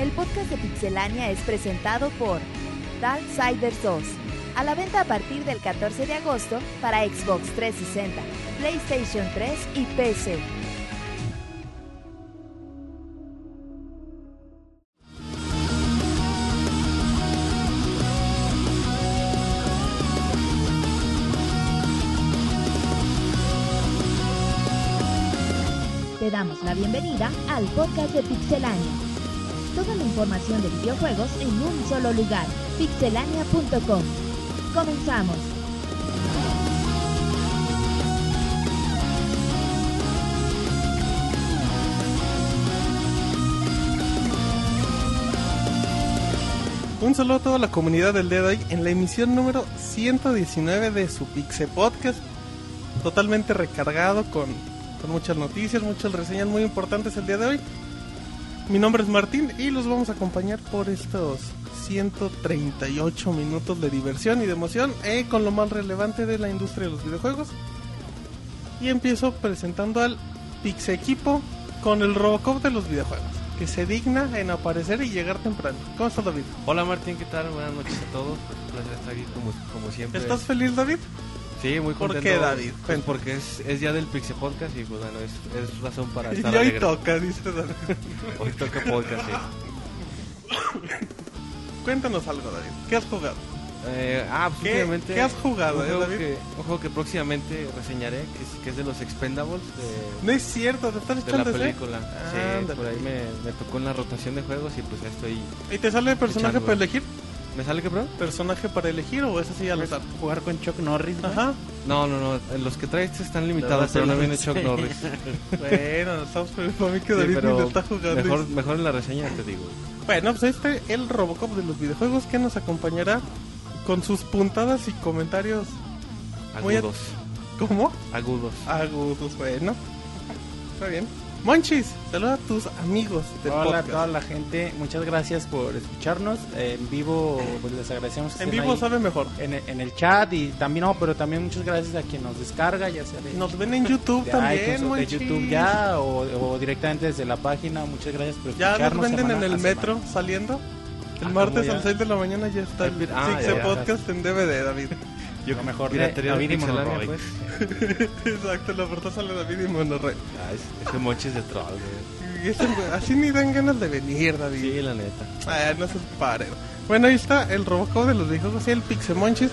El podcast de Pixelania es presentado por Darksiders 2. A la venta a partir del 14 de agosto para Xbox 360, PlayStation 3 y PC. Te damos la bienvenida al podcast de Pixelania. Toda la información de videojuegos en un solo lugar, pixelania.com. Comenzamos. Un saludo a toda la comunidad del día de hoy en la emisión número 119 de su Pixel Podcast. Totalmente recargado con, con muchas noticias, muchas reseñas muy importantes el día de hoy. Mi nombre es Martín y los vamos a acompañar por estos 138 minutos de diversión y de emoción eh, con lo más relevante de la industria de los videojuegos. Y empiezo presentando al Pix Equipo con el Robocop de los videojuegos, que se digna en aparecer y llegar temprano. ¿Cómo estás, David? Hola Martín, ¿qué tal? Buenas noches a todos. Un placer estar aquí como, como siempre. ¿Estás feliz, David? Sí, muy ¿Por contento. qué, David? Pues porque es, es día del Pixie Podcast y pues bueno, es, es razón para Y estar hoy alegre. toca, dice David. Hoy toca podcast, sí. Cuéntanos algo, David. ¿Qué has jugado? Eh, ah, pues ¿Qué- has jugado, un eh, David? que, un juego que próximamente reseñaré, que es, que es de los Expendables de, No es cierto, te estás de la echando película. Sí, Ándale. por ahí me, me tocó en la rotación de juegos y pues ya estoy... ¿Y te sale personaje Echando. para elegir? ¿Me sale qué, bro? ¿Personaje para elegir o es así al azar? jugar con Chuck Norris. ¿no? Ajá. No, no, no, los que traes están limitados, pero no viene Chuck Norris. bueno, estamos por mí que Sí, David está jugando. mejor, mejor en la reseña te digo. Bueno, pues este, el Robocop de los videojuegos que nos acompañará con sus puntadas y comentarios. Muy a- Agudos. ¿Cómo? Agudos. Agudos, bueno. Está bien. Monchis, saluda a tus amigos del Hola a toda la gente, muchas gracias por escucharnos. Eh, en vivo, pues les agradecemos que En vivo sabe mejor. en, el- en el chat y también, no, pero también muchas gracias a quien nos descarga, ya sea de, Nos ven en YouTube de también, iTunes de. YouTube ya o, o directamente desde la página. Muchas gracias por Ya escucharnos. nos venden en el metro semana. saliendo. El Ah, martes ¿cómo a ya? las 6 de la mañana ya está el ah, Six ya. Podcast en DVD, David. Yo lo mejor de David y Monoroy. pues. Exacto, la portada sale David y Monorred. Ah, es- ese moches de troll, güey. Ese así ni dan ganas de venir, David. Sí, la neta. Ah, no se pare. Bueno, ahí está el Robocop de los videojuegos y el Pixemonchis.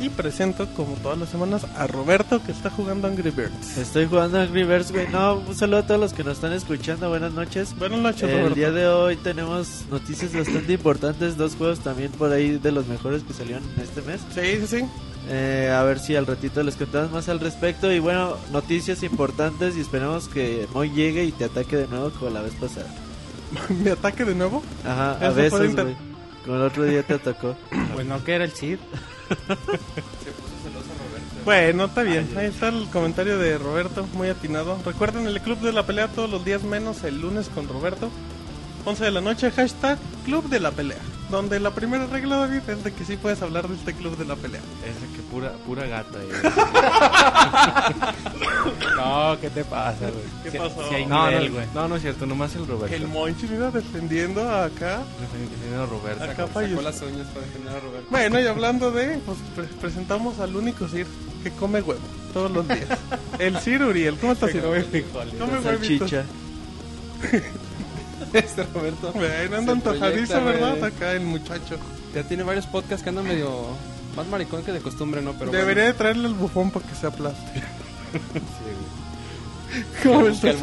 Y presento, como todas las semanas, a Roberto que está jugando Angry Birds. Estoy jugando Angry Birds, güey. No, un saludo a todos los que nos están escuchando. Buenas noches. Buenas noches, El Roberto. día de hoy tenemos noticias bastante importantes. Dos juegos también por ahí de los mejores que salieron este mes. Sí, sí, sí. Eh, a ver si al ratito les contamos más al respecto. Y bueno, noticias importantes. Y esperemos que Moy llegue y te ataque de nuevo como la vez pasada. Mi ataque de nuevo. Ajá, a Eso veces, güey. Como el otro día te atacó. Pues no, que era el Cid. Bueno, está bien. Ahí está el comentario de Roberto, muy atinado. Recuerden el Club de la Pelea todos los días menos el lunes con Roberto. 11 de la noche, hashtag Club de la Pelea. Donde la primera regla, David, es de que sí puedes hablar de este Club de la Pelea. Ese que pura, pura gata, eh. No, ¿qué te pasa, güey? ¿Qué Si- pasó? si hay No, nivel, no, güey. no, no es cierto, nomás el Roberto. El Monchi, mira, defendiendo acá. Defendiendo a Roberto. Acá fallo. Sacó las uñas para defender a Roberto. Bueno, y hablando de, pues pre- presentamos al único Sir que come huevo todos los días. El Sir Uriel. ¿Cómo estás, Sir? come frijoles. Come huevitos. Salchicha. Este Roberto. Bueno, anda antojadizo, ¿verdad? Acá el muchacho. Ya tiene varios podcasts que andan medio más maricón que de costumbre, ¿no? Pero Debería de traerle el bufón para que se aplaste. ¿Cómo bueno, que estás?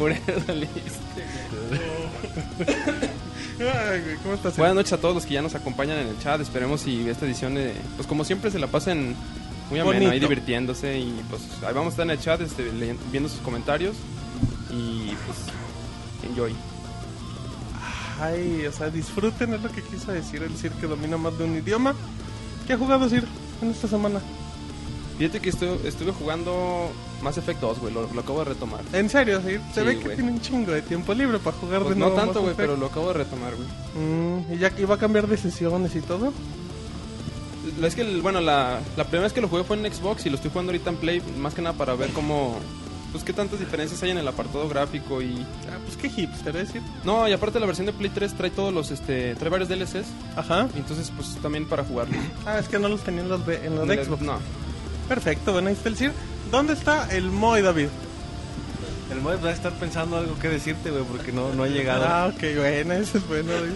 Ay, güey, ¿Cómo estás? Buenas noches a todos los que ya nos acompañan en el chat. Esperemos y esta edición, eh, pues como siempre, se la pasen muy amena ahí Bonito. divirtiéndose. Y pues ahí vamos a estar en el chat este, leyen- viendo sus comentarios. Y pues, enjoy. Ay, o sea, disfruten, es lo que quiso decir el Sir que domina más de un idioma. ¿Qué ha jugado Sir en esta semana? Fíjate que estu- estuve jugando Mass Effect 2, güey. Lo, lo acabo de retomar. En serio, Sir. Se Sí, ve que güey. tiene un chingo de tiempo libre para jugar Pues de no nuevo. tanto, Mass güey, Effect. pero lo acabo de retomar, güey. Mm, ¿Y ya iba a cambiar de sesiones y todo? Es que, bueno, la, la primera vez que lo jugué fue en Xbox y lo estoy jugando ahorita en Play, más que nada para ver cómo, pues qué tantas diferencias hay en el apartado gráfico y Ah, pues qué hipster, es decir. no, y aparte la versión de Play 3 trae todos los este trae varios DLCs, Ajá. y entonces pues también para jugar. Ah, es que no los tenía en los de, en los de Xbox. No. Perfecto, bueno, ahí está el CIR. ¿Dónde está el Moy, David? El Moed va a estar pensando algo que decirte, güey, porque no, no ha llegado. Ah, ok, bueno, eso es bueno, David.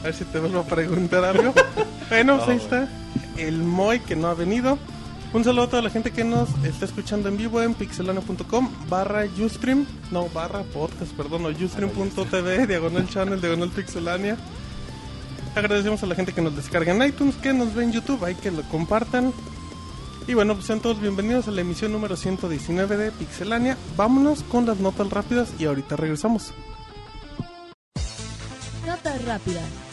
A ver si te vuelvo a preguntar algo. Bueno, pues ahí está el Moy que no ha venido. Un saludo a toda la gente que nos está escuchando en vivo en pixelano.com barra Ustream, no, barra podcast, perdón, o ustream.tv, diagonal channel, diagonal pixelania. Agradecemos a la gente que nos descarga en iTunes, que nos ve en YouTube, hay que lo compartan. Y bueno, pues sean todos bienvenidos a la emisión número 119 de Pixelania. Vámonos con las notas rápidas y ahorita regresamos. Notas rápidas.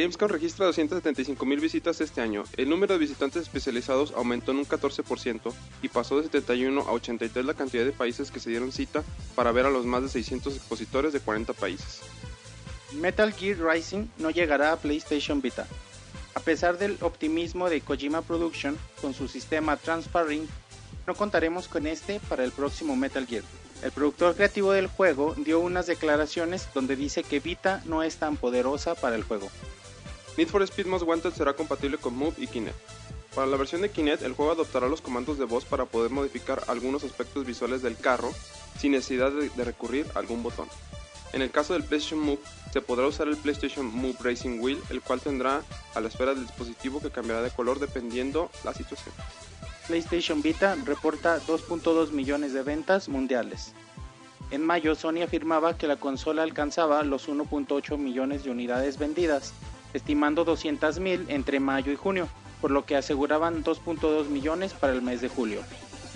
Gamescom registra 275 mil visitas este año. El número de visitantes especializados aumentó en un 14% y pasó de 71 a 83 la cantidad de países que se dieron cita para ver a los más de 600 expositores de 40 países. Metal Gear Rising no llegará a PlayStation Vita. A pesar del optimismo de Kojima Production con su sistema Transparent, no contaremos con este para el próximo Metal Gear. El productor creativo del juego dio unas declaraciones donde dice que Vita no es tan poderosa para el juego. Need for Speed Most Wanted será compatible con Move y Kinect. Para la versión de Kinect, el juego adoptará los comandos de voz para poder modificar algunos aspectos visuales del carro sin necesidad de, de recurrir a algún botón. En el caso del PlayStation Move, se podrá usar el PlayStation Move Racing Wheel, el cual tendrá a la esfera del dispositivo que cambiará de color dependiendo la situación. PlayStation Vita reporta 2.2 millones de ventas mundiales. En mayo, Sony afirmaba que la consola alcanzaba los 1.8 millones de unidades vendidas, estimando 200.000 entre mayo y junio, por lo que aseguraban 2.2 millones para el mes de julio.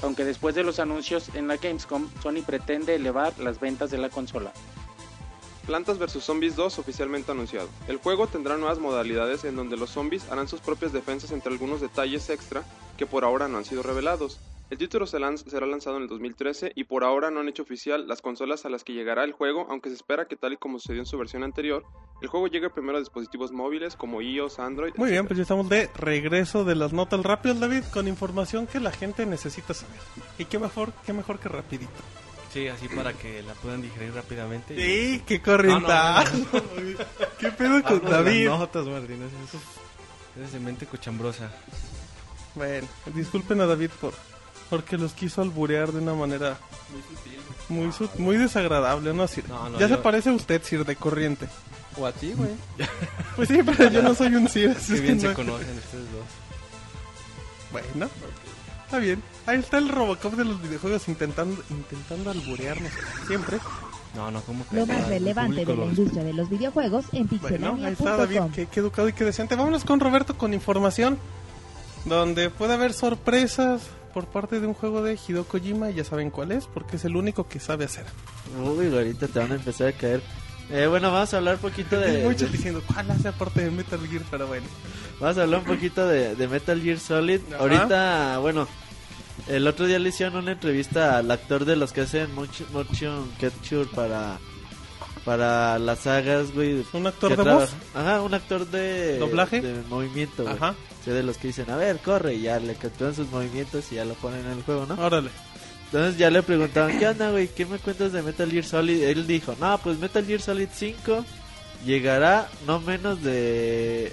Aunque después de los anuncios en la Gamescom, Sony pretende elevar las ventas de la consola. Plantas vs Zombies 2 oficialmente anunciado. El juego tendrá nuevas modalidades en donde los zombies harán sus propias defensas entre algunos detalles extra que por ahora no han sido revelados. El título se lanz- será lanzado en el 2013 y por ahora no han hecho oficial las consolas a las que llegará el juego, aunque se espera que tal y como sucedió en su versión anterior, el juego llegue primero a dispositivos móviles como iOS, Android. Muy bien, pues ya estamos de regreso de las notas rápidas, David, con información que la gente necesita saber. Y qué mejor, qué mejor que rapidito. Sí, así para que la puedan digerir rápidamente. Sí, qué corrientazo. ¿Qué pedo con Hablo de David? las notas, Martín. Eso es, es de mente cochambrosa. Bueno, disculpen a David por porque los quiso alburear de una manera muy su- muy desagradable, ¿no, Sir? No, no, ya yo- se parece a usted, Sir, de corriente. O a ti, güey. Pues sí, pero yo no soy un Sir. así Qué bien que se no- conocen ustedes dos. Bueno, está bien. Ahí está el Robocop de los videojuegos intentando intentando alburearnos siempre. No, no, ¿cómo que? Lo más El relevante de la industria de los videojuegos en Bueno, ahí está David, pixelania.com. qué, qué educado y qué decente. Vámonos con Roberto con información donde puede haber sorpresas por parte de un juego de Hideo Kojima, ya saben cuál es, porque es el único que sabe hacer. Uy, ahorita te van a empezar a caer. Eh, bueno, vamos a hablar un poquito de, muchos diciendo, ¿cuál hace aparte de Metal Gear? Pero bueno. Vamos a hablar un poquito de, de Metal Gear Solid. Ajá. Ahorita, bueno, el otro día le hicieron una entrevista al actor de los que hacen motion capture para para las sagas, güey. ¿Un actor de voz? Ajá, un actor de ¿Doblaje? de movimiento, güey. Ajá, Sí, de los que dicen, a ver, corre, y ya le capturan sus movimientos y ya lo ponen en el juego, ¿no? órale. Entonces ya le preguntaban, ¿qué onda, güey? ¿Qué me cuentas de Metal Gear Solid? Él dijo, no, pues Metal Gear Solid 5 llegará no menos de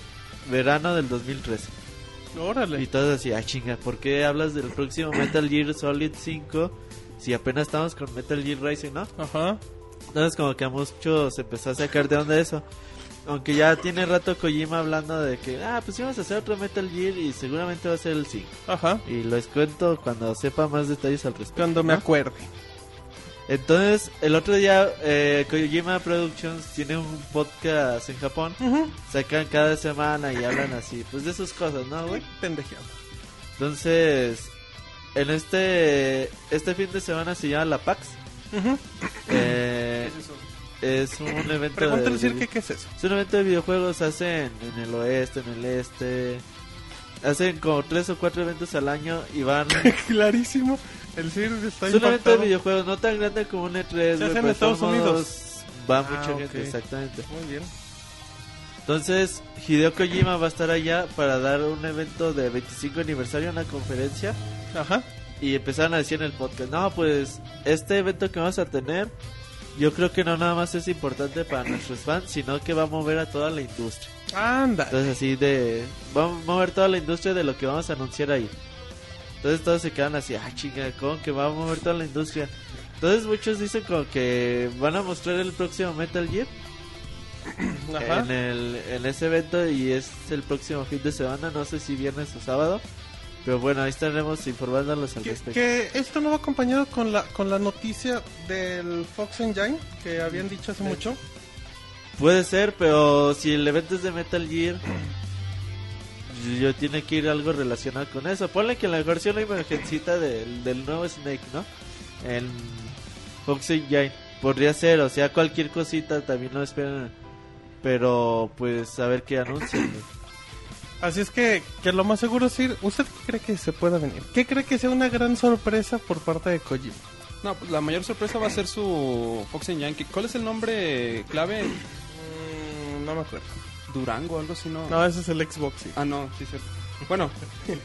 verano del 2013. Y Órale. todos así, ah, chinga, ¿por qué hablas del próximo Metal Gear Solid 5 si apenas estamos con Metal Gear Rising, no? Ajá. Entonces como que a muchos se empezó a sacar de onda eso. Aunque ya tiene rato Kojima hablando de que, ah, pues íbamos a hacer otro Metal Gear y seguramente va a ser el 5. Ajá. Y les cuento cuando sepa más detalles al respecto. Cuando me ¿no? acuerde. Entonces, el otro día, eh, Kojima Productions tiene un podcast en Japón. Ujú. Sacan cada semana y hablan así, pues de sus cosas, ¿no, güey? Pendejeado. Entonces, en este este fin de semana se llama la PAX. Ujú. Eh, es un evento Pregúntale de, qué es eso. es un evento de videojuegos, hacen en el oeste, en el este. Hacen como tres o cuatro eventos al año y van... Clarísimo. El está es un evento de videojuegos, no tan grande como un E3. Se hace en Estados Unidos. Va Ah, mucha gente, exactamente. Muy bien. Entonces, Hideo Kojima va a estar allá para dar un evento de 25 aniversario, una conferencia. Ajá. Y empezaron a decir en el podcast, no, pues este evento que vamos a tener, yo creo que no nada más es importante para nuestros fans, sino que va a mover a toda la industria. Anda. Entonces así de, va a mover toda la industria de lo que vamos a anunciar ahí. Entonces todos se quedan así, ah chinga, ¿cómo que va a mover toda la industria? Entonces muchos dicen como que van a mostrar el próximo Metal Gear Ajá. en, el, en ese evento y es el próximo fin de semana, no sé si viernes o sábado. Pero bueno, ahí estaremos informándolos al Que, respecto. que esto no va acompañado con la con la noticia del Fox Engine que habían dicho hace mucho. Puede ser, pero si el evento es de Metal Gear, yo tiene que ir algo relacionado con eso. Ponle que a lo mejor sea una emergencita del, del nuevo Snake, ¿no? En Fox Engine. Podría ser, o sea, cualquier cosita también lo esperan. Pero pues a ver qué anuncian. güey. Así es que, que lo más seguro es ir. ¿Usted qué cree que se pueda venir? ¿Qué cree que sea una gran sorpresa por parte de Kojima? No, pues la mayor sorpresa va a ser su Fox Engine. que- ¿Cuál es el nombre clave? Mm, no me acuerdo. Durango, algo así, ¿no? No, ese es el Xbox. sí. Ah, no, sí, cierto. Bueno,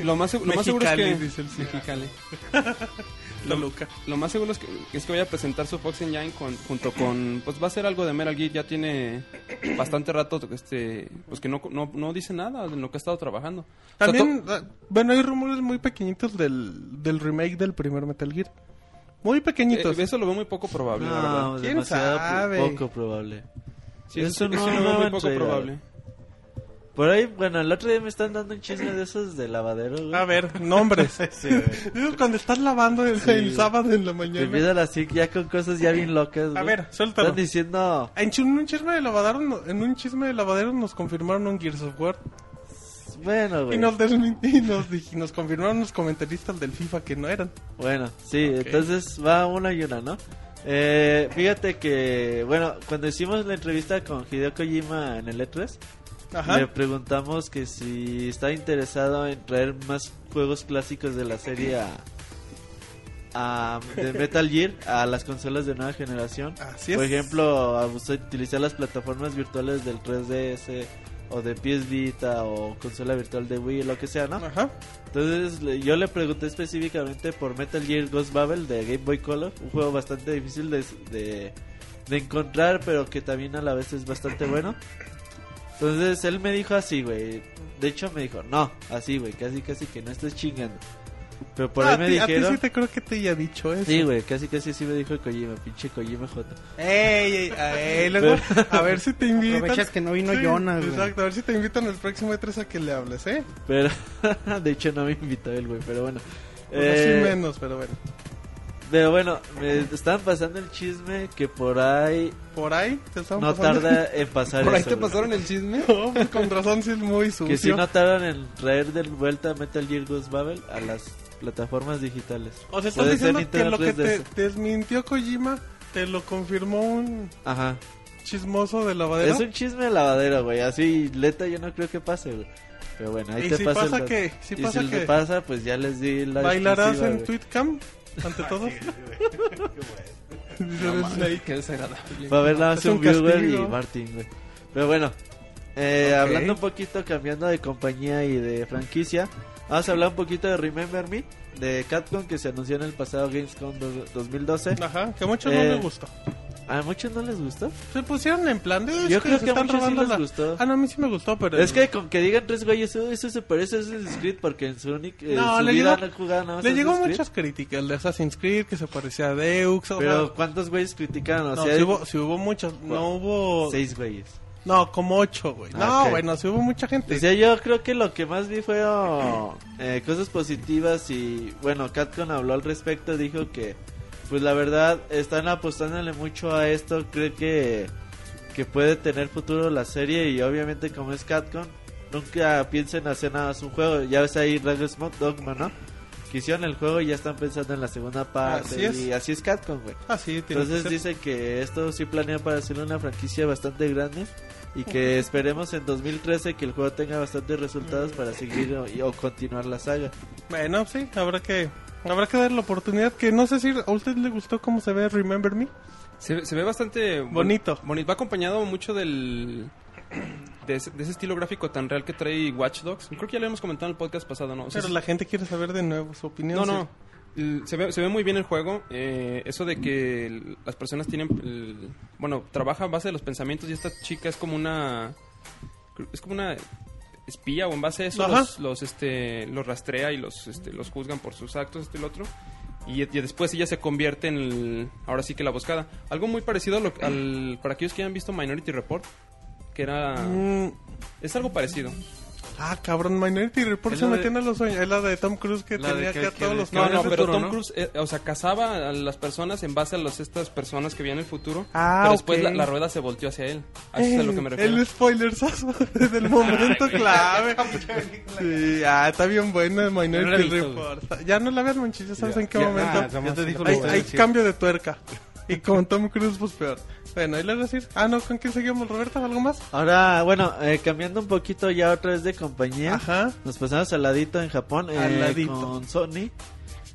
lo más, seg- lo más seguro es que... dice el sí. Mexicali. Toluca. Lo más seguro es que, es que vaya a presentar su Fox Engine con, junto con... Pues va a ser algo de Metal Gear. Ya tiene bastante rato este, pues que no, no, no dice nada de lo que ha estado trabajando. O sea, También, ah, bueno, hay rumores muy pequeñitos del, del remake del primer Metal Gear. Muy to- pequeñitos. eh, eso lo veo muy poco probable, la verdad. No, ¿Quién demasiado sabe? po- poco probable. Sí, eso eso, no- eso lo no veo muy poco probable. Por ahí, bueno, el otro día me están dando un chisme de esos de lavadero, güey. A ver, nombres. Sí, güey. Digo, Cuando estás lavando el, Sí. el sábado en la Te mañana. empiezan así ya con cosas ya bien locas, güey. A ver, suéltalo. Están diciendo... En ch- un chisme de lavadero, en un chisme de lavadero nos confirmaron un Gears of War. Bueno, Y güey. nos, desmin- y nos, dij- nos confirmaron los comentaristas del FIFA que no eran. Bueno, sí, Ok. entonces va una y una, ¿no? Eh, fíjate que, bueno, cuando hicimos la entrevista con Hideo Kojima en el E3, Ajá. le preguntamos que si está interesado en traer más juegos clásicos de la serie a, a- de Metal Gear a las consolas de nueva generación. Así es. Por ejemplo, a utilizar las plataformas virtuales del 3DS o de PS Vita o consola virtual de Wii, lo que sea, ¿no? Ajá. Entonces yo le pregunté específicamente por Metal Gear Ghost Babel de Game Boy Color, un juego bastante difícil de, de, de encontrar, pero que también a la vez es bastante bueno. Entonces él me dijo así, güey. De hecho me dijo, no, así, güey, casi, casi que no estés chingando. Pero por Ah, ahí a me ti- a ti dijeron... sí te creo que te haya dicho eso. Sí, güey, casi, casi sí me dijo Kojima, pinche Kojima J. Ey, ey, ey, luego, a ver si te invitan. Aprovechas que no vino Jonas, güey. Exacto, a ver si te invitan el próximo E3 a que le hables, ¿eh? Pero, de hecho no me invitó él, güey, pero bueno. Pues así Eh, menos, pero bueno. Pero bueno, me estaban pasando el chisme que por ahí Por ahí te no pasando. tarda en pasar ¿Por ahí eso, te güey. pasaron el chisme? No, pues con razón sí es muy sucio. Que sí notaron en traer de vuelta Metal Gear Ghost Babel a las plataformas digitales. O sea, estás diciendo que lo que te 3DS. desmintió Kojima te lo confirmó un Ajá. chismoso de lavadero. Es un chisme de lavadero, güey. Así, leta, yo no creo que pase, güey. Pero bueno, ahí Y te si pasa pasa el- que- si y pasa si que- te pasa, pues ya les di la ¿Bailarás en güey. Tweetcam ante todos? Qué desagradable. Va a haber nada más Es un viewer y Martín, güey. Pero bueno, eh, hablando un poquito, cambiando de compañía y de franquicia, vamos a hablar un poquito de Remember Me, de Capcom, que se anunció en el pasado Gamescom do- 2012. Ajá, que a muchos no Eh, les gustó. A muchos no les gustó. Se pusieron en plan de... Yo creo que a muchos sí les la- gustó. Ah, no, a mí sí me gustó, pero... Es que con que digan tres güeyes, "Oh, eso se parece a Assassin's Creed porque en su única en No, su le vida llegó- no nada más Le llegó Creed. muchas críticas, el de Assassin's Creed, que se parecía a Deux, o Pero sea... ¿cuántos güeyes criticaron? O No, sea, sí hubo, sí hubo muchos, no hubo... seis güeyes. No, como ocho, güey. Ah, No, bueno, sí hubo mucha gente. O sea, yo creo que lo que más vi fue oh, eh, cosas positivas y bueno, Catcon habló al respecto, dijo que pues la verdad están apostándole mucho a esto, creo que que puede tener futuro la serie y obviamente como es Catcon, nunca piensen hacer nada más un juego, ya ves ahí Dragon's Smoke Dogma, ¿no? Que hicieron el juego y ya están pensando en la segunda parte Así es. y así es Catcon, güey. Ah, sí, tiene Entonces que ser. dicen que esto sí planea para hacer una franquicia bastante grande y que esperemos en 2013 que el juego tenga bastantes resultados para seguir o, y- o continuar la saga. Bueno, sí, habrá que... Habrá que dar la oportunidad que no sé si a usted le gustó cómo se ve Remember Me. Se, se ve bastante bon- Bonito. bonito. Va acompañado mucho del. De ese, de ese estilo gráfico tan real que trae Watch Dogs. Creo que ya lo hemos comentado en el podcast pasado, ¿no? O sea, Pero la gente quiere saber de nuevo su opinión. No, no. Se ve, se ve muy bien el juego. eh, eso de que las personas tienen. el- bueno, trabaja a base de los pensamientos y esta chica es como una. Es como una espía o en base a eso los, los, este, los rastrea y los, este, los juzgan por sus actos, este y el otro. Y, y después ella se convierte en el, ahora sí que la buscada. Algo muy parecido a lo- al, para aquellos que hayan visto Minority Report, que era... Mm, Es algo parecido. ah, cabrón, Minority Report se de- metían a los sueños. Es la de Tom Cruise que La de tenía que- que a que todos de- los que No, el no, pero futuro, Tom ¿no? Cruise, eh, o sea, cazaba a las personas en base a los, estas personas que veían el futuro. Ah, pero después ok. la, la rueda se volteó hacia él. Eso es a lo que me Eh, refiero. El spoilersazo del momento clave. Sí, ah, está bien buena Minority Report. Ya no la ves, manchis, ya sabes en qué Ya, momento. ah, Ya te puedo hay, lo hay cambio de tuerca. Y con Tom Cruise, pues peor. Bueno, y luego decir, ah, no, ¿con quién seguimos, Roberto? ¿Algo más? Ahora, bueno, eh, cambiando un poquito ya otra vez de compañía. Ajá. Nos pasamos al ladito en Japón eh, Al ladito. con Sony.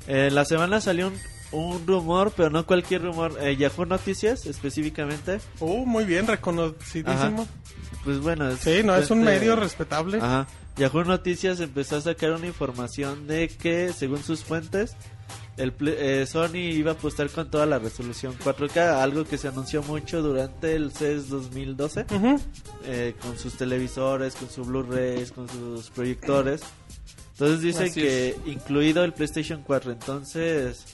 Eh, la semana salió un, un rumor, pero no cualquier rumor. Eh, Yahoo Noticias, específicamente. Oh, muy bien, reconocidísimo. Pues bueno, es, Sí, no, es un este, medio respetable. Ajá. Yahoo Noticias empezó a sacar una información de que, según sus fuentes, el eh, Sony iba a apostar con toda la resolución 4K, algo que se anunció mucho durante el CES 2012, Ujú. eh, con sus televisores, con sus Blu-rays, con sus proyectores. Entonces dice Así que incluido el PlayStation 4, entonces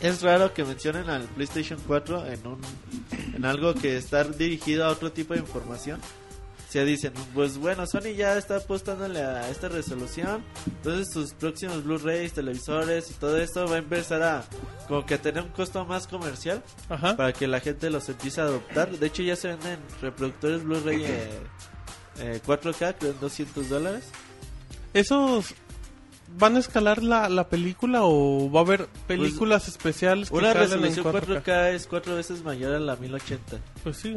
es raro que mencionen al PlayStation 4 en un en algo que está dirigido a otro tipo de información. O sea, dicen, pues bueno, Sony ya está apostándole a esta resolución, entonces sus próximos Blu-rays, televisores y todo esto va a empezar a como que a tener un costo más comercial Ajá. para que la gente los empiece a adoptar. De hecho, ya se venden reproductores Blu-ray eh, eh, 4K, creo en 200 dólares. ¿Esos van a escalar la, la película o va a haber películas especiales que Pues, Una salen en resolución 4K? 4K es cuatro veces mayor a la 1080. Pues sí.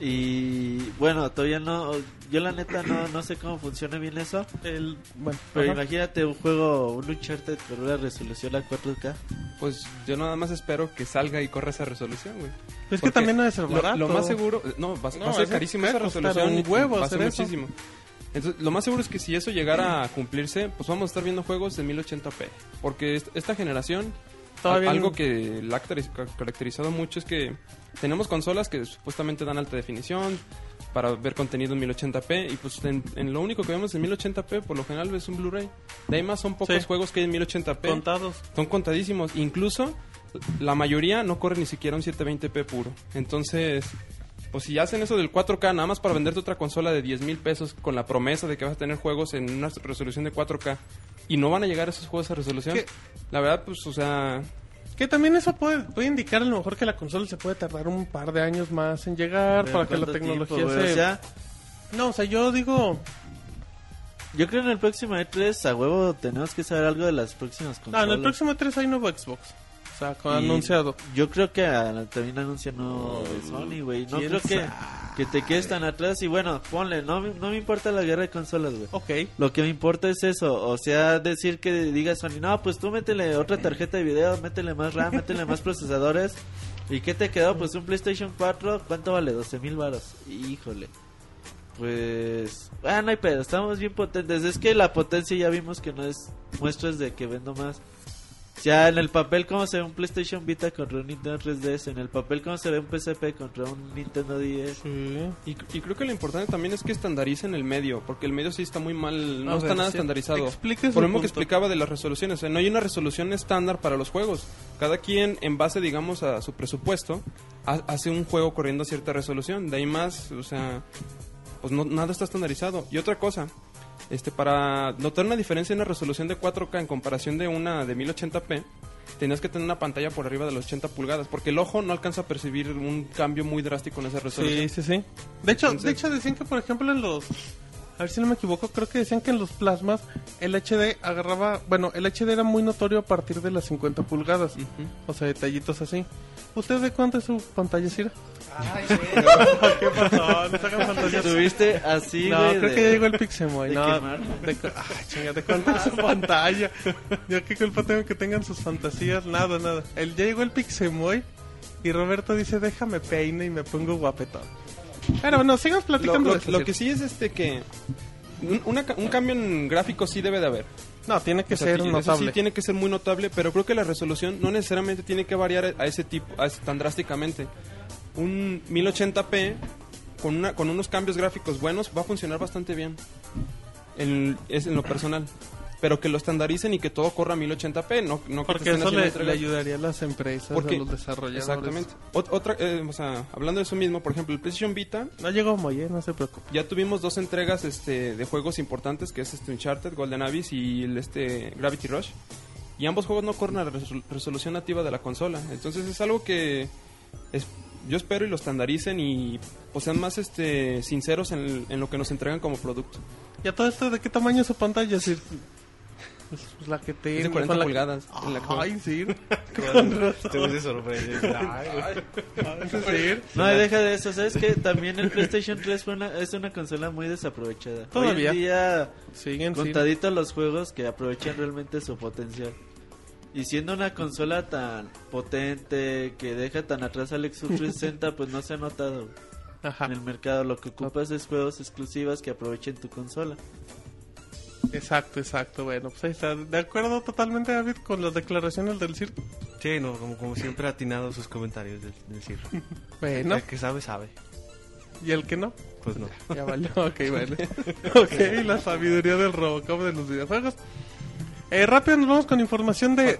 Y bueno, todavía no, yo la neta no, no sé cómo funciona bien eso. El, bueno, Pero ajá. imagínate un juego, un Uncharted con una resolución a 4K. Pues yo nada más espero que salga y corra esa resolución, güey. Pues es que Porque también no ser Lo, barato. lo más seguro, no, va, No, va a ser ese carísimo va a esa resolución. un huevo va a ser muchísimo. Entonces, lo más seguro es que si eso llegara a cumplirse, pues vamos a estar viendo juegos de 1080p. Porque est- esta generación, Todavía al- algo que la ha caracteri- ca- caracterizado mucho es que tenemos consolas que supuestamente dan alta definición para ver contenido en 1080p y pues en, en lo único que vemos en 1080p por lo general es un Blu-ray. De ahí más son pocos Sí. juegos que hay en 1080p. Contados. Son contadísimos. Incluso la mayoría no corre ni siquiera un 720p puro. Entonces, pues si hacen eso del 4K nada más para venderte otra consola de 10 mil pesos con la promesa de que vas a tener juegos en una resolución de 4K y no van a llegar esos juegos a resolución, ¿Qué? la verdad, pues, o sea, Que también eso puede, puede indicar a lo mejor que la consola se puede tardar un par de años más en llegar para que la ¿Cuánto tecnología tiempo, güey? se... O sea, No, o sea, yo digo... yo creo en el próximo E3 a huevo tenemos que saber algo de las próximas No, consolas. en el próximo 3 hay nuevo Xbox. O sea, con- Y anunciado. Yo creo que ah, también anuncian no de Sony, güey. No ¿Quién creo que, sabe? que te quedes tan atrás. Y bueno, ponle, no, me- no me importa la guerra de consolas, güey. Ok. Lo que me importa es eso, o sea, decir que diga Sony, no, pues tú métele otra tarjeta de video, métele más RAM, métele más procesadores. ¿Y qué te quedó? Pues un PlayStation 4, ¿cuánto vale? 12 mil baros. Híjole. Pues, ah, no hay pedo, estamos bien potentes. Es que la potencia ya vimos que no es muestras de que vendo más. Sea, en el papel cómo se ve un PlayStation Vita contra un Nintendo 3DS, en el papel cómo se ve un PSP contra un Nintendo 10. Sí. y, y creo que lo importante también es que estandaricen el medio, porque el medio sí está muy mal, no A está ver, nada sí, estandarizado. Por lo mismo que explicaba de las resoluciones, o sea, no hay una resolución estándar para los juegos. Cada quien, en base, digamos, a su presupuesto, ha- hace un juego corriendo a cierta resolución. De ahí más, o sea, pues no, nada está estandarizado. Y otra cosa, este para notar una diferencia en la resolución de 4K en comparación de una de 1080p, tenías que tener una pantalla por arriba de los 80 pulgadas, porque el ojo no alcanza a percibir un cambio muy drástico en esa resolución. Sí, sí, sí. De hecho, Entonces- de hecho decían que por ejemplo en los a ver si no me equivoco, creo que decían que en los plasmas el HD agarraba, bueno, el HD era muy notorio a partir de las 50 pulgadas. O sea, detallitos así. ¿Usted de cuánto es su pantalla, Cira? Ay, güey. ¿Qué pasó? No se hagan fantasías. Estuviste así, No, güey, creo de- que ya llegó el Pixemoy. de No, quemar. de, ay, chinga, ¿de cuánto es su pantalla? Yo qué culpa tengo que tengan sus fantasías. Nada, nada. El, ya llegó el Pixemoy y Roberto dice, déjame peine y me pongo guapetón. Pero bueno, sigamos platicando lo- de que sí es este que un, una un cambio en gráfico sí debe de haber. No, tiene que O sea, ser notable. Sí tiene que ser muy notable, pero creo que la resolución no necesariamente tiene que variar a ese tipo, a ese- tan drásticamente. Un 1080p con, una, con unos cambios gráficos buenos va a funcionar bastante bien. En, es en lo personal. Pero que lo estandaricen y que todo corra a 1080p, no, no que Porque te estén eso le, ayudaría a las empresas, Porque- a los desarrolladores. Exactamente. Ot- otra, eh, o sea, hablando de eso mismo, por ejemplo, el PlayStation Vita No llegó muy bien, no se preocupe. ya tuvimos dos entregas este, de juegos importantes, que es este Uncharted, Golden Abyss y el este Gravity Rush. Y ambos juegos no corren a la resol- resolución nativa de la consola. Entonces es algo que es- yo espero y lo estandaricen y pues, sean más este, sinceros en, en lo que nos entregan como producto. ¿Y a todo esto de qué tamaño es su pantalla? Es decir, pues, pues la que te Es de 40 pulgadas. en la que- Ay, sí. Te se sorprende. Es decir, No, deja de eso, ¿sabes que También el PlayStation 3 fue una, es una consola muy desaprovechada. Todavía. Hoy en día, siguen sin. contaditos los juegos que aprovechan realmente su potencial. Y siendo una consola tan potente, que deja tan atrás al Xbox 360, pues no se ha notado Ajá, en el mercado. Lo que ocupas es juegos exclusivos que aprovechen tu consola. Exacto, exacto. Bueno, pues ahí está. De acuerdo totalmente, David, con las declaraciones del circo. Sí, no, como, como siempre atinado sus comentarios del, del circo. Bueno, El que sabe, sabe. ¿y el que no? Pues no. Ya valió, ok, bueno. ok, la sabiduría del Robocop de los videojuegos. Eh, rápido nos vamos con información de...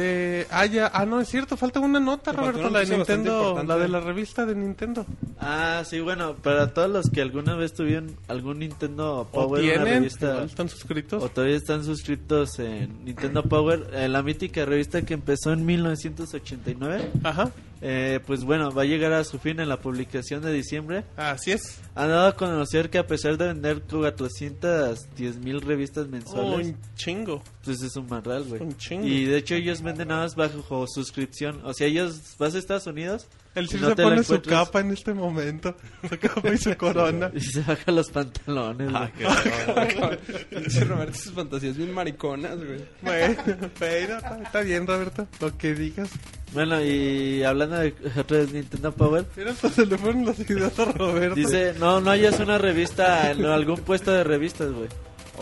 de ah, ya, ah, no, es cierto, falta una nota, Roberto, una la de Nintendo, la de la revista de Nintendo. Ah, sí, bueno, para todos los que alguna vez tuvieron algún Nintendo O Power, una tienen, revista... igual están suscritos. o todavía están suscritos en Nintendo Power, en la mítica revista que empezó en 1989. Ajá, Eh, pues bueno, va a llegar a su fin en la publicación de diciembre. así es. Han dado a conocer que a pesar de vender 410 mil revistas mensuales, Un chingo. pues es un marral, güey. Un chingo. Y de hecho ellos venden nada más bajo suscripción. O sea, ellos vas a Estados Unidos El y Sir no se pone su capa en este momento. Su capa y su corona. y se baja los pantalones. Ah, güey. Pinche Roberto, sus fantasías bien mariconas, güey. Bueno, pero está- bien, Roberto, lo que digas. Bueno, y hablando de otra vez Nintendo Power, Mira, hasta se le fueron las ideas a Roberto. dice, no, no hayas una revista en algún puesto de revistas, güey.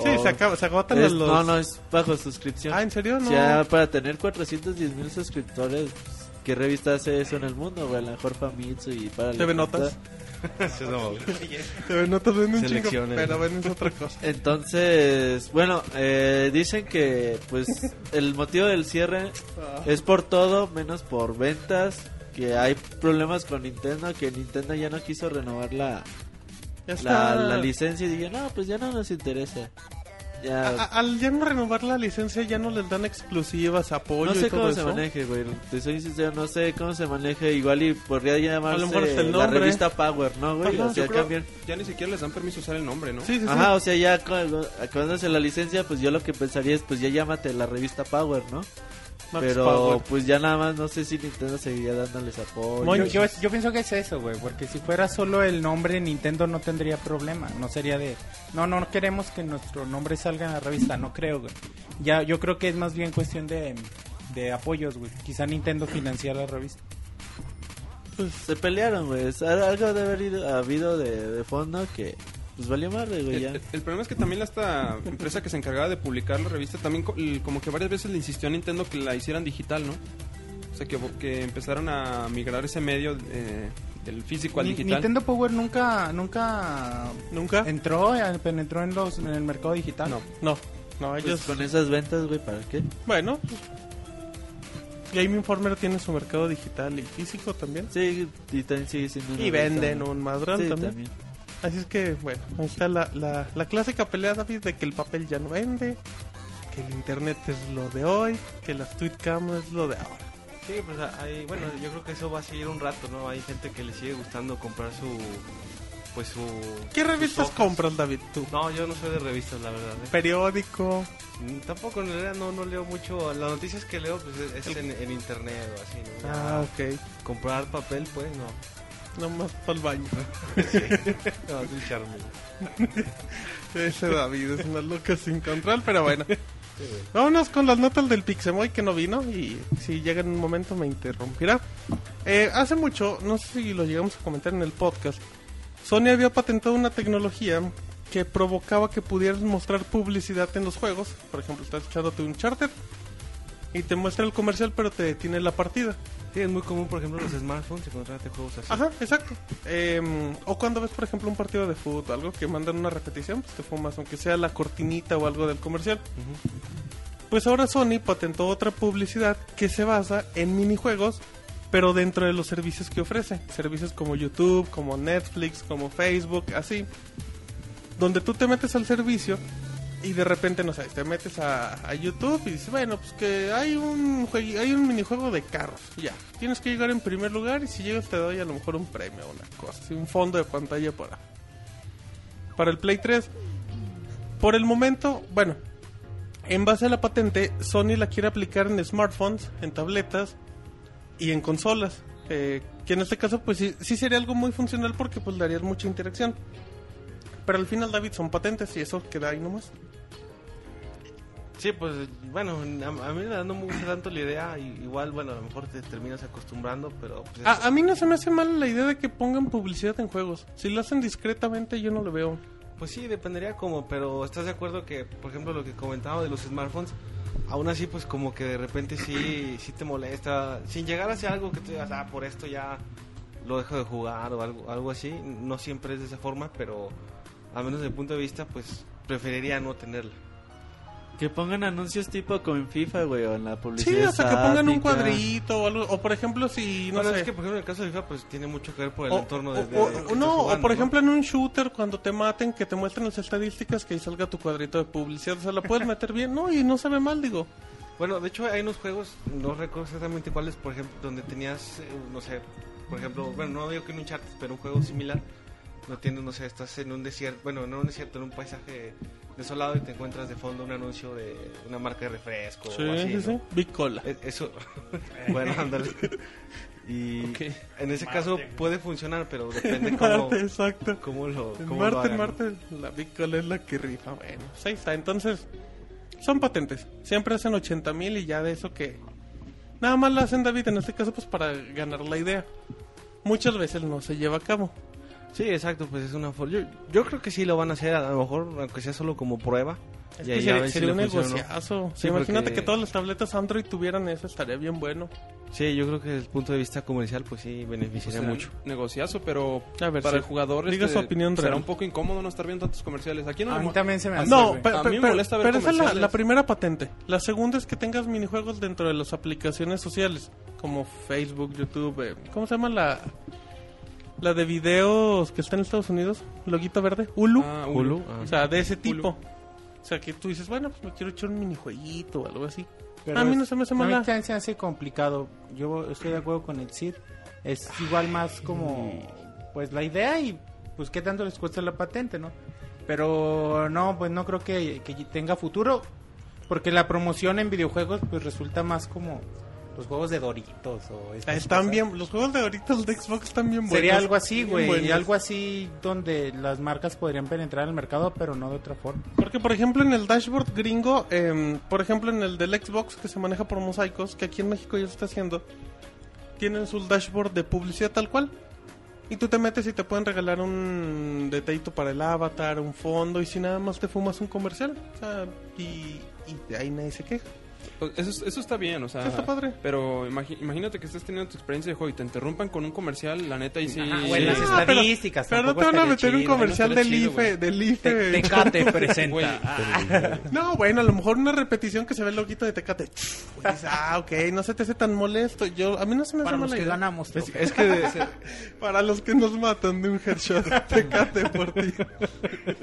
Sí, O- se, acaba, se agotan es- los... No, no, es bajo suscripción. Ah, ¿en serio? No. Sea, para tener 410 mil suscriptores, ¿qué revista hace eso en el mundo, güey? A lo mejor Famitsu y para... TV Notas. Te ven otros venden un chingo, pero ven es otra cosa. Entonces, bueno, eh, dicen que pues el motivo del cierre es por todo, menos por ventas, que hay problemas con Nintendo, que Nintendo ya no quiso renovar la, la, la licencia y dije, no, pues ya no nos interesa. A- Ya, al ya no renovar la licencia ya no les dan exclusivas, apoyo no y sé todo cómo se maneje, güey. Te soy sincero, no sé cómo se maneje. Igual y podría llamarse el la revista Power, ¿no, güey? Ajá, o sea, ya ni siquiera les dan permiso usar el nombre, ¿no? Sí, sí, sí. Ajá, o sea, ya acabándose la licencia, pues yo lo que pensaría es, pues ya llámate la revista Power, ¿no? Max Pero Power. pues ya nada más no sé si Nintendo seguiría dándoles apoyo. Yo, yo, yo pienso que es eso, güey, porque si fuera solo el nombre Nintendo no tendría problema, no sería de, no, no queremos que nuestro nombre salga en la revista, no creo, güey. Ya, yo creo que es más bien cuestión de, de apoyos, güey. Quizá Nintendo financiara la revista. Pues se pelearon, güey. Algo de haber ido- habido de, de fondo que pues valió madre, güey, El, ya. el- el problema es que también esta empresa que se encargaba de publicar la revista también como que varias veces le insistió a Nintendo que la hicieran digital, ¿no? O sea, que, que empezaron a migrar ese medio eh, del físico al Ni- digital. Nintendo Power nunca, nunca ¿Nunca? entró, eh, penetró en los, en el mercado digital. No. No, no, Pues ellos... con esas ventas, güey, ¿para qué? Bueno, pues, Game Informer tiene su mercado digital y físico también. Sí, y también sigue siendo Y venden un madrón Sí, también. también. Así es que, bueno, ahí está la, la, la clásica pelea, David, de que el papel ya no vende, que el internet es lo de hoy, que las tweetcam es lo de ahora. Sí, pues hay, bueno, yo creo que eso va a seguir un rato, ¿no? Hay gente que le sigue gustando comprar su, pues su... ¿Qué revistas compras, David, tú? No, yo no soy de revistas, la verdad. ¿eh? Periódico. Mm, Tampoco, en realidad, no, no leo mucho. Las noticias que leo, pues es, es en, en internet o así, ¿no? Ya Ah, ok. Comprar papel, pues, no. Nomás para el baño. No, es un charme. Ese David es una loca sin control, pero bueno. Vámonos con las notas del Pixemoy que no vino y si llega en un momento me interrumpirá. Eh, hace mucho, no sé si lo llegamos a comentar en el podcast, Sony había patentado una tecnología que provocaba que pudieras mostrar publicidad en los juegos. Por ejemplo, estás echándote un charter y te muestra el comercial, pero te detiene la partida. Sí, es muy común, por ejemplo, los smartphones encontrarte juegos así. Ajá, exacto. Em, o cuando ves, por ejemplo, un partido de fútbol, algo que mandan una repetición, pues te fumas, aunque sea la cortinita o algo del comercial. Pues ahora Sony patentó otra publicidad que se basa en minijuegos, pero dentro de los servicios que ofrece. Servicios como YouTube, como Netflix, como Facebook, así. Donde tú te metes al servicio y de repente, no sé, te metes a, YouTube y dices, bueno, pues que hay un, hay un minijuego de carros. Ya, tienes que llegar en primer lugar y si llegas te doy a lo mejor un premio o una cosa, un fondo de pantalla para, para el Play 3. Por el momento, bueno, en base a la patente, Sony la quiere aplicar en smartphones, en tabletas y en consolas. eh, que en este caso, pues sí, sí sería algo muy funcional porque pues darías mucha interacción. Pero al final, David, son patentes y eso queda ahí nomás. Sí, pues bueno, a, a mí no me gusta tanto la idea. y- Igual, bueno, a lo mejor te terminas acostumbrando, pero. Pues, A, a mí no se me hace mal la idea de que pongan publicidad en juegos. Si lo hacen discretamente, yo no lo veo. Pues sí, dependería como, pero ¿estás de acuerdo que, por ejemplo, lo que comentaba de los smartphones, aún así, pues como que de repente sí, sí te molesta, sin llegar hacia algo que tú digas, ah, por esto ya lo dejo de jugar o algo, algo así, no siempre es de esa forma, pero al menos desde mi punto de vista, pues preferiría no tenerla. Que pongan anuncios tipo como en FIFA, güey, o en la publicidad. Sí, o sea, que pongan un cuadrito o algo. O por ejemplo, si no bueno, sé. es que, por ejemplo, en el caso de FIFA, pues tiene mucho que ver por el o, entorno o- de, de- o- de o estés no, o jugando, por ¿no? ejemplo en un shooter cuando te maten que te muestren las estadísticas que ahí salga tu cuadrito de publicidad, o sea, la puedes meter bien, no, y no se ve mal, digo. Bueno, de hecho hay unos juegos, no recuerdo exactamente cuáles, por ejemplo, donde tenías, eh, no sé, por ejemplo, bueno, no digo que en un chart, pero un juego similar, no tienes, no sé, estás en un desierto, bueno, no en un desierto, en un paisaje desolado y te encuentras de fondo un anuncio de una marca de refresco Sí, o así, sí, ¿no? sí. Big Cola. E- Eso, bueno, ándale. Y Ok. en ese caso puede funcionar, pero depende cómo, Marte, exacto. cómo lo, cómo Marte, hagan. Marte, la Big Cola es la que rifa. Bueno, pues ahí está. Entonces, son patentes. Siempre hacen 80 mil y ya de eso que... Nada más la hacen, David, en este caso, pues para ganar la idea. Muchas veces no se lleva a cabo. Sí, exacto, pues es una forma. Yo, yo creo que sí lo van a hacer, a lo mejor, aunque sea solo como prueba. Es y que sería, si un negociazo. Sí, Imagínate porque- que todas las tabletas Android tuvieran eso, estaría bien bueno. Sí, yo creo que desde el punto de vista comercial, pues sí, beneficiaría Será mucho. Negociazo, pero A ver, para sí. el jugador Diga este, su opinión será real. un poco incómodo no estar viendo tantos comerciales. Aquí no A mí también se me hace. No, güey. pe- A pe- mí me pero, molesta ver pero esa es la, la primera patente. La segunda es que tengas minijuegos dentro de las aplicaciones sociales, como Facebook, YouTube. eh, ¿Cómo se llama la la de videos que está en Estados Unidos? Loguito verde, Hulu. Ah, Hulu, ah. o sea, de ese Hulu. tipo. O sea, que tú dices, bueno, pues me quiero echar un minijueguito o algo así. Pero a mí no se me hace a mí mala. se hace complicado. Yo estoy de acuerdo con el CID. Es igual más como, pues la idea y pues qué tanto les cuesta la patente, ¿no? Pero no, pues no creo que, que tenga futuro. Porque la promoción en videojuegos pues resulta más como los juegos de Doritos o Están bien, los juegos de ahorita los de Xbox están bien buenos. Sería algo así, güey. Algo así donde las marcas podrían penetrar en el mercado, pero no de otra forma. Porque, por ejemplo, en el dashboard gringo, em, por ejemplo, en el del Xbox que se maneja por mosaicos, que aquí en México ya se está haciendo, tienen su dashboard de publicidad tal cual. Y tú te metes y te pueden regalar un detallito para el avatar, un fondo, y si nada más te fumas un comercial. O sea, y, y de ahí nadie se queja. Pues Eso, eso está bien, o sea. Sí, está padre. Pero imagi- imagínate que estés teniendo tu experiencia de juego y te interrumpan con un comercial, la neta, y sí. Ah, bueno, sí. las Ah, pero- estadísticas. Pero no te van a meter un comercial no del IFE, del IFE. Te- Tecate presenta. Güey. Ah. No, bueno, a lo mejor una repetición que se ve el loguito de Tecate. Ah, ok, no se te hace tan molesto. Yo, a mí no se me hace Para los que idea. ganamos. Es, es que de- se- Para los que nos matan de un headshot, Tecate por ti.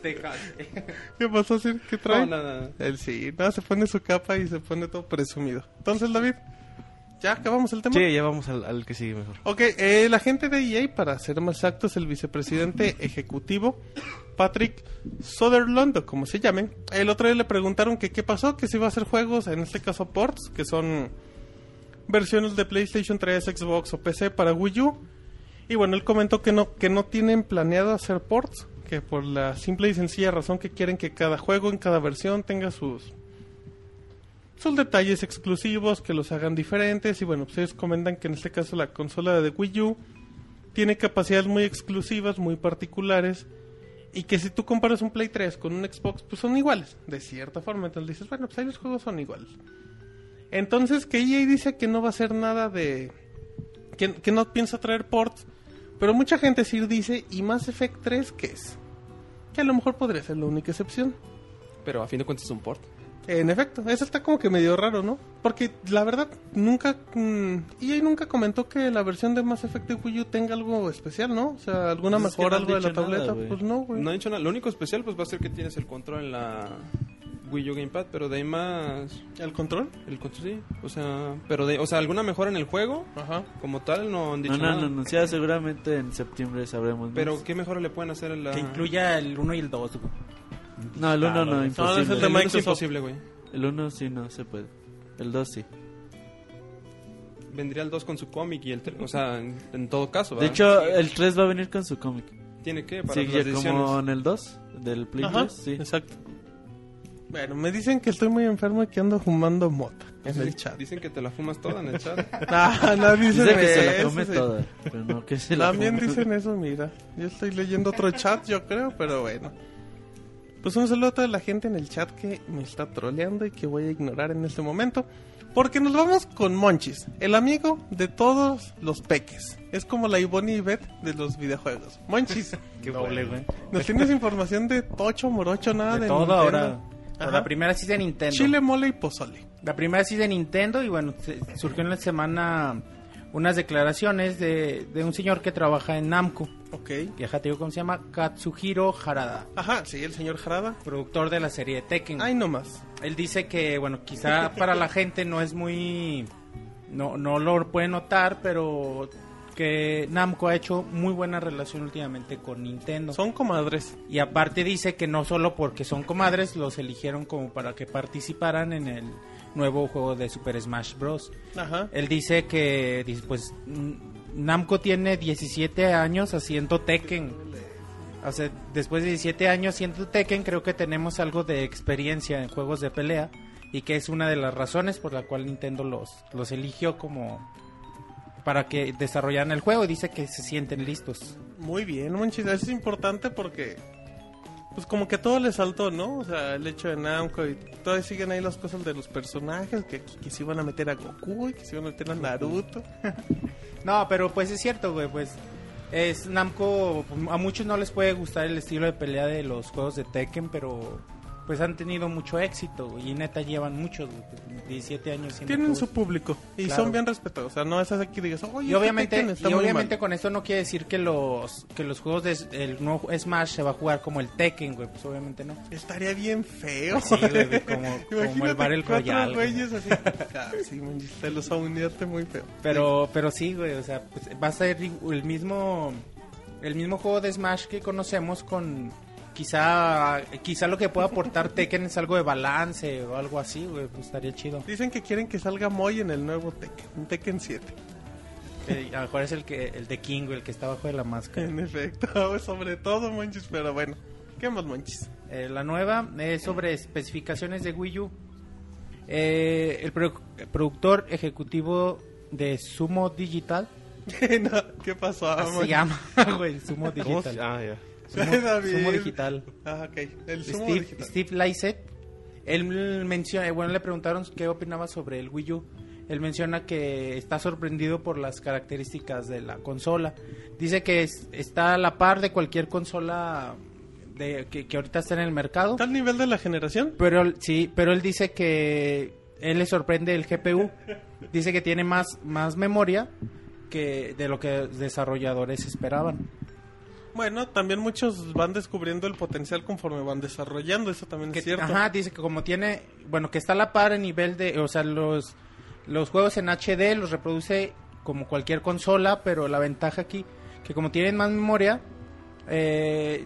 Tecate. ¿Qué pasó, Sir? ¿Qué trae? No, nada. Él sí, no, se pone su capa y se pone todo presumido. Entonces, David, ¿ya acabamos el tema? sí, ya vamos al, al que sigue mejor. Ok, eh, la gente de EA, para ser más exactos, el vicepresidente ejecutivo, Patrick Sutherland, o como se llamen, el otro día le preguntaron que qué pasó, que si iba a hacer juegos, en este caso ports, que son versiones de PlayStation 3, Xbox o PC para Wii U. Y bueno, él comentó que no, que no tienen planeado hacer ports, que por la simple y sencilla razón que quieren que cada juego en cada versión tenga sus sus detalles exclusivos que los hagan diferentes y bueno, pues ellos comentan que en este caso la consola de Wii U tiene capacidades muy exclusivas, muy particulares Y que si tú comparas un Play 3 con un Xbox, pues son iguales, de cierta forma. Entonces dices, bueno, pues ahí los juegos son iguales. Entonces que EA dice que no va a hacer nada de... Que, que no piensa traer ports. Pero mucha gente sí dice, ¿y Mass Effect 3 qué es? Que a lo mejor podría ser la única excepción. Pero a fin de cuentas es un port. En efecto, eso está como que medio raro, ¿no? Porque la verdad, nunca. mm, EA nunca comentó que la versión de Mass Effect de Wii U tenga algo especial, ¿no? O sea, alguna Pues mejora, no algo de la nada, tableta. pues no, güey. No he dicho nada. Lo único especial pues va a ser que tienes el control en la Wii U Gamepad, pero de ahí más ¿El control? el control sí, o sea, pero de, o sea, alguna mejora en el juego Ajá. como tal no han dicho No, no, nada. no, anunciada seguramente en septiembre sabremos. más. Pero qué mejora le pueden hacer a la Que incluya el 1 y el 2, güey. No, el 1 no, No, es imposible. el de el uno es imposible, güey. El 1 sí no se puede. El 2 sí. Vendría el 2 con su cómic y el tre- o sea, en, en todo caso, De ¿verdad? hecho, el 3 va a venir con su cómic. tiene que para Sí, las como en el 2 del Play Ajá, 3, sí. exacto. Bueno, me dicen que estoy muy enfermo y que ando fumando mota en el chat. Dicen que te la fumas toda en el chat. Ah, no, dicen Dice que se la come sí. toda, pero no que se la También come. dicen eso, mira. Yo estoy leyendo otro chat, yo creo, pero bueno. Pues un saludo a toda la gente en el chat que me está troleando y que voy a ignorar en este momento. Porque nos vamos con Monchis, el amigo de todos los peques. Es como la Ivonne y Beth de los videojuegos. Monchis, Qué doble, güey. ¿nos tienes información de Tocho, Morocho, nada de, De todo Nintendo? ahora. Ajá. La primera sí de Nintendo. Chile, mole y pozole. La primera sí de Nintendo y bueno, se- surgió en la semana unas declaraciones de, de un señor que trabaja en Namco. Ok. Que te digo cómo se llama, Katsuhiro Harada, Ajá, sí, el señor Jarada. productor de la serie Tekken. Ay, no más. Él dice que, bueno, quizá para la gente no es muy... No, no lo puede notar, pero que Namco ha hecho muy buena relación últimamente con Nintendo. Son comadres. Y aparte dice que no solo porque son comadres, los eligieron como para que participaran en el nuevo juego de Super Smash Bros. Ajá. Él dice que, pues, Namco tiene 17 años haciendo Tekken. O sea, después de 17 años haciendo Tekken, creo que tenemos algo de experiencia en juegos de pelea. Y que es una de las razones por la cual Nintendo los, los eligió como para que desarrollaran el juego. Y dice que se sienten listos. Muy bien, Monchis, eso es importante porque pues como que todo le saltó, ¿no? O sea, el hecho de Namco y todavía siguen ahí las cosas de los personajes, que, que se iban a meter a Goku y que se iban a meter a Naruto. No, pero pues es cierto, güey, pues es Namco, a muchos no les puede gustar el estilo de pelea de los juegos de Tekken, pero pues han tenido mucho éxito, güey, y neta llevan muchos, güey, pues, 17 años siendo Tienen su público y Claro. son bien respetados, o sea, no es así que digas, oye, Y este obviamente, y obviamente mal". con esto no quiere decir que los que los juegos de el nuevo Smash se va a jugar como el Tekken, güey, pues obviamente no. Estaría bien feo. Sí, güey, como- como el Battle Royale, güey. güeyes así. Ah, sí, te los unirte muy feo. Pero, pero sí, güey, o sea, pues va a ser el mismo, el mismo juego de Smash que conocemos con quizá, quizá lo que pueda aportar Tekken es algo de balance o algo así, güey, pues estaría chido. Dicen que quieren que salga Moy en el nuevo Tekken, en Tekken 7. Eh, a lo mejor es el que, el de King, güey, el que está bajo de la máscara. En efecto, sobre todo Monchis, pero bueno. ¿Qué más Monchis? Eh, la nueva es sobre especificaciones de Wii U. Eh, el, pro- el productor ejecutivo de Sumo Digital, No, ¿Qué pasó? se llama, güey, Sumo ¿Cómo se- Digital. Ah, ya. Sumo Digital. Ah, ok. El sumo Steve, digital. Steve Lysett, él menciona, bueno, le preguntaron qué opinaba sobre el Wii U. Él menciona que está sorprendido por las características de la consola. Dice que es- está a la par de cualquier consola de, que, que ahorita está en el mercado. ¿Está al nivel de la generación? Pero sí, pero él dice que él le sorprende el GPU. Dice que tiene más, más memoria que de lo que desarrolladores esperaban. Bueno, también muchos van descubriendo el potencial conforme van desarrollando, eso también Que- es cierto. Ajá, dice que como tiene, bueno, que está a la par en nivel de, o sea, los, los juegos en HD los reproduce como cualquier consola, pero la ventaja aquí, que como tienen más memoria, eh,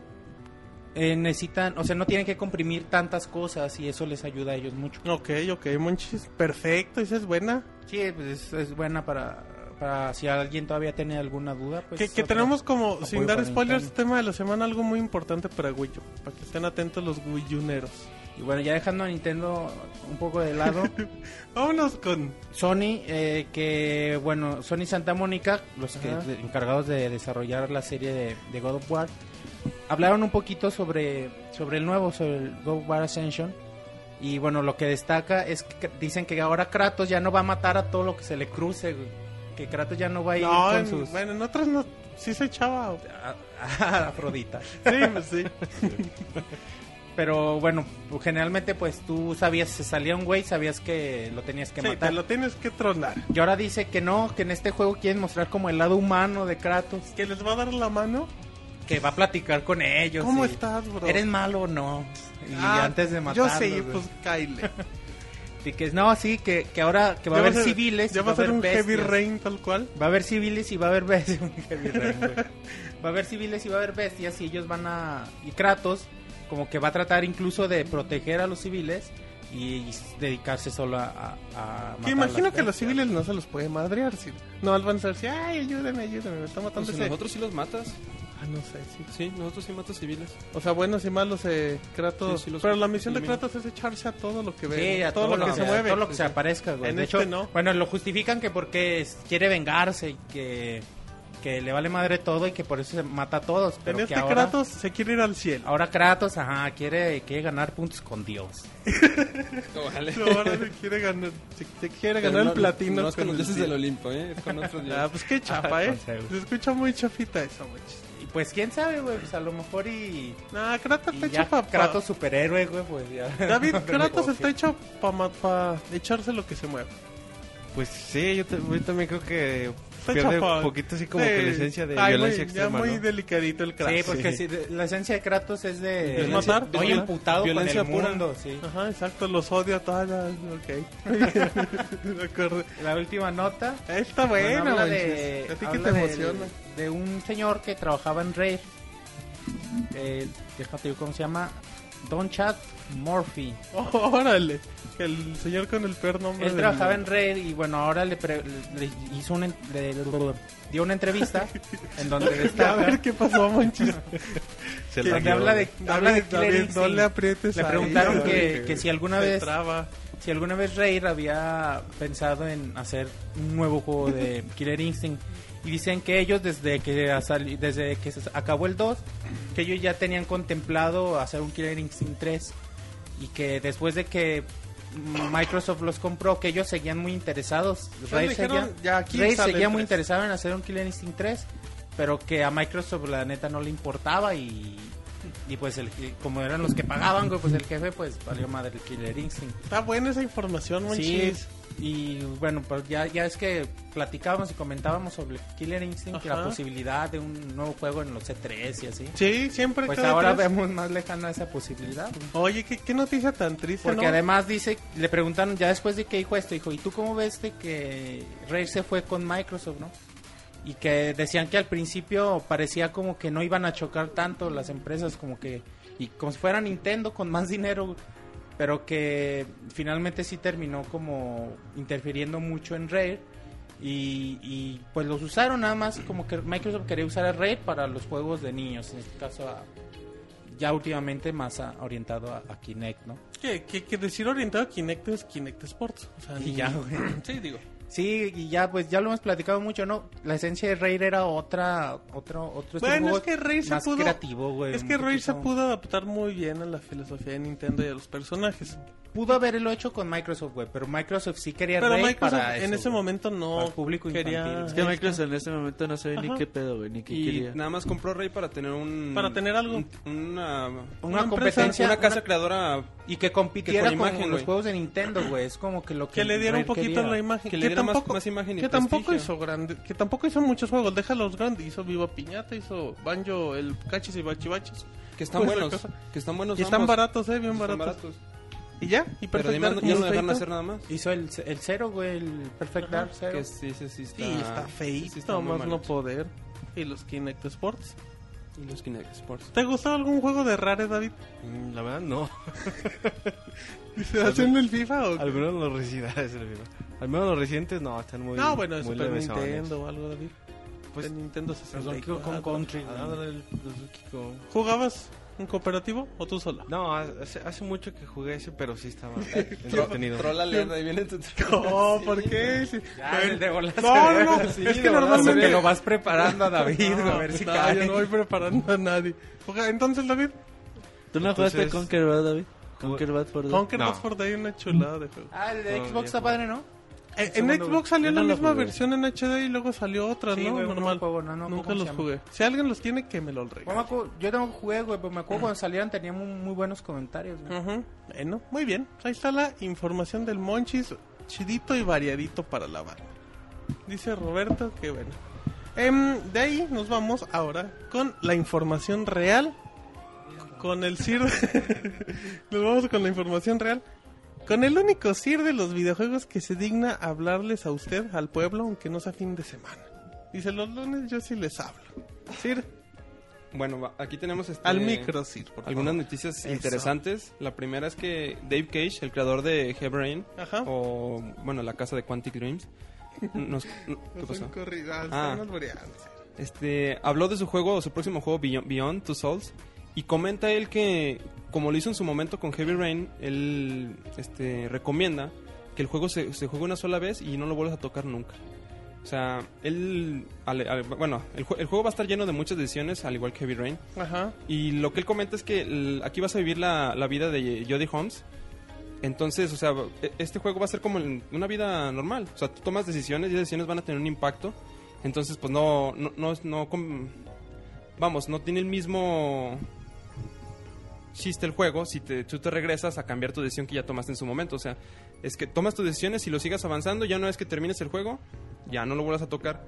eh, necesitan, o sea, no tienen que comprimir tantas cosas y eso les ayuda a ellos mucho. Ok, ok, Monchis. Perfecto, esa es buena. Sí, pues es, es buena para, para si alguien todavía tiene alguna duda. Pues que tenemos como, sin dar spoilers, Nintendo. tema de la semana, algo muy importante para Wii U. Para que estén atentos los Wii Uneros. Y bueno, ya dejando a Nintendo un poco de lado, Vámonos con... Sony, eh, que bueno, Sony Santa Mónica, los que, de- encargados de desarrollar la serie de, de God of War, hablaron un poquito sobre, sobre el nuevo, sobre el Go War Ascension. Y bueno, lo que destaca es que dicen que ahora Kratos ya no va a matar a todo lo que se le cruce, güey. Que Kratos ya no va a ir No, con en- sus... bueno, en otras no, sí se echaba. a- a Afrodita. Sí, pues sí. Pero bueno, generalmente pues tú sabías, se salía un güey, sabías que lo tenías que Sí, matar. te lo tienes que tronar. Y ahora dice que no, que en este juego quieren mostrar como el lado humano de Kratos, Que les va a dar la mano. que va a platicar con ellos. ¿Cómo y, estás, bro? ¿Eres malo o no? Y Ah, antes de Yo matarlos, sé, güey. pues Kyle. Y que no, sí, que, que ahora que va a haber civiles, Ya y va a ser haber un heavy bestias. rain tal cual. Va a haber civiles y va a haber bestias. un heavy rain, güey. va a haber civiles y va a haber bestias y ellos van a... Y Kratos como que va a tratar incluso de proteger a los civiles y, dedicarse solo a... a, a Que imagino las que los civiles no se los puede madrear. Si... No, van a decir, ay, ayúdenme, ayúdenme, me está matando Pues ese. nosotros sí los matas. Ah, no sé, sí. Sí, nosotros sí matas civiles. O sea, buenos y malos, eh, Kratos. Sí, sí los- Pero la misión de. Kratos es echarse a todo lo que ve. Sí, ¿no? a todo, lo que se mueve. Todo lo que se aparezca, güey. En de este hecho, no. bueno, lo justifican que porque quiere vengarse y que, que le vale madre todo y que por eso se mata a todos. Pero En que este ahora, Kratos se quiere ir al cielo. ahora Kratos, ajá, quiere, quiere ganar puntos con Dios. Ojalá. Ahora se quiere ganar, se, se quiere Pero ganar no- el platino. No es con los el dioses del Olimpo, ¿eh? Es con otros Ah, dioses. pues qué chapa, Ah, ¿eh? Se escucha muy chafita eso, manches. Pues quién sabe, güey, pues a lo mejor y, Nah, Kratos está hecho para... Kratos superhéroe, güey, pues ya. David, Kratos está hecho para echarse lo que se mueve. Pues sí, yo, ta- yo también creo que Está pierde chafón. un poquito así como Sí. que la esencia de Ay, violencia muy, extrema, Ya muy ¿no? delicadito el Kratos. Sí, porque sí, de- la esencia de Kratos es de... ¿Es matar? Estoy Ajá. imputado Violencia con el pura. mundo, sí. Ajá, exacto, los odio a todas las... Ok. La última nota... Está Bueno, buena, habla manches. de, A ti que te emociona. de un señor que trabajaba en Rare. Eh, déjate ver cómo se llama. Don Chad Murphy. Oh, órale. El señor con el peor nombre Él del trabajaba en. Rare y bueno, ahora le, pre- le hizo una, en- le- dio una entrevista en donde A destaca, ver qué pasó, manches. Se habla de, habla de David, Killer David, Instinct. no le aprietes Le preguntaron que, que si alguna se vez traba. si alguna vez Rare había pensado en hacer un nuevo juego de Killer Instinct y dicen que ellos desde que desde que se acabó el 2 que ellos ya tenían contemplado hacer un Killer Instinct 3 y que después de que Microsoft los compró que ellos seguían muy interesados dijeron, seguía, ya aquí muy 3. interesado en hacer un Killer Instinct 3 pero que a Microsoft la neta no le importaba y y pues el, como eran los que pagaban güey, pues el jefe pues valió madre el Killer Instinct Está buena esa información, Sí, manches. y bueno, pues ya, ya es que platicábamos y comentábamos sobre Killer Instinct y la Ajá. posibilidad de un nuevo juego en los C3 y así. Sí, siempre Pues ahora tres. vemos más lejana esa posibilidad. Oye, ¿qué, qué noticia tan triste, Porque ¿no? además dice, le preguntaron ya después de que dijo esto, dijo, ¿y tú cómo ves de que Rare se fue con Microsoft, no? Y que decían que al principio parecía como que no iban a chocar tanto las empresas, como que, y como si fuera Nintendo con más dinero, pero que finalmente sí terminó como interfiriendo mucho en Rare. Y, y, pues los usaron nada más como que Microsoft quería usar a Rare para los juegos de niños, en este caso a- ya últimamente más a- orientado a, a Kinect, ¿no? Que, que, que decir orientado a Kinect es Kinect Sports. O sea, Y ya, güey. Sí, digo. Sí, y ya pues ya lo hemos platicado mucho, ¿no? La esencia de Rare era otra, otro, otro Bueno, es que Rare se más pudo- creativo, güey. Es que Rare se pudo adaptar muy bien a la filosofía de Nintendo y a los personajes. Pudo haberlo hecho con Microsoft, güey, pero Microsoft sí quería Pero Rare Microsoft para en eso, ese momento no Para el público quería... infantil. Es que Microsoft en este momento no sabe ni Ajá. qué pedo, güey, ni qué Y quería. nada más compró Rey para tener un... Para tener algo. un- una... Una, una empresa, competencia, Una casa una- creadora y que compitiera con, con los juegos de Nintendo, güey. Es como que lo que que le diera un poquito quería. la imagen Que le diera más- más imagen y que tampoco prestigio. hizo grande que tampoco hizo muchos juegos déjalos grandes hizo Viva Piñata hizo Banjo el Cachis y Bachibaches que están Pues, buenos. Que están buenos y están ambos. baratos eh bien Están baratos. y ya y Pero Perfect además Dark ya no dejaron hacer nada más. Hizo el, el cero, güey, el Perfect Dark Zero. Que sí, sí, sí está... sí está feito sí está más no poder y los Kinect Sports Y los Kinect Sports. ¿te gustó algún juego de Rare David? Mm, La verdad, no. ¿Se el FIFA o Al menos los recientes. Al menos los recientes, no, están muy. no bueno muy Super. Nintendo o algo David Pues, de Nintendo Los Donkey 64 Kong Country. ¿Jugabas ¿Un cooperativo o tú solo? No, hace, hace mucho que jugué ese, pero sí estaba entretenido. Trola lenta, ahí viene tu No, ¿por qué? Sí. Ya, el de volar No, no, no, sí, es que normalmente- lo vas preparando a David, güey, a ver si no, cae. yo no voy preparando a nadie. Oiga, entonces, David, ¿Tú no jugaste Entonces- Conquer Bad, David? Conquer Bad for Day. Conquer No. Bad for Day una chulada de juego. Ah, el de No, Xbox está padre, ¿no? Eh, en Xbox salió yo la no misma jugué. versión en HD y luego salió otra, Sí, ¿no? un Normal. juego, no, no, Nunca ¿cómo los jugué. Si alguien los tiene, que me los Yo, regale. acuerdo- yo tengo juego, güey, pero me acuerdo cuando salieron tenían muy, muy buenos comentarios, güey. Ujú. Bueno, muy bien. Ahí está la información del Monchis, chidito y variadito para la banda. Dice Roberto que bueno. Em, de ahí nos vamos ahora con la información real. Con el CIR. nos vamos con la información real. Con el único CIR de los videojuegos que se digna hablarles a usted, al pueblo, aunque no sea fin de semana. Dice, los lunes yo sí les hablo. CIR, Bueno, aquí tenemos este, al micro, CIR, por algunas favor. noticias Eso. interesantes. La primera es que Dave Cage, el creador de Heavy Rain, Ajá. o bueno, la casa de Quantic Dreams, nos, ¿qué No pasó? corridas, Ah. Este, habló de su juego, su próximo juego Beyond, Beyond Two Souls y comenta él que como lo hizo en su momento con Heavy Rain, él este recomienda que el juego se, se juegue una sola vez y no lo vuelvas a tocar nunca. O sea, él al- al- bueno, el, el juego va a estar lleno de muchas decisiones al igual que Heavy Rain Ajá. y lo que él comenta es que el- aquí vas a vivir la, la vida de Jodie Holmes. Entonces, o sea, e- este juego va a ser como una vida normal. O sea, tú tomas decisiones y esas decisiones van a tener un impacto. Entonces, pues no, no, no, no vamos, no tiene el mismo chiste el juego si tú te regresas a cambiar tu decisión que ya tomaste en su momento. O sea, es que tomas tus decisiones y lo sigas avanzando, ya una vez que termines el juego, ya no lo vuelvas a tocar.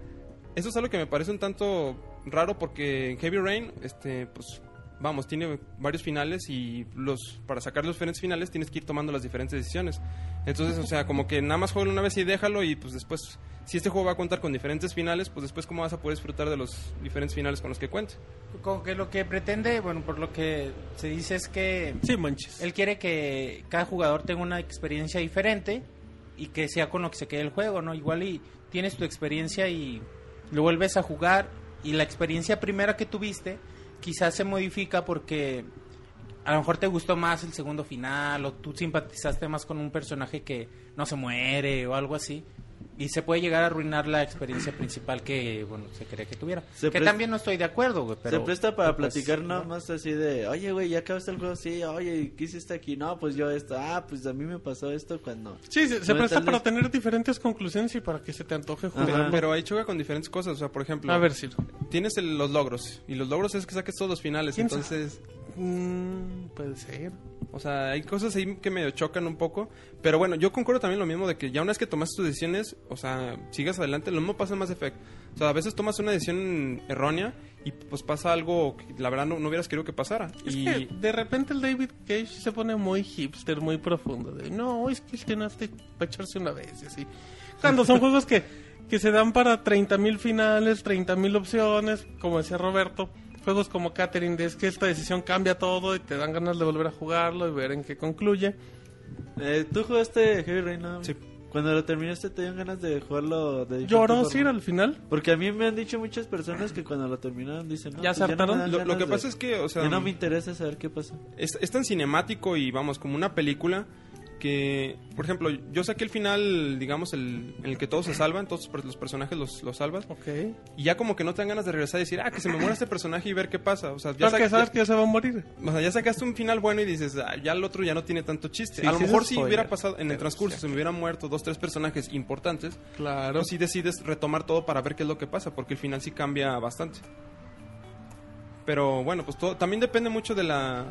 Eso es algo que me parece un tanto raro porque en Heavy Rain, este, pues, vamos, tiene varios finales y los para sacar los diferentes finales tienes que ir tomando las diferentes decisiones. Entonces, o sea, como que nada más juega una vez y déjalo y pues después, si este juego va a contar con diferentes finales, pues después cómo vas a poder disfrutar de los diferentes finales con los que cuente. Como que lo que pretende, bueno, por lo que se dice es que Sí, manches. él quiere que cada jugador tenga una experiencia diferente y que sea con lo que se quede el juego, ¿no? Igual y tienes tu experiencia y lo vuelves a jugar y la experiencia primera que tuviste quizás se modifica porque a lo mejor te gustó más el segundo final o tú simpatizaste más con un personaje que no se muere o algo así y se puede llegar a arruinar la experiencia principal que bueno se quería que tuviera Se que también no estoy de acuerdo güey pero se presta para pues, platicar nada no. más así de, oye, güey, ya acabaste el juego, sí, oye, ¿qué hiciste aquí? No, pues yo esto, ah, pues a mí me pasó esto cuando... Sí, se, presta para tener diferentes conclusiones y para que se te antoje Ajá. jugar. Pero ahí choca con diferentes cosas. O sea, por ejemplo, A ver, Ciro. tienes el- los logros. Y los logros es que saques todos los finales. ¿Quién Entonces, Mm, puede ser. o sea, hay cosas ahí que medio chocan un poco. Pero bueno, yo concuerdo también lo mismo de que ya una vez que tomas tus decisiones, o sea, sigas adelante. Lo mismo pasa en Mass Effect. O sea, a veces tomas una decisión errónea y pues pasa algo que la verdad no, no hubieras querido que pasara. Es y que de repente el David Cage se pone muy hipster, muy profundo. De, no, es que no hace para echarse una vez y así. Cuando son juegos que, que se dan para 30.000 finales, 30.000 opciones, como decía Roberto. Juegos como Catherine, de es que esta decisión cambia todo y te dan ganas de volver a jugarlo y ver en qué concluye. Eh, ¿Tú jugaste Heavy Rain? no? Sí. Cuando lo terminaste te dieron ganas de jugarlo de Lloró? Sir al final. Porque a mí me han dicho muchas personas que cuando lo terminaron dicen, no, ¿Ya pues se no hartaron? dan lo, lo que de- pasa es que, o sea, ya no me interesa saber qué pasa. es, es tan cinemático y vamos, como una película que, por ejemplo, yo saqué el final, digamos, el, en el que todos se salvan, todos los personajes los, los salvas. Ok. Y ya como que no te dan ganas de regresar y decir, ah, que se me muera este personaje y ver qué pasa. O sea, ya, Porque sabes que ya se va a morir. o sea, ya sacaste un final bueno y dices, ah, ya el otro ya no tiene tanto chiste. Sí, a lo sí, mejor si hubiera pasado en el transcurso, se me hubieran muerto dos, tres personajes importantes, Claro. pues sí decides retomar todo para ver qué es lo que pasa, porque el final sí cambia bastante. Pero bueno, pues todo, también depende mucho de la,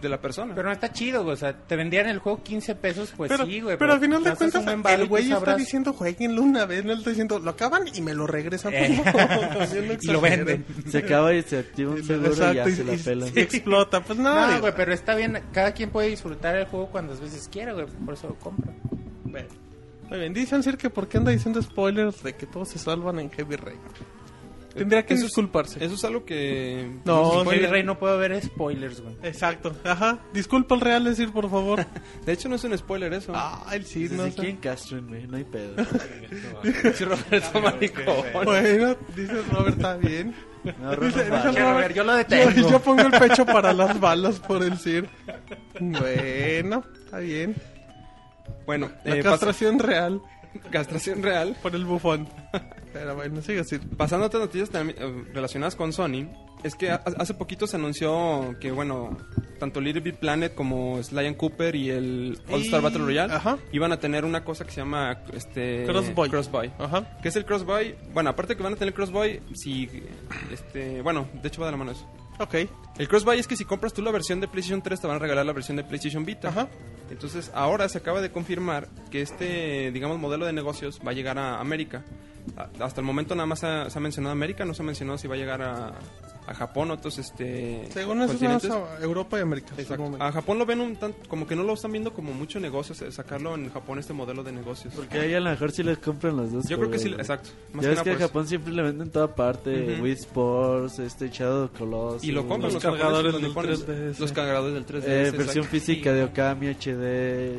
de la persona. Pero no está chido, güey. O sea, te vendían el juego 15 pesos, pues pero, sí, güey. pero al final de cuentas, y el güey está diciendo jueguenlo una vez, no le está diciendo lo acaban y me lo regresan. Eh. Pues no, también no Y lo venden. Se acaba y se activa un seguro y ya Exacto, se la y- pelan. y explota. Pues no, No, güey, pero está bien. Cada quien puede disfrutar el juego cuantas veces quiera, güey. Por eso lo compra. bueno. Muy bien, dicen Sir que por qué anda diciendo spoilers de que todos se salvan en Heavy Rain. Tendría que Eso es- disculparse. Eso es algo que... No, Heavy Rain no puede haber spoilers, güey. Exacto, ajá. Disculpa el real decir, por favor. De hecho, no es un spoiler eso. ah, el sí, Desde no aquí sé. en Castro, güey, no hay pedo. Sí, Roberto Maricón. Bueno, dice Robert, está bien. Ahorro Dice- dice Robert, ver, yo lo Yo, detengo. yo pongo el pecho para las balas por el CIR. Bueno, está bien. Bueno, La eh, castración real castración real. por el bufón. Pero bueno, sigue así. Pasando a otras noticias también, eh, relacionadas con Sony, es que ha- hace poquito se anunció que, bueno, tanto Little Big Planet como Sly Cooper y el All Star Y- Battle Royale ajá. iban a tener una cosa que se llama este Crossboy. Crossboy. Ajá. ¿Qué es el Crossboy? Bueno, aparte que van a tener Crossboy, si, este, bueno, de hecho va de la mano eso. Ok. El Crossbuy es que si compras tú la versión de PlayStation 3 te van a regalar la versión de PlayStation Vita. Ajá. Entonces ahora se acaba de confirmar que este, digamos, modelo de negocios va a llegar a América. Hasta el momento nada más ha- se ha mencionado América, no se ha mencionado si va a llegar a, a Japón otros este, Según eso, más continentes. a Europa y América. Exacto. A Japón lo ven un tanto, como que no lo están viendo como mucho negocio, sacarlo en Japón este modelo de negocios. Porque ahí a lo mejor sí les compran los dos. Yo creo que sí, exacto. Más Ya que ves nada que a. Japón siempre le venden en toda parte. Wii Sports, este Shadow Colossus. Y lo compran Los los, cargadores del nipones. 3DS. Los cargadores del 3DS. Eh, exacto. versión física de Okami HD.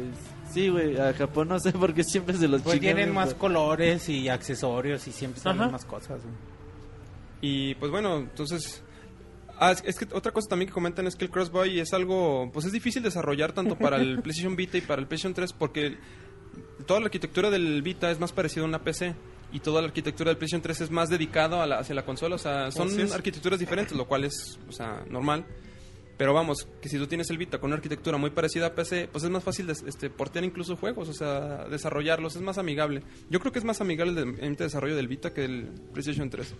Sí, güey, a Japón no sé por qué siempre se los Pues chingan, tienen más pero- colores y accesorios y siempre salen Ajá. más cosas. güey. Y pues bueno, entonces... Ah, es, es que otra cosa también que comentan es que el Crossboy es algo... Pues es difícil desarrollar tanto para el PlayStation Vita y para el PlayStation 3 porque toda la arquitectura del Vita es más parecida a una PC. Y toda la arquitectura del PlayStation 3 es más dedicado a la- hacia la consola. O sea, son arquitecturas diferentes, lo cual es o sea, normal. Pero vamos, que si tú tienes el Vita con una arquitectura muy parecida a PC, pues es más fácil des- este, portear incluso juegos, o sea, desarrollarlos, es más amigable. Yo creo que es más amigable el, de- el desarrollo del Vita que del PlayStation 3.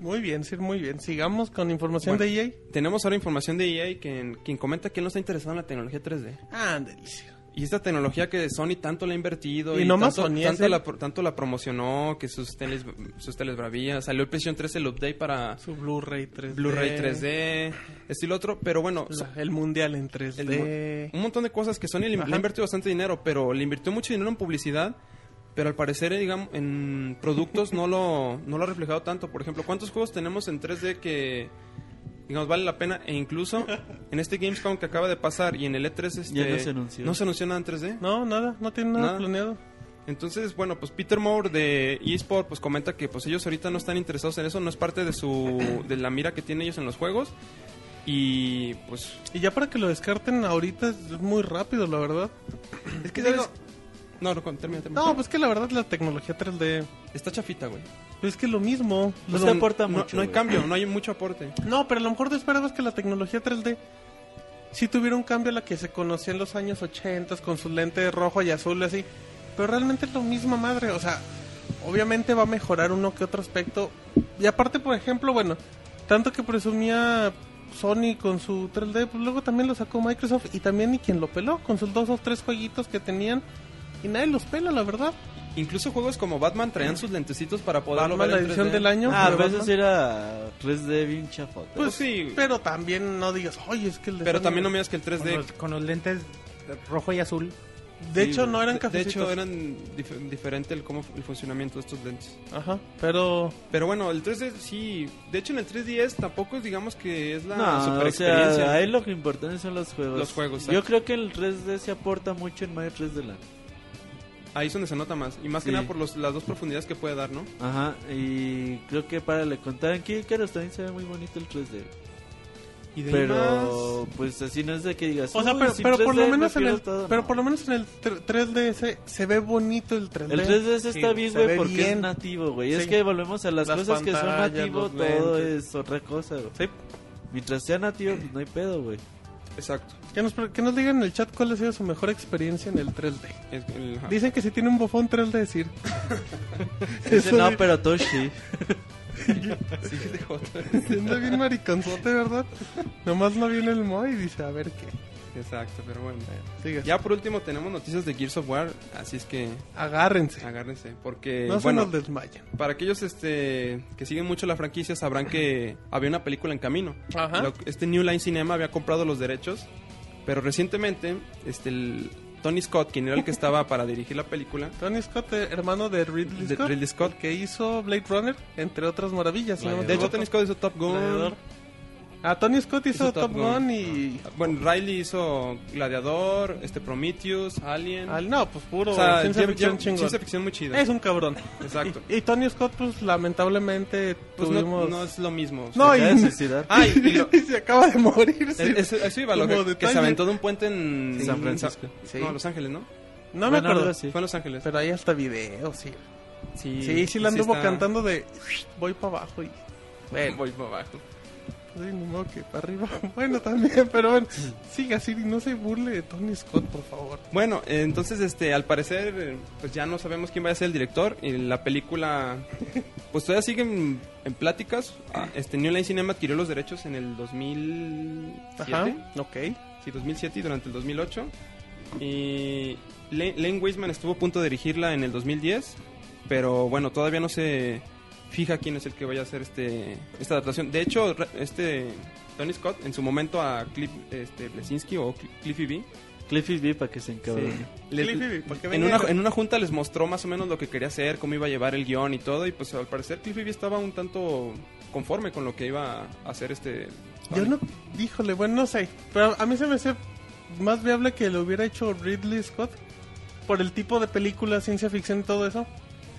Muy bien, sí, muy bien. Sigamos con información Bueno. de EA. Tenemos ahora información de EA quien, quien comenta que él no está interesado en la tecnología 3D. Ah, delicia. Y esta tecnología que Sony tanto le ha invertido Y y, no tanto, Sony, tanto, el- la, tanto la promocionó, que sus teles, sus teles bravías, salió el PlayStation 3 el update para Su Blu-ray 3D. Blu-ray 3D, estilo otro, pero bueno, La- el mundial en 3D. un montón de cosas que Sony le, ha invertido bastante dinero, pero le invirtió mucho dinero en publicidad, pero al parecer, eh, digamos, en productos no lo, no lo ha reflejado tanto. Por ejemplo, ¿cuántos juegos tenemos en 3D que, digamos, vale la pena? E incluso en este Gamescom que acaba de pasar y en el E3 este, Ya no se anunció. no se anunció nada en 3D. No, nada, no tiene nada, Nada. planeado. Entonces, bueno, pues Peter Moore de eSport pues comenta que pues ellos ahorita no están interesados en eso, no es parte de su de la mira que tienen ellos en los juegos. Y pues Y ya para que lo descarten ahorita es muy rápido, la verdad. es que digo, no, no, termina, termina. No, pues que la verdad la tecnología 3D está chafita, güey. pues es que es lo mismo. No se aporta No, mucho. no hay güey. cambio, no hay mucho aporte. No, pero a lo mejor te esperabas que la tecnología 3D sí tuviera un cambio a la que se conocía en los años 80 con sus lentes rojo y azul así. Pero realmente es lo mismo, madre. O sea, obviamente va a mejorar uno que otro aspecto. Y aparte, por ejemplo, bueno, tanto que presumía Sony con su 3D, pues luego también lo sacó Microsoft y también ni quien lo peló con sus dos o tres jueguitos que tenían. Y nadie los pela, la verdad. Incluso juegos como Batman traían sus lentecitos para poderlo Batman, ver la edición 3D. del año. Ah, de pero Batman. era 3D bien chafota. Pues sí. sí, pero también no digas, oye, es que el Pero también no me digas que el Con 3D... los, con los lentes rojo y azul. De Sí, hecho, no eran De- De cafecitos. hecho, eran dif- diferente el, cómo, el funcionamiento de estos lentes. Ajá, pero... Pero bueno, el 3D sí... De hecho, en el 3DS tampoco es, digamos, que es la no, super o sea, experiencia. ahí lo que importante son los juegos. Los juegos, Yo creo que el 3D se aporta mucho en Mario 3D Land. Ahí es donde se nota más. Y más que Sí. nada por los, las dos profundidades que puede dar, ¿no? Ajá, y creo que para le contar en Kikaros también se ve muy bonito el 3D. Y de Pero, pues así no es de que digas. O sea, "Uy, pero, pero por lo 3D menos en el, todo". pero No. por lo menos en el tr- 3DS se ve bonito el 3D. El 3DS está Sí, bien, se güey, porque es bien. nativo, güey. Es Sí. que volvemos a las, Las cosas que son los todo lentes. es otra cosa, güey. Sí. Mientras sea nativo, pues no hay pedo, güey. Exacto. Que nos, que nos digan en el chat cuál ha sido su mejor experiencia en el 3D. Es el-. Dicen que si tiene un bofón 3D decir. Dice, Eso no, de- pero Toshi. Sí, de. Anda bien mariconzote, ¿verdad? Nomás no viene el Mo y dice, a ver qué. Exacto, pero bueno. Sigue. Ya por último tenemos noticias de Gears of War, así es que Agárrense. agárrense, porque no se bueno, nos desmayen. para aquellos este que siguen mucho la franquicia sabrán que había una película en camino. Ajá. Lo- este New Line Cinema había comprado los derechos, pero recientemente este el Tony Scott, quien era el que estaba para dirigir la película, Tony Scott, eh, hermano de Ridley De Scott. Ridley Scott. el que hizo Blade Runner, entre otras maravillas. no de hecho. Tony Scott hizo Top Gun, Gladiador. Ah, Tony Scott hizo, Hizo Top Top Gun, Gun. y... Bueno, Riley hizo Gladiador, este Prometheus, Alien. Al- no, pues puro o sea, ciencia ficción chingón. ciencia ficción muy chida. Es un cabrón. Exacto. Y, y Tony Scott, pues lamentablemente Pues no, tuvimos... no es lo mismo. No, Se y- suicidar. Ah, y- y lo- y se acaba de morir. sí. es- es- eso iba, lo que, que se aventó de un puente en San en Francisco. Sí. No, Los Ángeles, ¿no? No me Bueno, acuerdo. algo así. Fue en Los Ángeles. Pero ahí hasta video, sí. sí, Sí, sí, la anduvo está- cantando de... Voy para abajo y... Bueno, Voy para abajo. Sí, ni modo que para arriba. Bueno, también, pero bueno. Siga, Siri, no se burle de Tony Scott, por favor. Bueno, eh, entonces, este, al parecer, eh, pues ya no sabemos quién va a ser el director. Y la película, pues todavía sigue en, pláticas. Ah, Este, New Line Cinema adquirió los derechos en el 2007. Ajá, ok. Sí, 2007 y durante el 2008. Y Lane, Lane Wiseman estuvo a punto de dirigirla en el 2010. Pero bueno, todavía no se fija quién es el que vaya a hacer este esta adaptación. De hecho, este Tony Scott en su momento a Cliff este, Blesinski o Cl- Cliffy B Cliffy B para que se encabrone. Cliffy B, en, venga una, en una junta les mostró más o menos lo que quería hacer, cómo iba a llevar el guion y todo, y pues al parecer Cliffy B estaba un tanto conforme con lo que iba a hacer este... Yo no... Híjole, bueno, no sé. Pero a mí se me hace más viable que lo hubiera hecho Ridley Scott. Por el tipo de película, ciencia ficción y todo eso.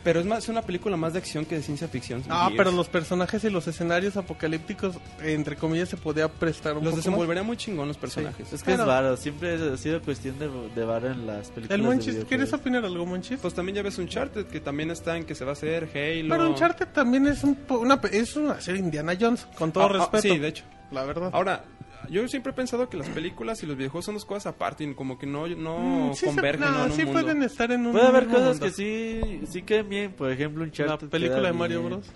Pero es más es una película más de acción que de ciencia ficción. Ah, Gears. pero los personajes y los escenarios apocalípticos, entre comillas, se podía prestar un Los poco más. desenvolvería muy chingón los personajes. Es que es varo, siempre ha sido cuestión de, de varo en las películas. El de Monchis, videojuegos. ¿quieres opinar algo, Monchis? Pues también ya ves Uncharted, que también está en que se va a hacer Halo. Pero Uncharted también es un po- una pe- es una serie Indiana Jones, con todo Ah, ah, respeto. sí, de hecho. La verdad. Ahora, yo siempre he pensado que las películas y los videojuegos son dos cosas aparte, y como que no, no Mm, sí convergen no, ¿no? en un sí mundo. pueden estar en un Puede haber cosas mundo. que sí, sí queden bien. Por ejemplo, un La película de Mario Bros.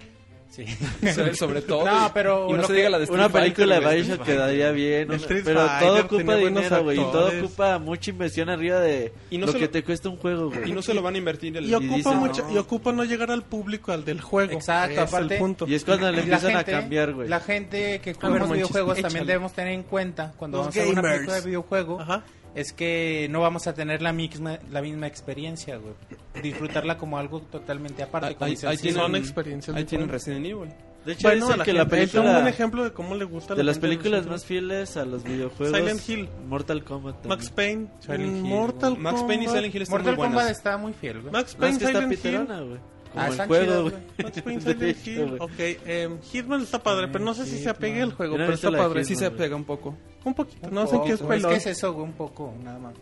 Sí. sobre, todo. No, y- pero y no lo se que- diga la de Street Una película de Fighter, Bioshock güey. quedaría bien, pero Fighter todo ocupa dinero, güey, y todo ocupa mucha inversión arriba de Y no lo que te cuesta un juego, güey. Y no se lo van a invertir. el- Y ocupa, dicen, mucho, no. y ocupa no llegar al público, al del juego. Exacto, aparte- el punto. Y es cuando le La empiezan gente- a cambiar, güey. La gente que A ver, juega los videojuegos también debemos tener en cuenta cuando Los vamos a ver una película de videojuego Ajá. Es que no vamos a tener la misma la misma experiencia, güey. Disfrutarla como algo totalmente aparte. Ahí- tienen- son experiencias Ahí tienen. Resident Evil. De hecho, Bueno, dicen la que la gente- es un buen película ejemplo de cómo le gusta la de las películas más fieles a los videojuegos Silent Hill. Mortal Kombat. también. Max Payne, Silent mm, Hill, Mortal Max Payne y Kombat. Silent Hill están Mortal muy buenas. Kombat está muy fiel, güey. Max No, Payne, es que está Silent Hill. piterona, güey. Como Ah, el juego, güey. Ok, em, Hitman está padre, pero no sé si se apegue al juego, no pero está padre. Sí se pega un poco. Un poquito, Un no sé qué es poco, es pelón. que es eso, güey, un poco, nada más.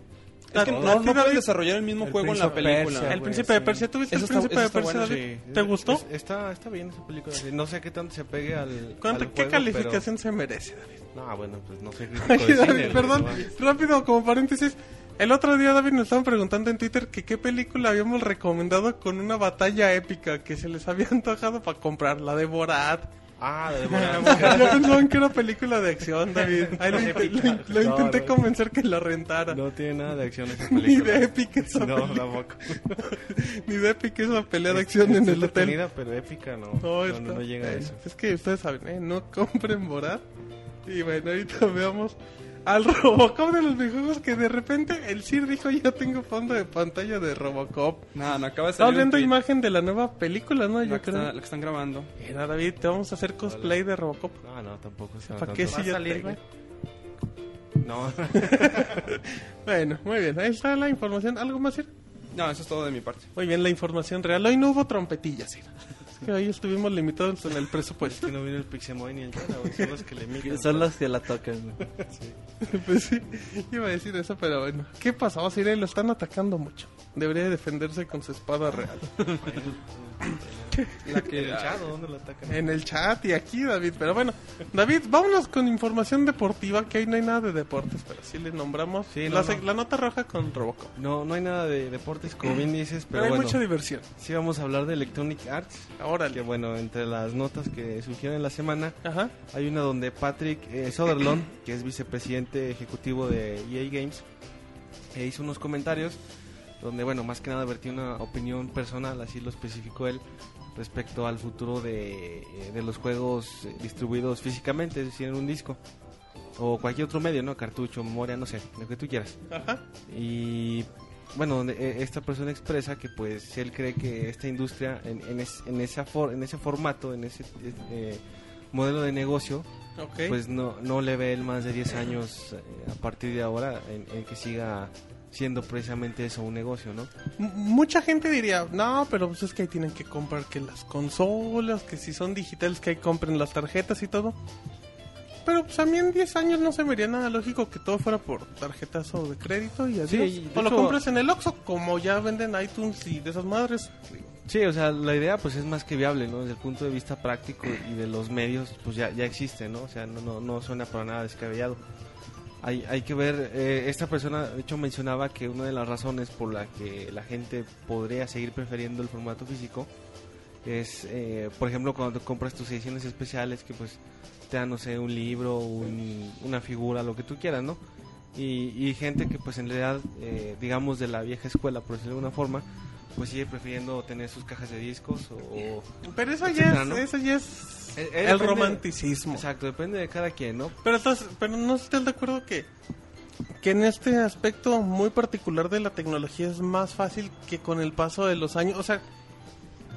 Es que ¿A- no, no pueden David? desarrollar el mismo El juego en la película. Persia, El príncipe de. Persia, ¿tuviste Eso el príncipe de Persia, bueno, David? Sí, ¿Te gustó? es- está, está bien esa película. sí. No sé qué tanto se pegue al. ¿Cuánto- al ¿Qué juego, calificación se merece, David? pero- No, bueno, pues no crítico Ay, David, cine. perdón, pero- rápido, como paréntesis. El otro día, David, nos estaban preguntando en Twitter que qué película habíamos recomendado con una batalla épica que se les había antojado para comprar, la de Borat. Ah, de Devorar. Yo pensaban que era película de acción, David. Ahí lo, int- lo- lo No, intenté no. convencer que la rentara. No tiene nada de acción esa Ni película. de épica esa No, película. tampoco. Ni de épica esa pelea de acción en Es el hotel. pero épica no. No, No, está- no, no llega a eso. Es que ustedes saben, ¿eh? No compren Borat. Y bueno, ahorita veamos al Robocop de los videojuegos que de repente el Sir dijo ya tengo fondo de pantalla de Robocop. No, no acaba de salir. un viendo imagen de la nueva película, ¿no? la Yo que creo. está- la que están grabando. Mira, David, te vamos a hacer cosplay de Robocop. No, no, tampoco. ¿Para qué ¿Va si salir, tengo? güey? No. Bueno, muy bien, ahí está la información. ¿Algo más, Sir? No, eso es todo de mi parte. Muy bien, la información real. Hoy no hubo trompetillas, Sir. Es que hoy estuvimos limitados en el Es presupuesto. que no vino el Pixemoy ni el Yara, güey. Son los que le imitan. Son los que la tocan, güey. Pues sí, iba a decir eso, pero bueno. ¿Qué pasó, Sir? Lo están atacando mucho. Debería defenderse con su espada real. La que, ¿El chat dónde lo atacan? En el chat y aquí, David. Pero bueno, David, vámonos con información deportiva, que hoy no hay nada de deportes, pero sí le nombramos Sí, no, la, no. se- la nota roja con Robocop. No, no hay nada de deportes, como bien dices, Pero, pero hay bueno. mucha diversión. Sí vamos a hablar de Electronic Arts. Ahora, Que bueno, entre las notas que surgieron en la semana, Ajá. hay una donde Patrick eh, Soderlund, que es vicepresidente ejecutivo de EA Games, eh, hizo unos comentarios donde, bueno, más que nada vertió una opinión personal, así lo especificó él, respecto al futuro de, eh, de los juegos eh, distribuidos físicamente, es decir, en un disco. O cualquier otro medio, ¿no? Cartucho, memoria, no sé, lo que tú quieras. Ajá. Y bueno, donde, eh, esta persona expresa que pues él cree que esta industria en, en, es- en esa for- en ese formato, en ese eh, modelo de negocio, pues no, no le ve él más de 10 años eh, a partir de ahora en, en que siga siendo precisamente eso un negocio, ¿no? M- mucha gente diría, no, pero pues es que ahí tienen que comprar que las consolas, que si son digitales que ahí compren las tarjetas y todo. Pero pues a mí en 10 años no se me vería nada lógico que todo fuera por tarjetas o de crédito y así. Sí, o lo hecho- compras en el Oxxo, como ya venden iTunes y de esas madres. Sí, o sea, la idea pues es más que viable, ¿no? Desde el punto de vista práctico y de los medios, pues ya, ya existe, ¿no? O sea, no, no, no suena para nada descabellado. Hay, hay que ver, eh, esta persona de hecho mencionaba que una de las razones por la que la gente podría seguir prefiriendo el formato físico es, eh, por ejemplo, cuando te compras tus ediciones especiales que pues te dan, no sé, un libro, un- una figura, lo que tú quieras, ¿no? Y, y gente que pues en realidad, eh, digamos, de la vieja escuela, por decirlo de alguna forma, pues sigue prefiriendo tener sus cajas de discos o... Pero eso ya es, ¿no? eso ya es el depende- romanticismo. Exacto, depende de cada quien, ¿no? Pero, estás, pero no estás de acuerdo que, que en este aspecto muy particular de la tecnología es más fácil que con el paso de los años. O sea,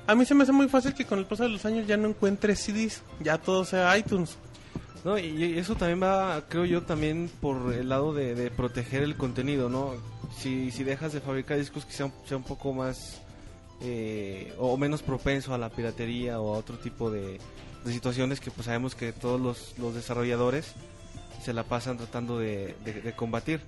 a mí se me hace muy fácil que con el paso de los años ya no encuentres CDs, ya todo sea iTunes. No, y y eso también va, creo yo, también por el lado de, de proteger el contenido, ¿no? Si, si dejas de fabricar discos que sea un, sea un poco más eh, o menos propenso a la piratería o a otro tipo de, de situaciones que pues sabemos que todos los, los desarrolladores se la pasan tratando de, de- de combatir.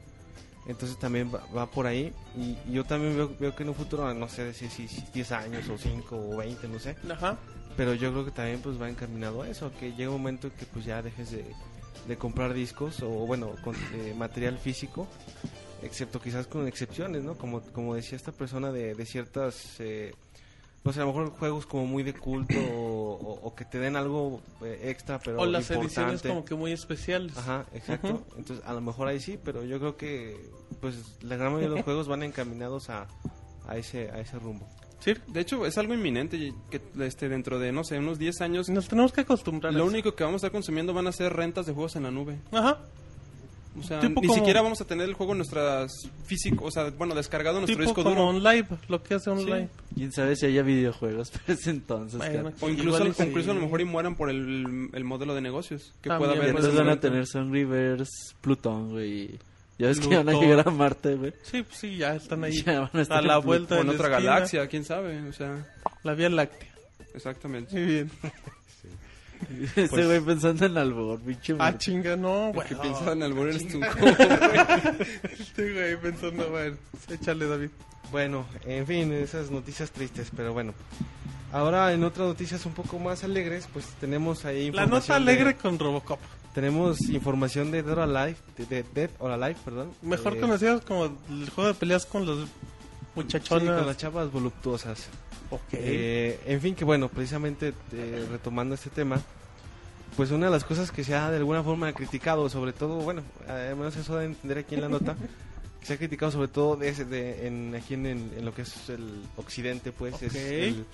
Entonces también va, va por ahí y, y yo también veo, veo que en un futuro, no sé si, si, si 10 años o 5 o 20, no sé, Ajá. pero yo creo que también pues va encaminado a eso, que llega un momento que pues ya dejes de, de comprar discos o bueno, con, eh, material físico, excepto quizás con excepciones, ¿no? Como, como decía esta persona de, de ciertas, eh, no sé, a lo mejor juegos como muy de culto o, o- o que te den algo eh, extra, pero o las importante. ediciones como que muy especiales. Ajá, exacto. Entonces, a lo mejor ahí sí, pero yo creo que pues la gran mayoría de los juegos van encaminados a, a ese a ese rumbo. Sí. De hecho, es algo inminente que este, dentro de, no sé, unos 10 años, Nos tenemos que acostumbrar. a lo eso. único que vamos a estar consumiendo van a ser rentas de juegos en la nube. Ajá. O sea, Tipo ni como- siquiera vamos a tener el juego en nuestras físico, o sea, bueno, descargado en nuestro Tipo disco como duro. on live, lo que hace online. Quién sabe si haya videojuegos para ese entonces. Bueno. O incluso, o incluso a lo sí. mejor y mueran por el, el modelo de negocios. Que También. pueda haber entonces van a tener Sun Rivers, Plutón, güey. Ya ves que van a llegar a Marte, güey. Sí, pues sí, ya están ahí. Ya van a estar a la en vuelta O en otra esquina. galaxia, quién sabe. O sea, La Vía Láctea. exactamente. Muy bien. Ese güey pensando en albor, pinche. Ah, madre. chinga, no, güey. que piensa en albur eres tú. Este güey pensando, a ver, échale David. Bueno, en fin, esas noticias tristes, pero bueno. Ahora en otras noticias un poco más alegres, pues tenemos ahí La nota de- alegre con Robocop. tenemos información de Dead or Alive, de, de Dead or Alive, perdón. Mejor Eh, conocidos como el juego de peleas con los sí, con las chapas voluptuosas. Ok. Eh, en fin, que bueno, precisamente eh, retomando este tema, pues una de las cosas que se ha de alguna forma criticado, sobre todo, bueno, además eso de entender aquí en la nota, que se ha criticado sobre todo de, ese- de- en, aquí en, lo que es el occidente, pues, es el-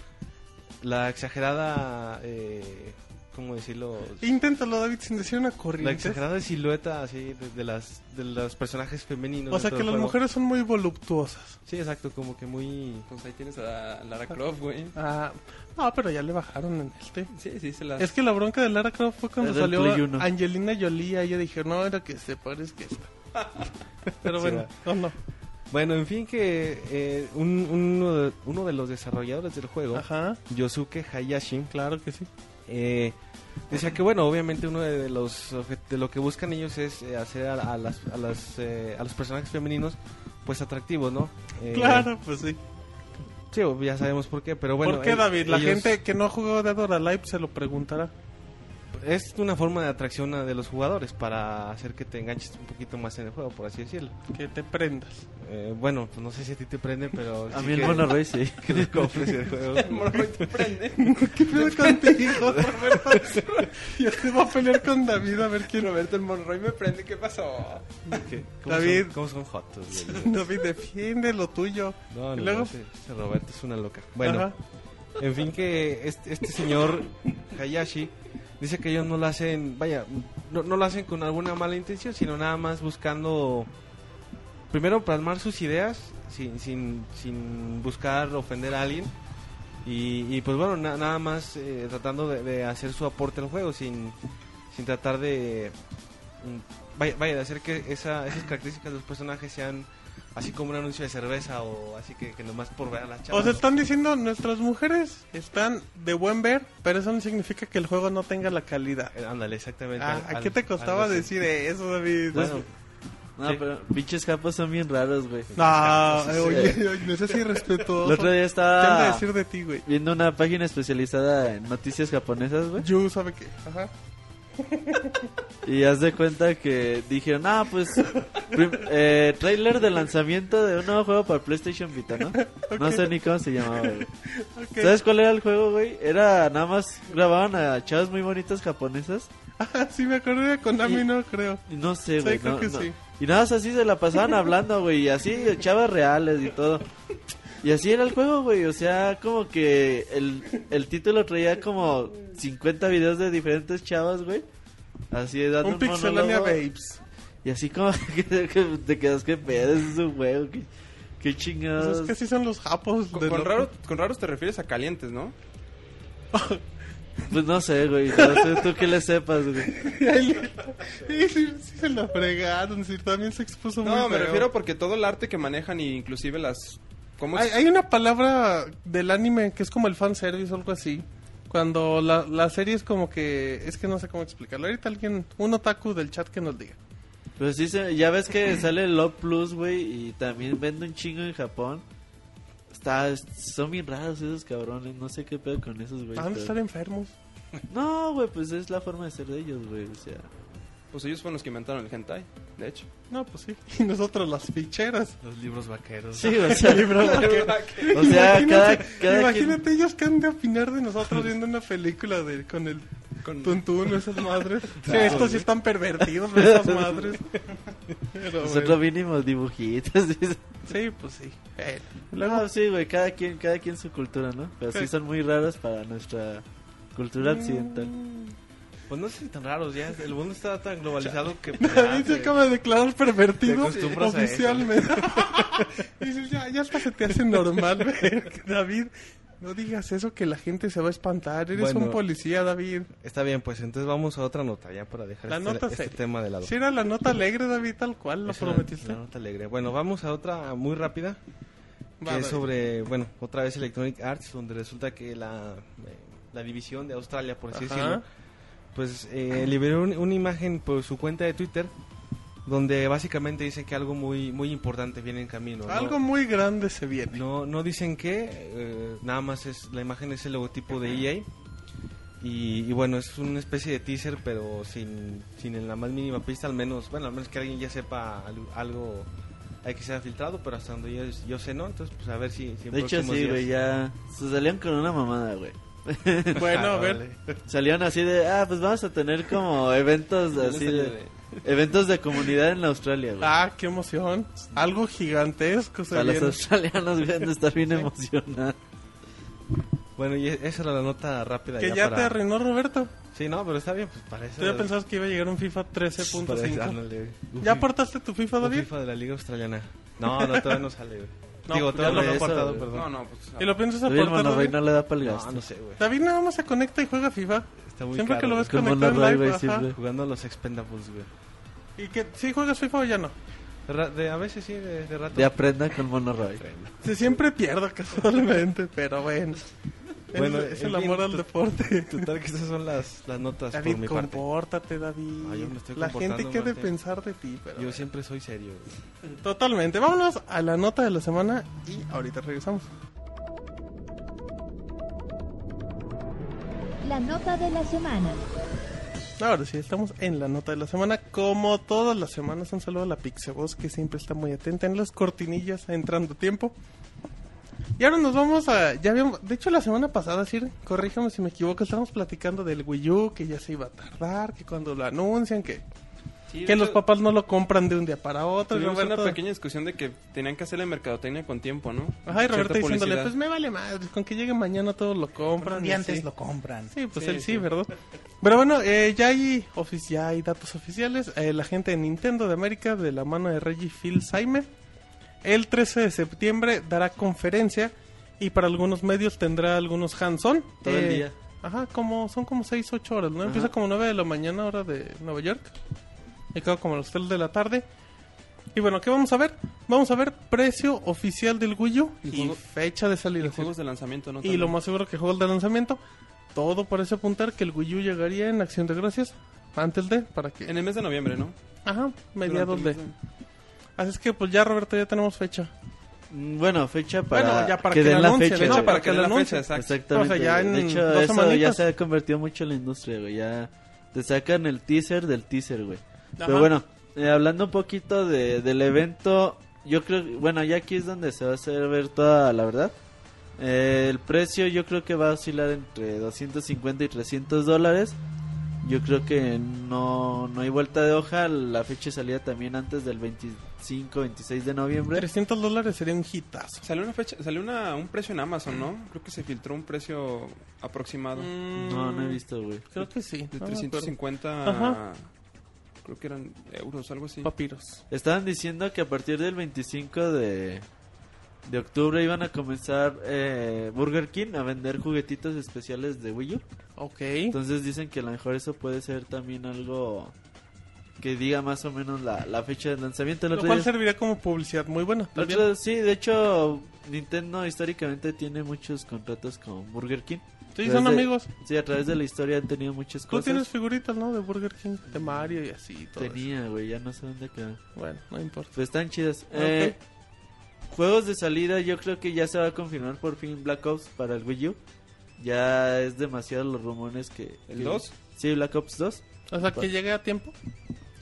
la exagerada, eh, ¿cómo decirlo? Inténtalo, David, sin decir una La corriente. exagerada silueta así de, de las de los personajes femeninos. O sea que las juego. mujeres son muy voluptuosas. Sí, exacto, como que muy... Pues ahí tienes a Lara Croft, güey. Ah, no, pero ya le bajaron en este. Sí, sí, se la... Es que la bronca de Lara Croft fue cuando salió. Angelina Jolie. Ella dijeron, no, era que se parezca esta. pero Sí, bueno, va. no, no. Bueno, en fin, que eh, un- uno, de, uno de los desarrolladores del juego, Ajá, Yosuke Hayashi, claro que sí. Eh, decía que, bueno, obviamente uno de los de lo que buscan ellos es eh, hacer a, a las, a, las, eh, a los personajes femeninos pues atractivos, ¿no? Eh, Claro, pues sí. Sí, ya sabemos por qué, pero bueno. ¿Por qué, David? La ellos- gente que no ha jugado Dead or Alive se lo preguntará. Es una forma de atracción de los jugadores para hacer que te enganches un poquito más en el juego, por así decirlo. Que te prendas. Eh, bueno, pues no sé si a ti te prende, pero... A sí mí el Mono Rey sí. que te compres el juego. ¿Qué pedo contigo, Roberto? Ya se va a pelear con David a ver quién. Roberto el Monroy me prende, ¿qué pasó? ¿Qué? ¿Cómo David. Son, ¿Cómo son jotos? David, defiende lo tuyo. No, Y no, luego- no, ese, ese Roberto es una loca. Bueno, Ajá. en fin que este, este señor Hayashi dice que ellos no lo hacen, vaya, no, lo hacen con alguna mala intención, sino nada más buscando, primero plasmar sus ideas sin, sin, sin buscar ofender a alguien Y, y, pues bueno, na- nada más eh, tratando de, de hacer su aporte al juego sin, sin tratar de... mm, Vaya, vaya, de hacer que esa, esas características de los personajes sean así como un anuncio de cerveza o así que, que nomás por ver a las chavas. O sea, están diciendo nuestras mujeres están de buen ver, pero eso no significa que el juego no tenga la calidad. Eh, Ándale, exactamente. Ah, al- ¿A qué te costaba decir eso, David? Bueno, No, Sí. pero pinches capos son bien raros, güey. No, Sí, sí. oye, oye, no seas irrespetuoso. El otro día ¿Qué estaba decir de ti, güey? viendo una página especializada en noticias japonesas, güey. Yu sabe qué. Ajá. Y haz de cuenta que dijeron, ah, pues, eh, trailer de lanzamiento de un nuevo juego para PlayStation Vita, ¿no? No sé ni cómo se llamaba, güey. Ok. ¿Sabes cuál era el juego, güey? Era nada más grababan a chavas muy bonitas japonesas. Ah, sí, me acordé de Konami, Y- no creo. No sé, Sí, güey. creo no- que no. sí. Y nada más así se la pasaban hablando, güey. Y así, chavas reales y todo. Y así era el juego, güey. O sea, como que el, el título traía como 50 videos de diferentes chavas, güey. Así dando Un un, Pixelania. Babes. Y así como que, que te quedas que pedo, es un juego. Qué, qué Pues chingados. es que sí son los japos. Con, de con lo- raro- con raros te refieres a calientes, ¿no? Pues no sé, güey. No sé tú que le sepas, güey. Ay, sí, sí, sí se la fregaron, sí, también se expuso muy No, me feo. refiero porque todo el arte que manejan y inclusive las... ¿Cómo Hay, hay una palabra del anime que es como el fanservice o algo así. Cuando la, la serie es como que... Es que no sé cómo explicarlo. Ahorita alguien, un otaku del chat que nos diga. Sí, se- ya ves que sale el Love Plus, güey. Y también vende un chingo en Japón. Está, son bien raros esos cabrones. No sé qué pedo con esos, güey. Van a estar enfermos. No, güey, pues es la forma de ser de ellos, güey. O sea, Pues ellos fueron los que inventaron el hentai, de hecho. No, pues sí. Y nosotros las ficheras. Los libros vaqueros. sí, o sea, o sea, Imagínate- cada, cada Imagínate ellos que han de opinar de nosotros viendo una película de con el Con- tuntún, esas madres. Sí, estos sí están pervertidos, esas madres. Pero, nosotros mínimo dibujitos. ¿sí? Sí, pues sí. Eh, luego, No, sí, güey, cada quien, cada quien su cultura, ¿no? Pero sí Sí. son muy raros para nuestra cultura occidental. Pues no sé tan raros, ya el mundo está tan globalizado que... pues, David se acaba de declarar pervertido oficialmente. Dices, ya, ya hasta se te hace normal ver David. No digas eso que la gente se va a espantar. Eres Bueno. un policía, David. Está bien, pues entonces vamos a otra nota ya para dejar La este, nota este tema de lado. Si era la nota alegre, David, tal cual lo Es prometiste. la nota alegre. Bueno, vamos a otra muy rápida. Que es sobre, bueno, otra vez Electronic Arts, donde resulta que la, eh, la división de Australia, por así Ajá. decirlo, pues eh, liberó un- una imagen por su cuenta de Twitter, donde básicamente dice que algo muy muy importante viene en camino. ¿no? Algo muy grande se viene. No, no dicen qué, eh, nada más es la imagen es el logotipo de EA. Y, y bueno, es una especie de teaser, pero sin, sin en la más mínima pista, al menos, bueno, al menos que alguien ya sepa al- algo hay que sea filtrado, pero hasta donde yo, yo sé, ¿no? Entonces, pues a ver si, si en De hecho, sí, días- güey, ya se salieron con una mamada, güey. Bueno, a ver. vale. Salieron así de, ah, pues vamos a tener como eventos así de... Eventos de comunidad en Australia, güey. Ah, qué emoción. Algo gigantesco Para los australianos, güey, han de estar bien emocionados. Bueno, y esa era la nota rápida. Que ya para- te arruinó Roberto. Sí, no, pero está bien, pues para eso. Tú ya pensabas que iba a llegar un FIFA para eso, 13.5. ándale. Un ¿Ya aportaste tu FIFA, David? FIFA de la Liga Australiana. No, no, todavía no sale, güey. No, Digo, no lo he aportado, hizo, perdón. No, no, pues... ¿Y lo piensas aportar, David? no le da para el No, gasto. no sé, güey. David nada más se conecta y juega FIFA. Está muy Siempre caro, que lo ves conectado en live, ajá. siempre. Jugando a los Expendables, güey. ¿Y que sí juegas FIFA o ya no? De a veces sí, de, de rato. De aprenda con Monoroy. Sí, siempre pierdo casualmente, pero bueno. Bueno, es, es el amor al deporte. Total, que estas son las, las notas David, por mi parte. compórtate, David. Ah, yo me estoy La gente de Martín. pensar de ti, pero... Yo siempre soy serio. Totalmente. Vámonos a la nota de la semana y ahorita regresamos. La nota de la semana. Ahora sí, estamos en la nota de la semana. Como todas las semanas, un saludo a la Pixeboss que siempre está muy atenta en las cortinillas entrando tiempo. Y ahora nos vamos a. Ya habíamos. De hecho, la semana pasada, Sir, corríjame si me equivoco, estábamos platicando del Wii U, que ya se iba a tardar, que cuando lo anuncian, que, que los papás no lo compran de un día para otro. y Tuvimos una pequeña discusión de que tenían que hacer la mercadotecnia con tiempo, ¿no? Ajá, y Roberto Cierta diciéndole, publicidad. pues me vale madre, con que llegue mañana todos lo compran. Y y antes lo compran. Sí, pues Sí, él sí, sí. ¿verdad? Pero bueno, eh, ya, hay ofici- ya hay datos oficiales. Eh, la gente de Nintendo de América, de la mano de Reggie Phil Saime, el 13 de septiembre dará conferencia Y para algunos medios tendrá algunos hands-on. Todo el Eh, día. Ajá, como, son como 6, 8 horas, ¿no? Ajá. Empieza como 9 de la mañana, hora de Nueva York. Y acaba como a las 3 de la tarde. Y bueno, ¿qué vamos a ver? Vamos a ver precio oficial del Wii U Y juego- fecha de salida. Y juegos de lanzamiento, ¿no? Y También. lo más seguro que juegos de lanzamiento. Todo parece apuntar que el Wii U llegaría en Acción de Gracias antes de, para que... En el mes de noviembre, ¿no? Ajá, mediados de... Así es que pues ya Roberto, ya tenemos fecha. Mm, Bueno, fecha para, Bueno, ya para que que den la fecha. ¿no? Para que la fecha, exacto. Exactamente. O sea, ya de hecho, dos eso ya se ha convertido mucho en la industria, güey. Ya te sacan el teaser del teaser, güey. Ajá. Pero bueno, eh, hablando un poquito de, del evento, yo creo, bueno, ya aquí es donde se va a hacer ver toda la verdad. Eh, el precio yo creo que va a oscilar entre 250 y 300 dólares. Yo creo que no, no hay vuelta de hoja. La fecha de salida también antes del 25, 26 de noviembre. 300 dólares sería un hitazo. Salió una fecha, salió una, un precio en Amazon, ¿no? Creo que se filtró un precio aproximado. No, no he visto, güey. Creo que sí. De no me acuerdo. 350 Ajá. creo que eran euros, algo así. Papiros. Estaban diciendo que a partir del 25 de, de octubre iban a comenzar eh, Burger King a vender juguetitos especiales de Wii U. Ok. Entonces dicen que a lo mejor eso puede ser también algo que diga más o menos la, la fecha de lanzamiento. El Lo cual día- serviría como publicidad muy buena. otro- sí, de hecho, Nintendo históricamente tiene muchos contratos con Burger King. Sí, son amigos. Sí, a través de la historia han tenido muchas Tú cosas. tienes figuritas, ¿no? De Burger King, de Mario y así. Todo. Tenía, güey, ya no sé dónde quedó. Bueno, no importa. Pues están chidas. Ok. Eh, juegos de salida, yo creo que ya se va a confirmar por fin Black Ops para el Wii U. Ya es demasiado los rumores que... ¿El que- 2? Sí, Black Ops 2. O sea, que llegue a tiempo.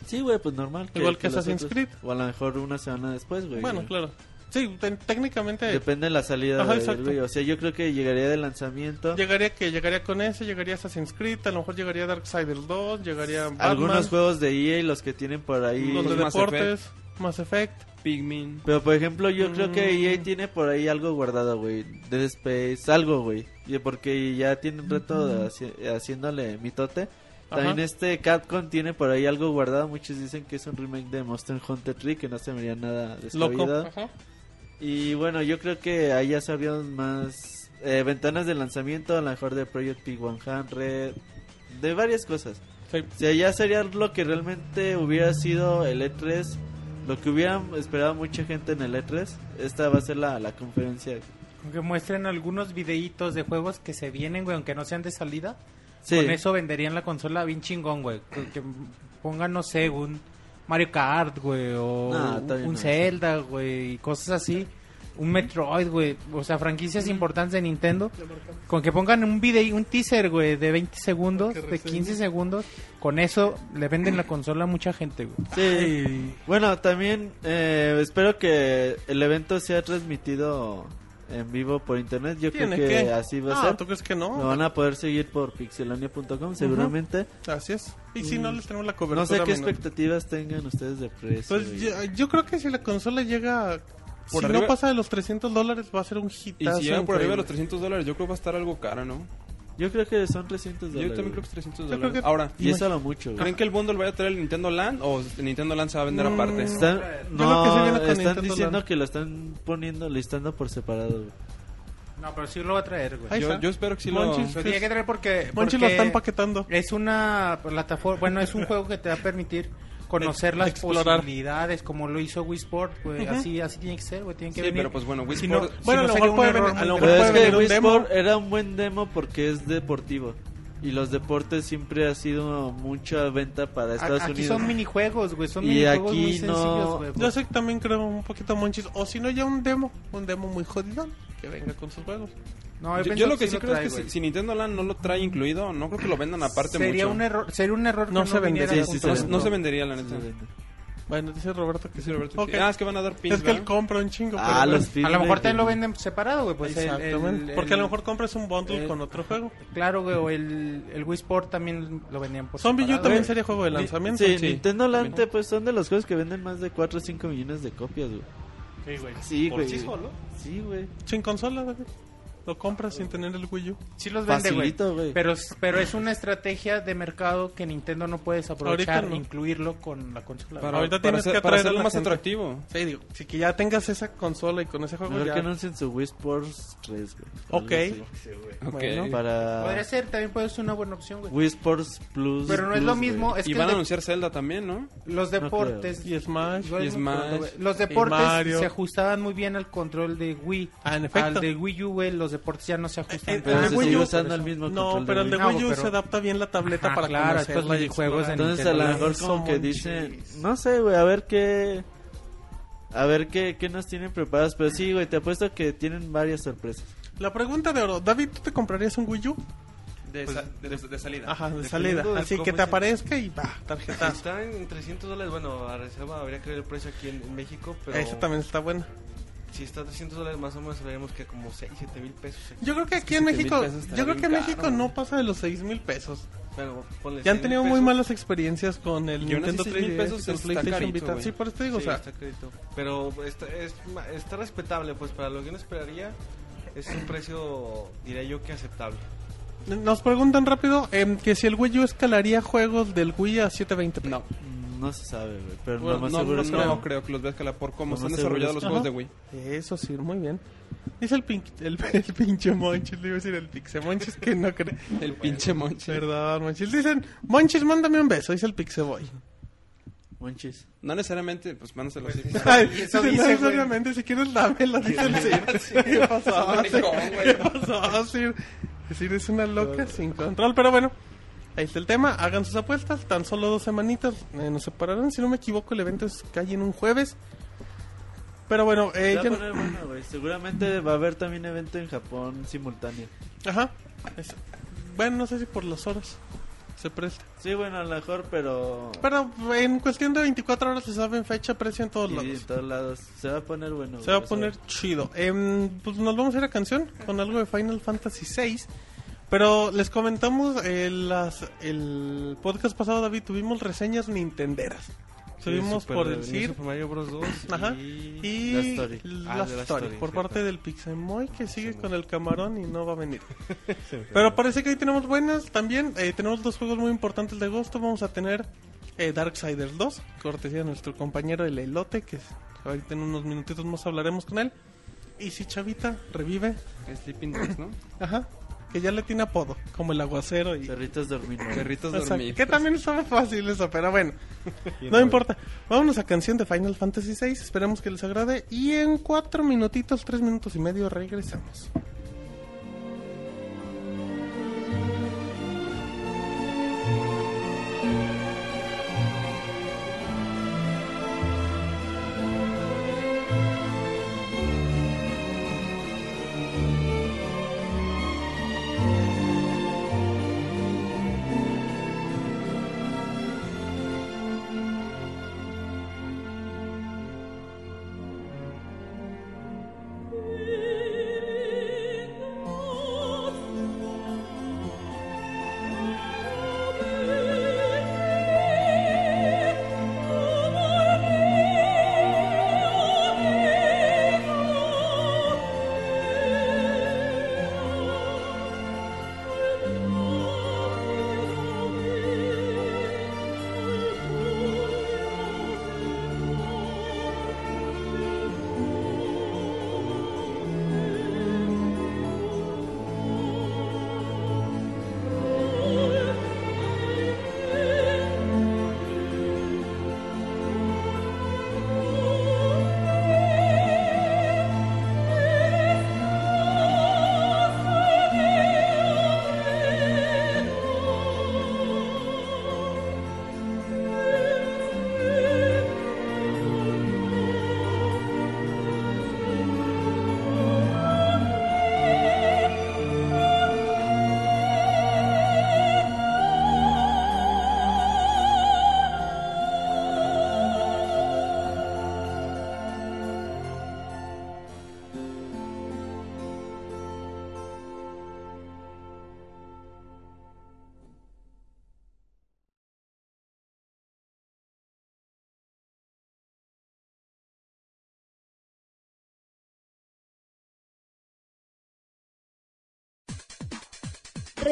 Sí, güey, pues normal. Igual que los Assassin's. Creed. O a lo mejor una semana después, güey. Bueno, claro. Sí, te- técnicamente Depende de la salida Ajá, del. Wii U. O sea, yo creo que llegaría de lanzamiento. llegaría que llegaría con ese, llegaría Assassin's Creed, a lo mejor llegaría Darksiders 2, llegaría Batman, Algunos juegos de EA, los que tienen por ahí... los de Los Mass deportes, Mass Effect. Pikmin. Pero por ejemplo, yo creo que Mm. EA tiene por ahí algo guardado, güey. Dead Space, algo, güey. Porque ya tiene un reto de haci- haciéndole mitote. También Ajá. este Capcom tiene por ahí algo guardado. Muchos dicen que es un remake de Monster Hunter 3, que no se me haría nada Loco. Ajá. Y bueno, yo creo que ahí ya sabríamos más eh, ventanas de lanzamiento, a lo mejor de Project P100, de varias cosas. Sí. O sea, ya sería lo que realmente hubiera sido el E3, lo que hubieran esperado mucha gente en el E3. Esta va a ser la, la conferencia. Que muestren algunos videitos de juegos que se vienen, güey, aunque no sean de salida. Sí. Con eso venderían la consola bien chingón, güey. Que, que pongan, no sé, un Mario Kart, güey, o un- todavía un no. Zelda, güey, y cosas así. Un Metroid, güey. O sea, franquicias importantes de Nintendo. Con que pongan un video, un teaser, güey, de 20 segundos, de 15 segundos. Con eso le venden la consola a mucha gente, güey. Sí. Bueno, también eh, espero que el evento sea transmitido en vivo por internet. Yo creo que que. así va a Ah, ser. ¿tú crees que Lo no? van a poder seguir por pixelania.com seguramente. Así es. Y si no les tenemos la No cobertura. sé qué menor. expectativas tengan ustedes de precio. Pues y- yo, yo creo que si la consola llega. Por si arriba- no pasa de los 300 dólares, va a ser un hitazo. Y si llega por arriba de los increíble. 300 dólares, yo creo que va a estar algo cara, ¿no? Yo creo que son 300 Yo dólares. también creo que es 300 Yo creo dólares. que- Ahora, Y eso lo mucho. güey. ¿creen que el bundle vaya a traer el Nintendo Land o el Nintendo Land se va a vender Mm, aparte? Están, no, con están Nintendo diciendo Land. que lo están poniendo, listando por separado. güey. No, pero sí lo va a traer, güey. Yo, yo espero que sí lo... Monchis. Lo tiene que traer porque, Monchi lo porque está empaquetando. es una plataforma, bueno, es un juego que te va a permitir conocer las explorar. posibilidades como lo hizo Wii Sport, güey, así así tiene que ser, güey, tiene que Sí, venir. pero pues bueno, Wii Si Sport- no- si Bueno, no a lo mejor puede venir- a lo mejor Pero es puede que Wii demo. Sport era un buen demo porque es deportivo. Y los deportes siempre ha sido mucha venta para Estados Aquí Unidos. son minijuegos, güey, son Y minijuegos aquí muy no- sencillos, güey. Yo sé que también creo un poquito monchis. O si no, ya un demo. Un demo muy jodidón. Que venga con sus juegos. No, Yo, yo lo que sí lo creo trae, es que si, si Nintendo Land no lo trae incluido, no creo que lo vendan aparte sería mucho. un error, sería un error No que se viniera vendería. Sí, sí, no, se no se vendería, la neta. Bueno, dice Roberto que Sí, Roberto, Ok. que- Ah, es que van a dar pins, Es que él compra un chingo. Ah, pero- los A pins lo mejor también lo venden separado, güey, pues el- Exactamente. el- Porque a lo el- mejor compras un bundle el- con otro juego. Claro, güey, o el, el Wii Sport también lo vendían por Zombie U también Güey, sería juego de lanzamiento. Sí, Sí, Nintendo Land pues son de los juegos que venden más de 4 o 5 millones de copias, güey. Sí, güey. Sí, ¿Por güey. sí solo? Sí, güey. Sin consola, David. Lo compras sin tener el Wii U. Sí los vende, güey. Pero, pero es una estrategia de mercado que Nintendo no puedes aprovechar no. incluirlo con la consola. Para, Ahorita para tienes hacer- que para hacerlo más gente. atractivo. Sí, digo, si que ya tengas esa consola y con ese juego Mejor ya... que anuncien su Wii Sports 3, güey. Ok. Algo así. Ok. Bueno. Para Podría ser, también puede ser una buena opción, güey. Wii Sports Plus. Pero no es lo mismo, es y que van a de- anunciar Zelda también, ¿no? los deportes... Y Smash. Y Smash. Los deportes se ajustaban muy bien al control de Wii. Ah, en efecto. Al de Wii U, güey, los deportes ya no se ajustan. Eh, Pero se sigue U- usando el mismo No, control pero el de Wii. Wii U pero- se adapta bien la tableta Ajá, para claro, estos de explorar. Entonces a lo mejor como que dicen, no sé, güey, a ver qué a ver qué, qué nos tienen preparados, pero sí, güey, te apuesto que tienen varias sorpresas. La pregunta de oro, David, ¿tú te comprarías un Wii U? De, sa- de, de salida. Ajá, de Dependiendo salida. de Así que te es aparezca y va, tarjetazo. Está en 300 dólares, bueno, a reserva habría que ver el precio aquí en, en México, pero Esa también está buena. Si está a 300 dólares más o menos hablaríamos que como 6, 7 mil pesos. aquí. Yo creo que aquí en México, yo creo que en México caro, no pasa de los 6 mil pesos. Bueno, ponle Ya han 6,000 tenido muy malas experiencias con el Y aún así, Nintendo 6,000 3DS, pesos está PlayStation carito, Vita. güey. Sí, por eso te digo, Sí, o sea, está. Pero está, es, está respetable, pues para lo que uno esperaría es un precio, diría yo que aceptable. nos preguntan rápido em, que si el Wii U escalaría juegos del Wii a 720p. No, No se sabe, güey, pero Bueno, lo más no, seguro no, es que no no. creo que los veas por cómo están desarrollados es los juegos de Wii. Eso sí, muy bien. Dice el, pin- el, el pinche Monchis, le iba a decir el Pixe Monchis que no cree. El pinche monche. Perdón, Monchis. Dicen, Monchis, mándame un beso, dice el Pixeboy. Monchis. No necesariamente, pues mándaselo así. Ay, eso dice, no güey. necesariamente, si quieres dámelo, dice el Sir. ¿Qué? Es Sir? güey. ¿Qué pasó, Sir? Sir es una loca sin control, pero bueno. Ahí está el tema, hagan sus apuestas, tan solo dos semanitas eh, nos separarán, si no me equivoco el evento es cae en un jueves. Pero bueno, eh, ya poner bueno. Seguramente va a haber también evento en Japón simultáneo. Ajá. Es- Bueno, no sé si por las horas se presta. Sí, bueno, a lo mejor, pero... Pero en cuestión de 24 horas se sabe fecha, precio en todos y lados. en todos lados. Se va a poner bueno. Se va a poner chido. Em, pues nos vamos a ir a canción con algo de Final Fantasy VI. Pero les comentamos eh, las, el podcast pasado, David, tuvimos reseñas nintenderas. Subimos por el New CIR Super Mario Bros. 2 Ajá. y... y La Story. la Ah, la Story, Story, por cierto. parte del Pixemoy que sigue con el camarón y no va a venir. Pero parece que hoy tenemos buenas también. eh, tenemos dos juegos muy importantes de agosto. Vamos a tener eh, Darksiders 2, cortesía de nuestro compañero el Elote, que ahorita en unos minutitos más hablaremos con él. Y si Chavita revive, Sleeping Dogs, ¿no? ajá, que ya le tiene apodo, como el aguacero y... Perritos dormidos. Perritos Exacto, dormidos. que también estaba fácil eso, pero bueno, no importa. Vámonos a canción de Final Fantasy VI, esperemos que les agrade y en cuatro minutitos, tres minutos y medio regresamos.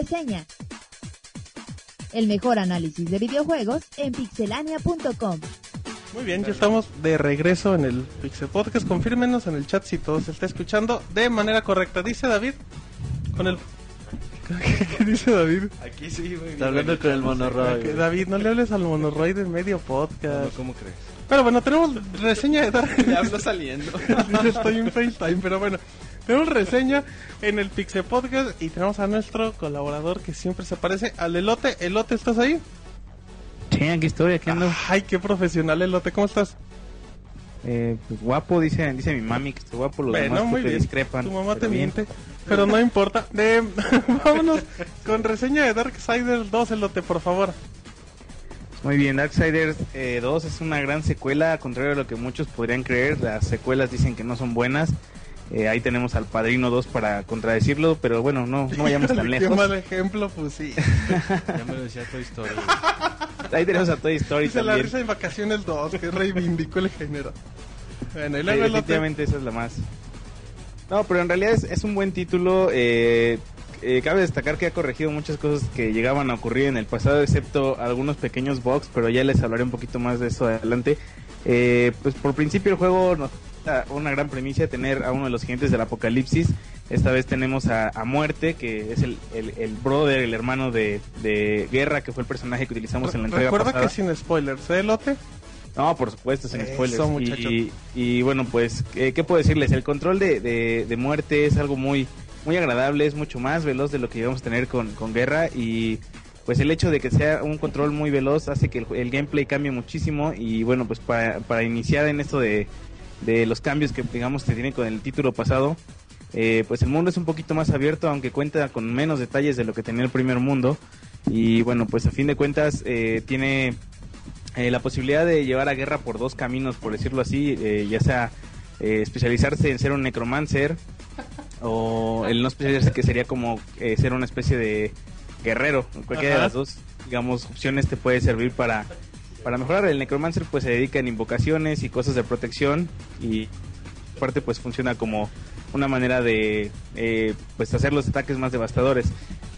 Reseña. El mejor análisis de videojuegos en pixelania.com. Muy bien, ya estamos de regreso en el Pixel Podcast. Confírmenos en el chat si todo se está escuchando de manera correcta. Dice David, con el... ¿Qué dice David? Aquí sí, güey. Está hablando con el monorroid. David, no le hables al monoroid en medio podcast. ¿Cómo crees? Pero bueno, tenemos reseña de Dark Ya ando saliendo. Dice, estoy en FaceTime, pero bueno. Tenemos reseña en el Pixel Podcast y tenemos a nuestro colaborador que siempre se parece al Elote. Elote, ¿estás ahí? Sí, aquí estoy, aquí ando. Ay, qué profesional, Elote, ¿cómo estás? Eh, pues guapo, dice, dice mi mami que estoy guapo, los demás muy bien. discrepan. Tu mamá te bien. miente, pero no importa. De- vámonos con reseña de Darksiders 2, Elote, por favor. Muy bien, Darksiders eh, 2 es una gran secuela, contrario de lo que muchos podrían creer. Las secuelas dicen que no son buenas. Eh, ahí tenemos al Padrino 2 para contradecirlo, pero bueno, no, no vayamos tan Qué lejos. mal ejemplo, pues sí. Ya me lo decía Toy Story. Ahí tenemos a Toy Story Dice la también. risa en vacaciones 2, que reivindicó el género. Bueno, y Sí, luego Elote. definitivamente esa es la más. No, pero en realidad es, es un buen título. eh, eh, cabe destacar que ha corregido muchas cosas que llegaban a ocurrir en el pasado, excepto algunos pequeños bugs, pero ya les hablaré un poquito más de eso adelante. Eh, pues por principio el juego nos una gran premisa tener a uno de los gigantes del apocalipsis. Esta vez tenemos a, a Muerte, que es el, el, el brother, el hermano de, de Guerra, que fue el personaje que utilizamos en la entrega Recuerda pasada. que sin spoilers, ¿eh, Elote? No, por supuesto, sin Eso, spoilers. Y, y bueno, pues, ¿qué, qué puedo decirles? El control de, de, de muerte es algo muy muy agradable, es mucho más veloz de lo que íbamos a tener con, con Guerra y pues el hecho de que sea un control muy veloz hace que el, el gameplay cambie muchísimo y bueno, pues para, para iniciar en esto de, de los cambios que digamos se tiene con el título pasado, eh, pues el mundo es un poquito más abierto, aunque cuenta con menos detalles de lo que tenía el primer mundo. Y bueno, pues a fin de cuentas eh, tiene eh, la posibilidad de llevar a guerra por dos caminos, por decirlo así, eh, ya sea eh, especializarse en ser un necromancer o el no especializarse que sería como eh, ser una especie de guerrero. Cualquiera Ajá. de las dos, digamos, opciones te puede servir para, para mejorar. El necromancer pues se dedica en invocaciones y cosas de protección y aparte pues funciona como una manera de eh, pues hacer los ataques más devastadores.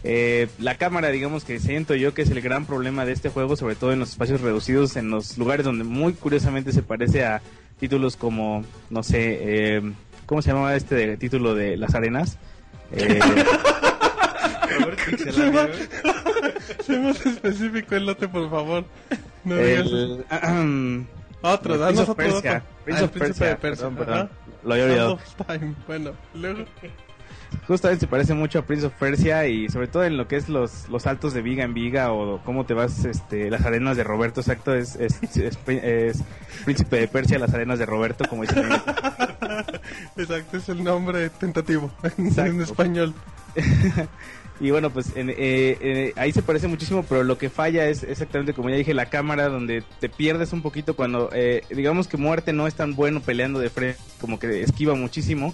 Eh, la cámara, digamos que siento yo que es el gran problema de este juego, sobre todo en los espacios reducidos, en los lugares donde muy curiosamente se parece a títulos como, no sé, eh, ¿cómo se llamaba este de- título de Las Arenas? Eh, Sé más, específico, Elote, por favor. No el, ahem, otro, danos otro, Persia. Prince Ah, of Príncipe de Persia, perdón, perdón. Lo había olvidado. Sands of Time. Bueno, luego. Justamente se parece mucho a Prince of Persia y sobre todo en lo que es los, los saltos de viga en viga o cómo te vas, este, las arenas de Roberto, exacto, es, es, es, es Príncipe de Persia, las arenas de Roberto, como dice Exacto, es el nombre tentativo en español. Y bueno, pues en- eh, eh, ahí se parece muchísimo, pero lo que falla es exactamente como ya dije, la cámara, donde te pierdes un poquito cuando, eh, digamos que muerte no es tan bueno peleando de frente, como que esquiva muchísimo.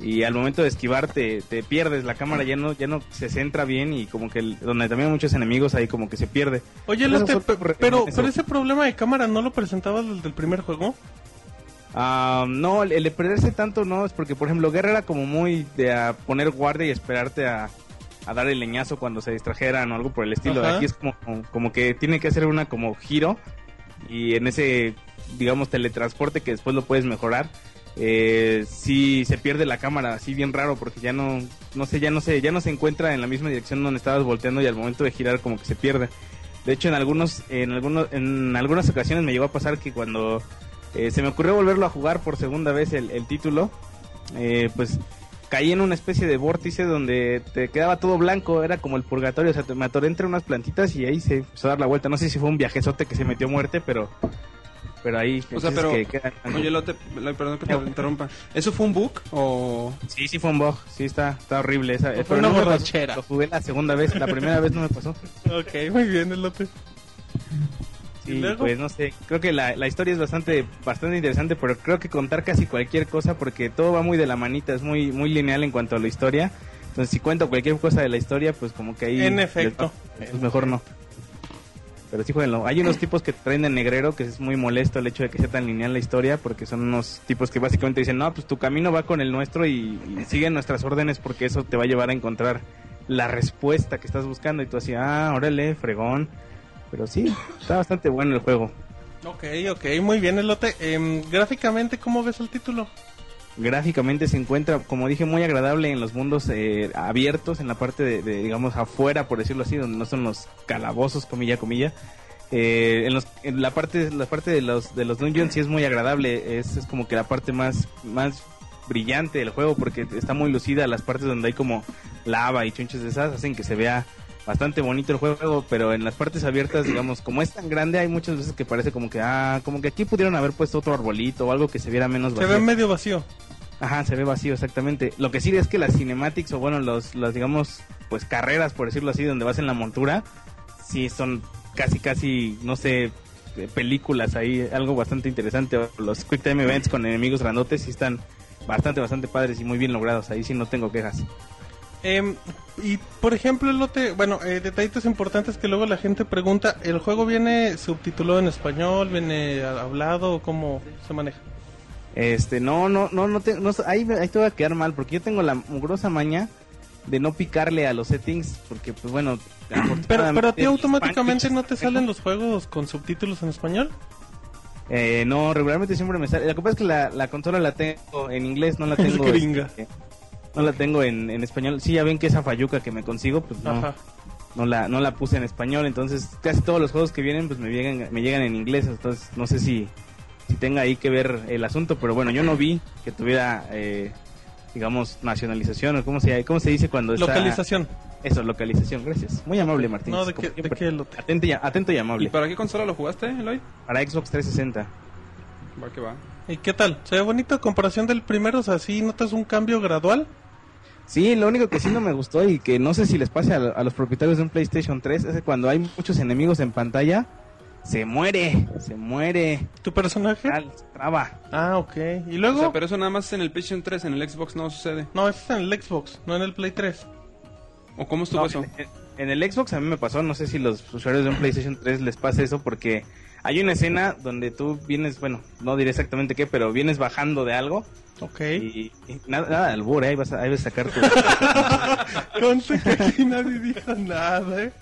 Y al momento de esquivar te, te pierdes, la cámara ya no, ya no se centra bien y como que el- donde también hay muchos enemigos ahí como que se pierde. Oye, fue pero, pero ese problema de cámara no lo presentabas desde el primer juego. Ah, no, el, el de perderse tanto no, es porque por ejemplo Guerra era como muy de a poner guardia y esperarte a, a dar el leñazo cuando se distrajeran o algo por el estilo. Ajá. Aquí es como, como que tiene que hacer una como giro y en ese, digamos, teletransporte que después lo puedes mejorar. Eh, sí se pierde la cámara así bien raro porque ya no no sé ya no sé ya no se encuentra en la misma dirección donde estabas volteando y al momento de girar como que se pierde de hecho en algunos en algunos en algunas ocasiones me llegó a pasar que cuando eh, se me ocurrió volverlo a jugar por segunda vez el, el título. Eh, pues caí en una especie de vórtice donde te quedaba todo blanco, era como el purgatorio, o sea, te- me atoré entre unas plantitas y ahí se empezó a dar la vuelta. No sé si fue un viajezote que se metió muerte, pero pero ahí O sea, pero... que queda- Oye, Lote, lo- perdón que te interrumpa. ¿Eso fue un bug o...? Sí, sí fue un bug, sí está, está horrible esa. fue pero una no borrachera. Lo jugué la segunda vez, la primera vez no me pasó. Ok, muy bien, Elote. ¿Y pues no sé, creo que la, la historia es bastante bastante interesante, pero creo que contar casi cualquier cosa porque todo va muy de la manita, es muy muy lineal en cuanto a la historia. Entonces, si cuento cualquier cosa de la historia, pues como que ahí En efecto. pues mejor no. Pero sí jueguenlo. Hay unos tipos que traen de negrero que es muy molesto el hecho de que sea tan lineal la historia porque son unos tipos que básicamente dicen, "No, pues tu camino va con el nuestro y, y sigue nuestras órdenes porque eso te va a llevar a encontrar la respuesta que estás buscando y tú así, ah, órale, fregón. Pero sí, está bastante bueno el juego. Ok, ok, muy bien, Elote. Em, gráficamente, ¿cómo ves el título? Gráficamente se encuentra, como dije, muy agradable en los mundos eh, abiertos, en la parte de, de, digamos, afuera, por decirlo así, donde no son los calabozos, comilla, comilla. Eh, en, los, en la parte la parte de los de los dungeons sí es muy agradable es, es como que la parte más más brillante del juego porque está muy lucida las partes donde hay como lava y chunches de esas hacen que se vea bastante bonito el juego pero en las partes abiertas digamos como es tan grande hay muchas veces que parece como que ah como que aquí pudieron haber puesto otro arbolito o algo que se viera menos Se vacío ve medio vacío. Ajá, se ve vacío, exactamente. Lo que sí es que las cinematics, o bueno, los, las, digamos, pues carreras, por decirlo así, donde vas en la montura, sí son casi, casi, no sé, eh, películas ahí, algo bastante interesante. Los Quick Time Events con enemigos grandotes sí están bastante, bastante padres y muy bien logrados. Ahí sí no tengo quejas. Em, y por ejemplo, Elote, bueno, eh, detallitos importantes que luego la gente pregunta, ¿el juego viene subtitulado en español, viene hablado o cómo se maneja? Este, no, no, no, no, te, no ahí, ahí te voy a quedar mal, porque yo tengo la mugrosa maña de no picarle a los settings, porque pues bueno, Pero, pero a ti el automáticamente Spanish- no te salen los juegos con subtítulos en español. Eh, no, regularmente siempre me sale. Que pasa es que la, la consola la tengo en inglés, no la Es tengo. gringa. No la tengo en, en español. Sí, ya ven que esa falluca que me consigo, pues no, Ajá. no la, no la puse en español. Entonces, casi todos los juegos que vienen, pues me llegan, me llegan en inglés. Entonces, no sé si, si tenga ahí que ver el asunto. Pero bueno, yo no vi que tuviera, eh, digamos, nacionalización o cómo se, cómo se dice cuando está. Localización. Eso, localización. Gracias. Muy amable, Martín. No, ¿de qué, de qué, Elote? Atento y, atento y amable. ¿Y para qué consola lo jugaste, Eloy? Para Xbox 360. Va que va. ¿Y qué tal? ¿Se ve bonito comparación del primero? O sea, ¿sí notas un cambio gradual? Sí, lo único que sí no me gustó y que no sé si les pase a, a los propietarios de un PlayStation 3 es que cuando hay muchos enemigos en pantalla, se muere, se muere, ¿Tu personaje? tal, se traba. Ah, ok. ¿Y O luego? sea, pero eso nada más en el PlayStation 3, en el Xbox no sucede. No, eso es en el Xbox, no en el Play 3. ¿O cómo estuvo No, eso? en, en el Xbox a mí me pasó, no sé si los usuarios de un PlayStation 3 les pasa eso porque hay una escena donde tú vienes, bueno, no diré exactamente qué, pero vienes bajando de algo Ok. y, y nada, nada de albur, ¿eh? ahí vas a, ahí vas a sacar tu... Conste que aquí nadie dijo nada, ¿eh?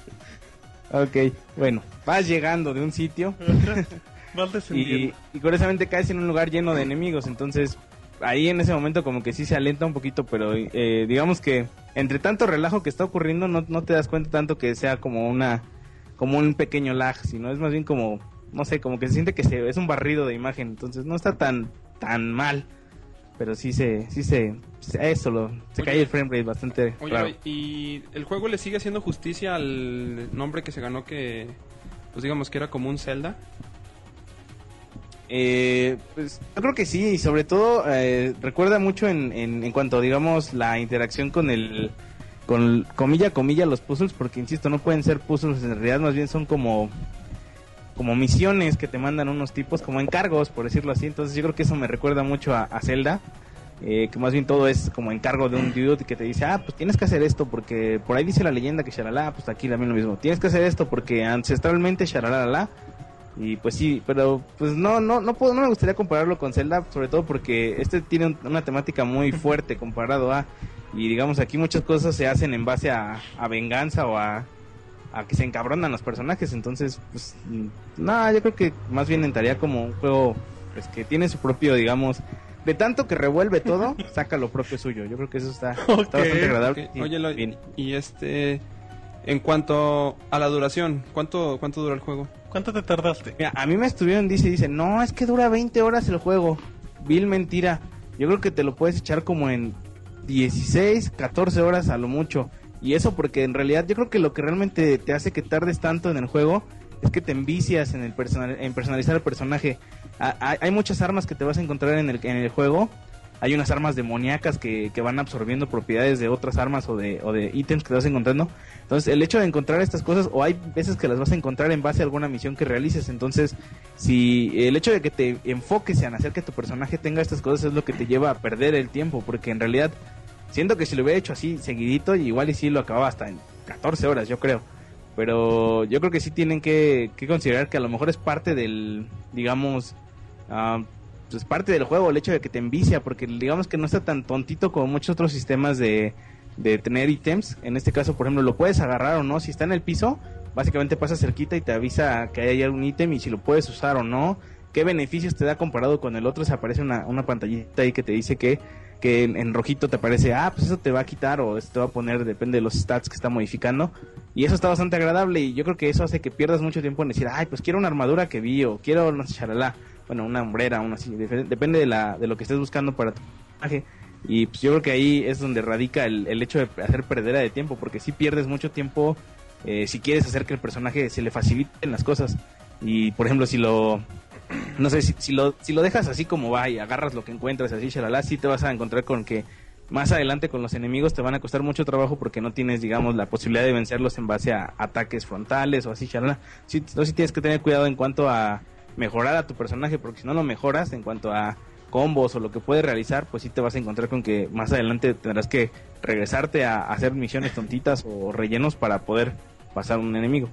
ok, bueno, vas llegando de un sitio Vas y, descendiendo. y curiosamente caes en un lugar lleno de enemigos, entonces ahí en ese momento como que sí se alenta un poquito, pero eh, digamos que entre tanto relajo que está ocurriendo no, no te das cuenta tanto que sea como una como un pequeño lag, sino es más bien como no sé, como que se siente que se, es un barrido de imagen, entonces no está tan tan mal, pero sí se sí se, eso lo se Oye. cae el frame rate bastante Oye, ¿y el juego le sigue haciendo justicia al nombre que se ganó que, pues digamos que era como un Zelda? Eh, pues yo creo que sí, y sobre todo eh, recuerda mucho en, en, en cuanto, digamos, la interacción con el, con comilla, comilla, los puzzles, porque insisto, no pueden ser puzzles, en realidad más bien son como, como misiones que te mandan unos tipos, como encargos, por decirlo así, entonces yo creo que eso me recuerda mucho a, a Zelda. eh, que más bien todo es como encargo de un dude que te dice, ah, pues tienes que hacer esto porque por ahí dice la leyenda que sharalá, pues aquí también lo mismo, tienes que hacer esto porque ancestralmente sharalala, y pues sí, pero pues no, no, no puedo, no me gustaría compararlo con Zelda, sobre todo porque este tiene un- una temática muy fuerte comparado a, y digamos aquí muchas cosas se hacen en base a, a venganza o a, a que se encabronan los personajes, entonces pues mm, no, yo creo que más bien entraría como un juego pues que tiene su propio, digamos, de tanto que revuelve todo, saca lo propio suyo, yo creo que eso está, bastante agradable. Oye, bien. y este, en cuanto a la duración, ¿cuánto, cuánto dura el juego? ¿Cuánto te tardaste? Mira, a mí me estuvieron, dice, dice, no, es que dura 20 horas el juego. Vil mentira. Yo creo que te lo puedes echar como en 16, 14 horas a lo mucho. Y eso porque en realidad yo creo que lo que realmente te hace que tardes tanto en el juego es que te envicias en, el personal, en personalizar el personaje. Hay muchas armas que te vas a encontrar en el, en el juego. Hay unas armas demoníacas que, que van absorbiendo propiedades de otras armas o de, o de ítems que te vas encontrando. Entonces, el hecho de encontrar estas cosas, o hay veces que las vas a encontrar en base a alguna misión que realices. Entonces, si el hecho de que te enfoques en hacer que tu personaje tenga estas cosas es lo que te lleva a perder el tiempo, porque en realidad siento que si lo hubiera hecho así seguidito, igual y sí lo acababa hasta en 14 horas, yo creo. Pero yo creo que sí tienen que, que considerar que a lo mejor es parte del, digamos, ah, pues parte del juego el hecho de que te envicia, porque digamos que no está tan tontito como muchos otros sistemas de, de tener ítems. En este caso, por ejemplo, lo puedes agarrar o no. Si está en el piso, básicamente pasa cerquita y te avisa que hay algún ítem y si lo puedes usar o no. ¿Qué beneficios te da comparado con el otro? Se aparece una, una pantallita ahí que te dice que, que en, rojito te aparece, ah, pues eso te va a quitar o esto te va a poner, depende de los stats que está modificando. Y eso está bastante agradable y yo creo que eso hace que pierdas mucho tiempo en decir, ay, pues quiero una armadura que vi o quiero, no sé, charalá. Bueno, una hombrera, una así. dep- Depende de, la, de lo que estés buscando para tu personaje. Y pues yo creo que ahí es donde radica el, el hecho de hacer perdera de tiempo, porque si pierdes mucho tiempo eh, si quieres hacer que el personaje se le faciliten las cosas. Y por ejemplo, si lo. No sé, si, si lo, si lo dejas así como va y agarras lo que encuentras así, shalala, sí te vas a encontrar con que más adelante con los enemigos te van a costar mucho trabajo porque no tienes, digamos, la posibilidad de vencerlos en base a ataques frontales o así, shalala. Sí, sí tienes que tener cuidado en cuanto a mejorar a tu personaje, porque si no lo mejoras en cuanto a combos o lo que puedes realizar, pues sí te vas a encontrar con que más adelante tendrás que regresarte a hacer misiones tontitas o rellenos para poder pasar un enemigo.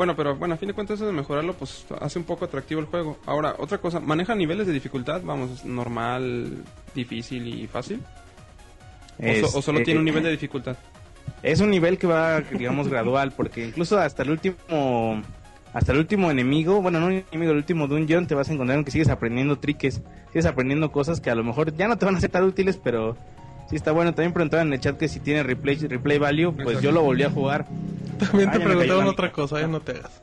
Bueno, pero bueno, a fin de cuentas eso de mejorarlo pues hace un poco atractivo el juego. Ahora, otra cosa, ¿maneja niveles de dificultad? Vamos, normal, difícil y fácil. O, so- o solo Este, tiene un nivel de dificultad. Es un nivel que va, digamos, gradual, porque incluso hasta el último hasta el último enemigo, bueno, no un enemigo, el último dungeon, te vas a encontrar con que sigues aprendiendo triques, sigues aprendiendo cosas que a lo mejor ya no te van a ser tan útiles, pero sí está bueno. También preguntaban en el chat que si tiene replay, replay value, pues yo lo volví a jugar. También Ah, te cayó preguntaron otra cosa, ya no te hagas.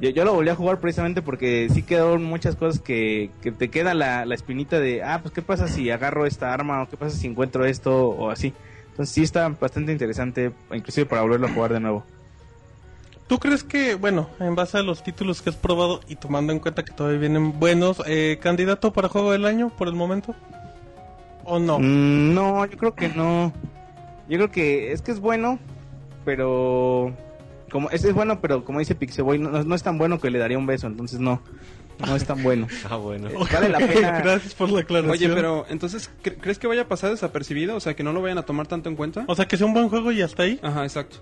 Yo, yo lo volví a jugar precisamente porque sí quedaron muchas cosas que, que te queda la, la espinita de, ah, pues qué pasa si agarro esta arma o qué pasa si encuentro esto o así. Entonces sí está bastante interesante, inclusive para volverlo a jugar de nuevo. ¿Tú crees que, bueno, en base a los títulos que has probado y tomando en cuenta que todavía vienen buenos, eh, candidato para juego del año por el momento? ¿O no? Mm, no, yo creo que no. Yo creo que es que es bueno, pero como es, es bueno, pero como dice Pixeboy, no, no es tan bueno que le daría un beso, entonces no. No es tan bueno. Ah, bueno. Vale la pena. Gracias por la aclaración. Oye, pero entonces, ¿cre- ¿crees que vaya a pasar desapercibido? O sea, que no lo vayan a tomar tanto en cuenta. O sea, que sea un buen juego y hasta ahí. Ajá, exacto.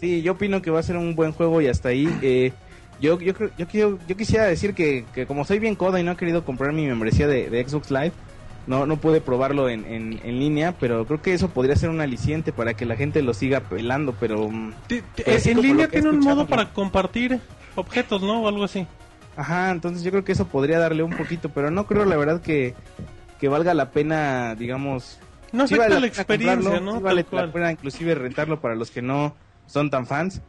Sí, yo opino que va a ser un buen juego y hasta ahí. eh, yo, yo, creo- yo, quiero- yo quisiera decir que, que como soy bien coda y no he querido comprar mi membresía de, de Xbox Live, no, no pude probarlo en, en, en línea, pero creo que eso podría ser un aliciente para que la gente lo siga pelando, pero... mm, Pero en línea tiene un modo para compartir objetos, ¿no? O algo así. Ajá, entonces yo creo que eso podría darle un poquito, pero no creo la verdad que, que valga la pena, digamos... No sí vale la experiencia, ¿no? sí vale la pena inclusive rentarlo para los que no son tan fans.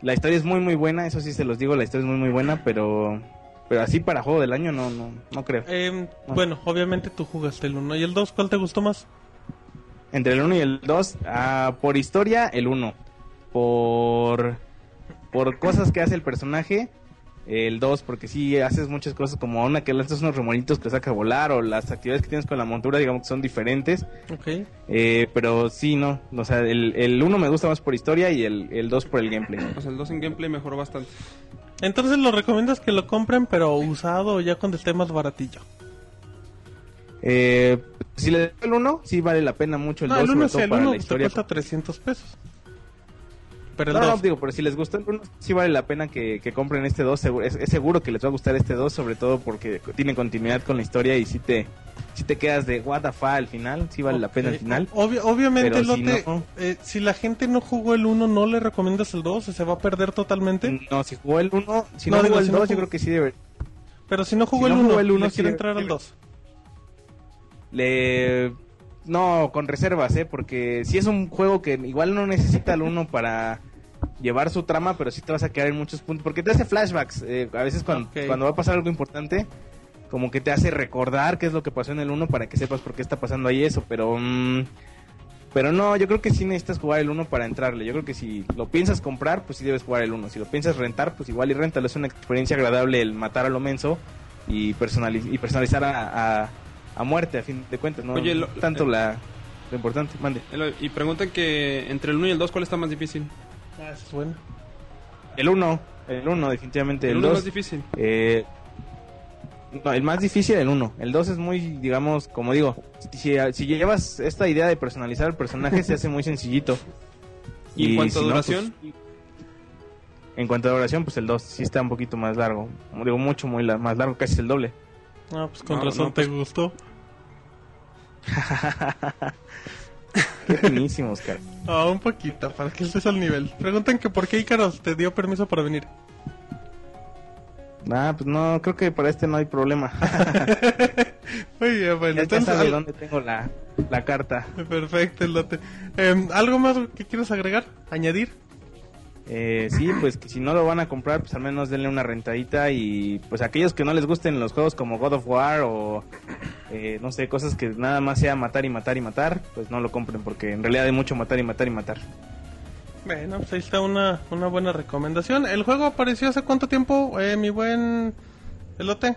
La historia es muy muy buena, eso sí se los digo, la historia es muy muy buena, pero pero así para juego del año no no no creo. Eh, No. Bueno, obviamente tú jugaste el 1 y el 2, ¿cuál te gustó más? Entre el 1 y el 2, por historia el 1. Por por cosas que hace el personaje el 2 porque sí haces muchas cosas como una que lanzas unos remolitos que saca a volar o las actividades que tienes con la montura digamos que son diferentes. Ok. Eh, pero sí, no. O sea, el, el 1 me gusta más por historia y el, el 2 por el gameplay. O sea, el 2 en gameplay mejoró bastante. Entonces lo recomiendas que lo compren, pero usado ya cuando esté más baratillo. Eh, si le doy el 1, sí vale la pena mucho el no, 2, el 1 sobre es el para 1, la te historia. cuesta 300 pesos. Pero el No, no, 2. digo, pero si les gusta el 1, sí vale la pena que, que compren este 2. seguro- Es, es seguro que les va a gustar este 2, sobre todo porque tiene continuidad con la historia y si te, si te quedas de what the fuck al final, sí vale la pena al Ok. final. Obvi- obviamente, Pero si Lote, no- eh, si la gente no jugó el 1, ¿no le recomiendas el 2? ¿Se va a perder totalmente? No, si jugó el 1, si No, no, digo, jugó el si no 2, yo jugó- creo que sí debe. Pero si no jugó Si el no 1, jugó el uno, le sí quiere entrar al debe- 2. Le... No, con reservas, ¿eh? Porque si es un juego que igual no necesita el uno para llevar su trama, pero sí te vas a quedar en muchos puntos. Porque te hace flashbacks. eh, a veces cuando, va a pasar algo importante, como que te hace recordar qué es lo que pasó en el 1 para que sepas por qué está pasando ahí eso. Pero... mm, pero no, yo creo que sí necesitas jugar el 1 para entrarle. Yo creo que si lo piensas comprar, pues sí debes jugar el 1. Si lo piensas rentar, pues igual y rentalo. Es una experiencia agradable el matar a lo menso y, personaliz- y personalizar a, a, a muerte, a fin de cuentas. No Oye, lo- tanto la, lo importante. Mande. Y preguntan que entre el 1 y el 2, ¿cuál está más difícil? Ah, eso es bueno. El 1, el 1 definitivamente. El El 1 es 2, más difícil. eh, no, el más difícil el 1. El 2 es muy, digamos, como digo, si, si llevas esta idea de personalizar el personaje se hace muy sencillito. ¿Y en cuanto a si no, duración? pues, en cuanto a duración, pues el 2 sí está un poquito más largo. Como digo, mucho, muy la- más largo, casi el doble. Ah, pues con No, razón no, pues- te gustó. Qué finísimo, Oscar. Ah, un poquito, para que estés al nivel. Preguntan que por qué Icaros te dio permiso para venir. Ah, pues no, creo que para este no hay problema. Muy bien, bueno, ya, entonces... sabe al- dónde tengo la, la carta. Perfecto, elote. Em, ¿Algo más que quieras agregar? ¿Añadir? Eh, sí, pues que si no lo van a comprar, pues al menos denle una rentadita y pues aquellos que no les gusten los juegos como God of War o eh, no sé, cosas que nada más sea matar y matar y matar, pues no lo compren porque en realidad hay mucho matar y matar y matar. Bueno, pues ahí está una, una buena recomendación. ¿El juego apareció hace cuánto tiempo, eh, mi buen elote?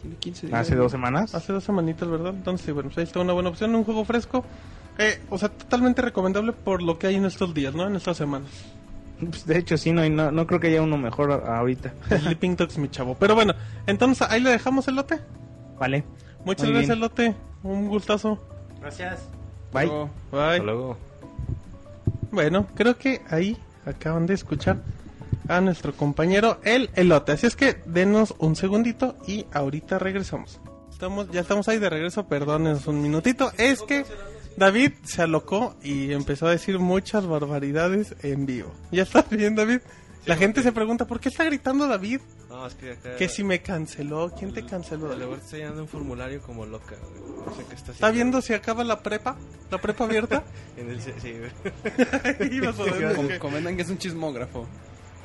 Tiene 15 días. Hace dos semanas. Hace dos semanitas, ¿verdad? Entonces, sí, bueno, pues ahí está una buena opción, un juego fresco. Eh, o sea, totalmente recomendable por lo que hay en estos días, ¿no? En estas semanas. Pues, de hecho sí, no, no, no creo que haya uno mejor ahorita. Sleeping Dogs, mi chavo. Pero bueno, entonces ahí le dejamos elote. vale. Muchas Muy gracias, bien. elote. Un gustazo. Gracias. Bye. Luego- Bye. Hasta luego. Bueno, creo que ahí acaban de escuchar a nuestro compañero el elote. Así es que denos un segundito y ahorita regresamos. Estamos, ya estamos ahí de regreso, perdónenos un minutito. Es que David se alocó y empezó a decir muchas barbaridades en vivo. ¿Ya estás bien, David? La gente se pregunta, ¿por qué está gritando David? No, es que acá... Que si me canceló, ¿quién te canceló? David? verdad está llenando un formulario como loca, güey. No sé qué está haciendo. ¿Está viendo si acaba la prepa? ¿La prepa abierta? En el... Sí, güey. Comentan que es un chismógrafo.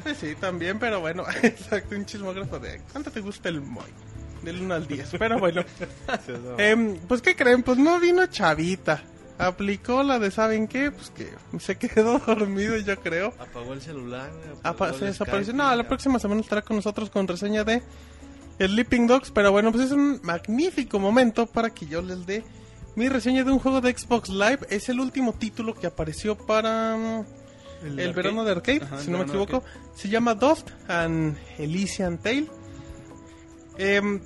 Pues sí, también, pero bueno, exacto, un chismógrafo de ¿cuánto te gusta el Moy? Del 1 al 10, pero bueno. Em, pues, ¿qué creen? Pues no vino Chavita. Aplicó la de, ¿saben qué? Pues que se quedó dormido, yo creo. Apagó el celular. Apa- apagó se desapareció. Skype, No, la próxima semana estará con nosotros con reseña de Sleeping Dogs, pero bueno, pues es un magnífico momento para que yo les dé mi reseña de un juego de Xbox Live. Es el último título que apareció para mm, el, verano de arcade, Ajá, si no me equivoco. Se llama Dust and Elysian Tale. Em,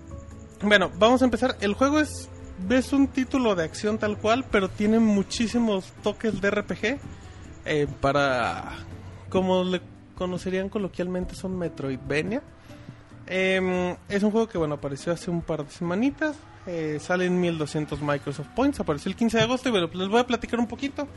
bueno, vamos a empezar. El juego es, es un título de acción tal cual, pero tiene muchísimos toques de RPG. eh, para, como le conocerían coloquialmente, son Metroidvania. Em, es un juego que, bueno, apareció hace un par de semanitas. eh, sale en 1200 Microsoft Points. Apareció el 15 de agosto y, bueno, pues les voy a platicar un poquito.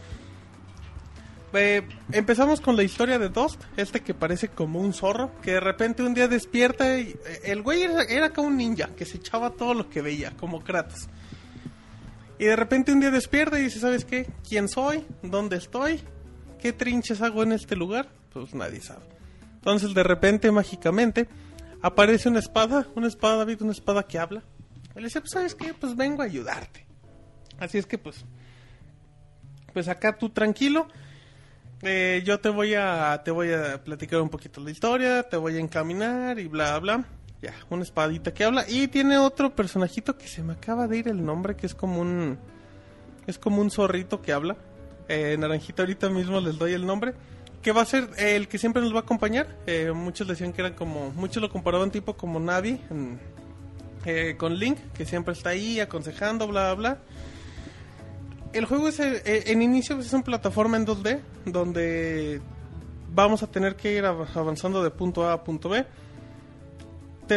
Eh, empezamos con la historia de Dust, este que parece como un zorro, que de repente un día despierta y eh, el güey era, era como un ninja, que se echaba todo lo que veía, como Kratos. Y de repente un día despierta y dice, ¿sabes qué? ¿Quién soy? ¿Dónde estoy? ¿Qué trinches hago en este lugar? Pues nadie sabe. Entonces de repente, mágicamente, aparece una espada, una espada, David, una espada que habla. Y le dice, pues ¿sabes qué? Pues vengo a ayudarte. Así es que pues, pues acá tú tranquilo. Eh, yo te voy a te voy a platicar un poquito la historia, te voy a encaminar y bla bla. Ya, una espadita que habla y tiene otro personajito que se me acaba de ir el nombre que es como un es como un zorrito que habla. Eh, naranjita ahorita mismo les doy el nombre que va a ser el que siempre nos va a acompañar. Eh, muchos decían que era como muchos lo comparaban tipo como Navi eh, con Link que siempre está ahí aconsejando bla bla el juego es eh, en inicio es una plataforma en 2D donde vamos a tener que ir av- avanzando de punto A a punto B.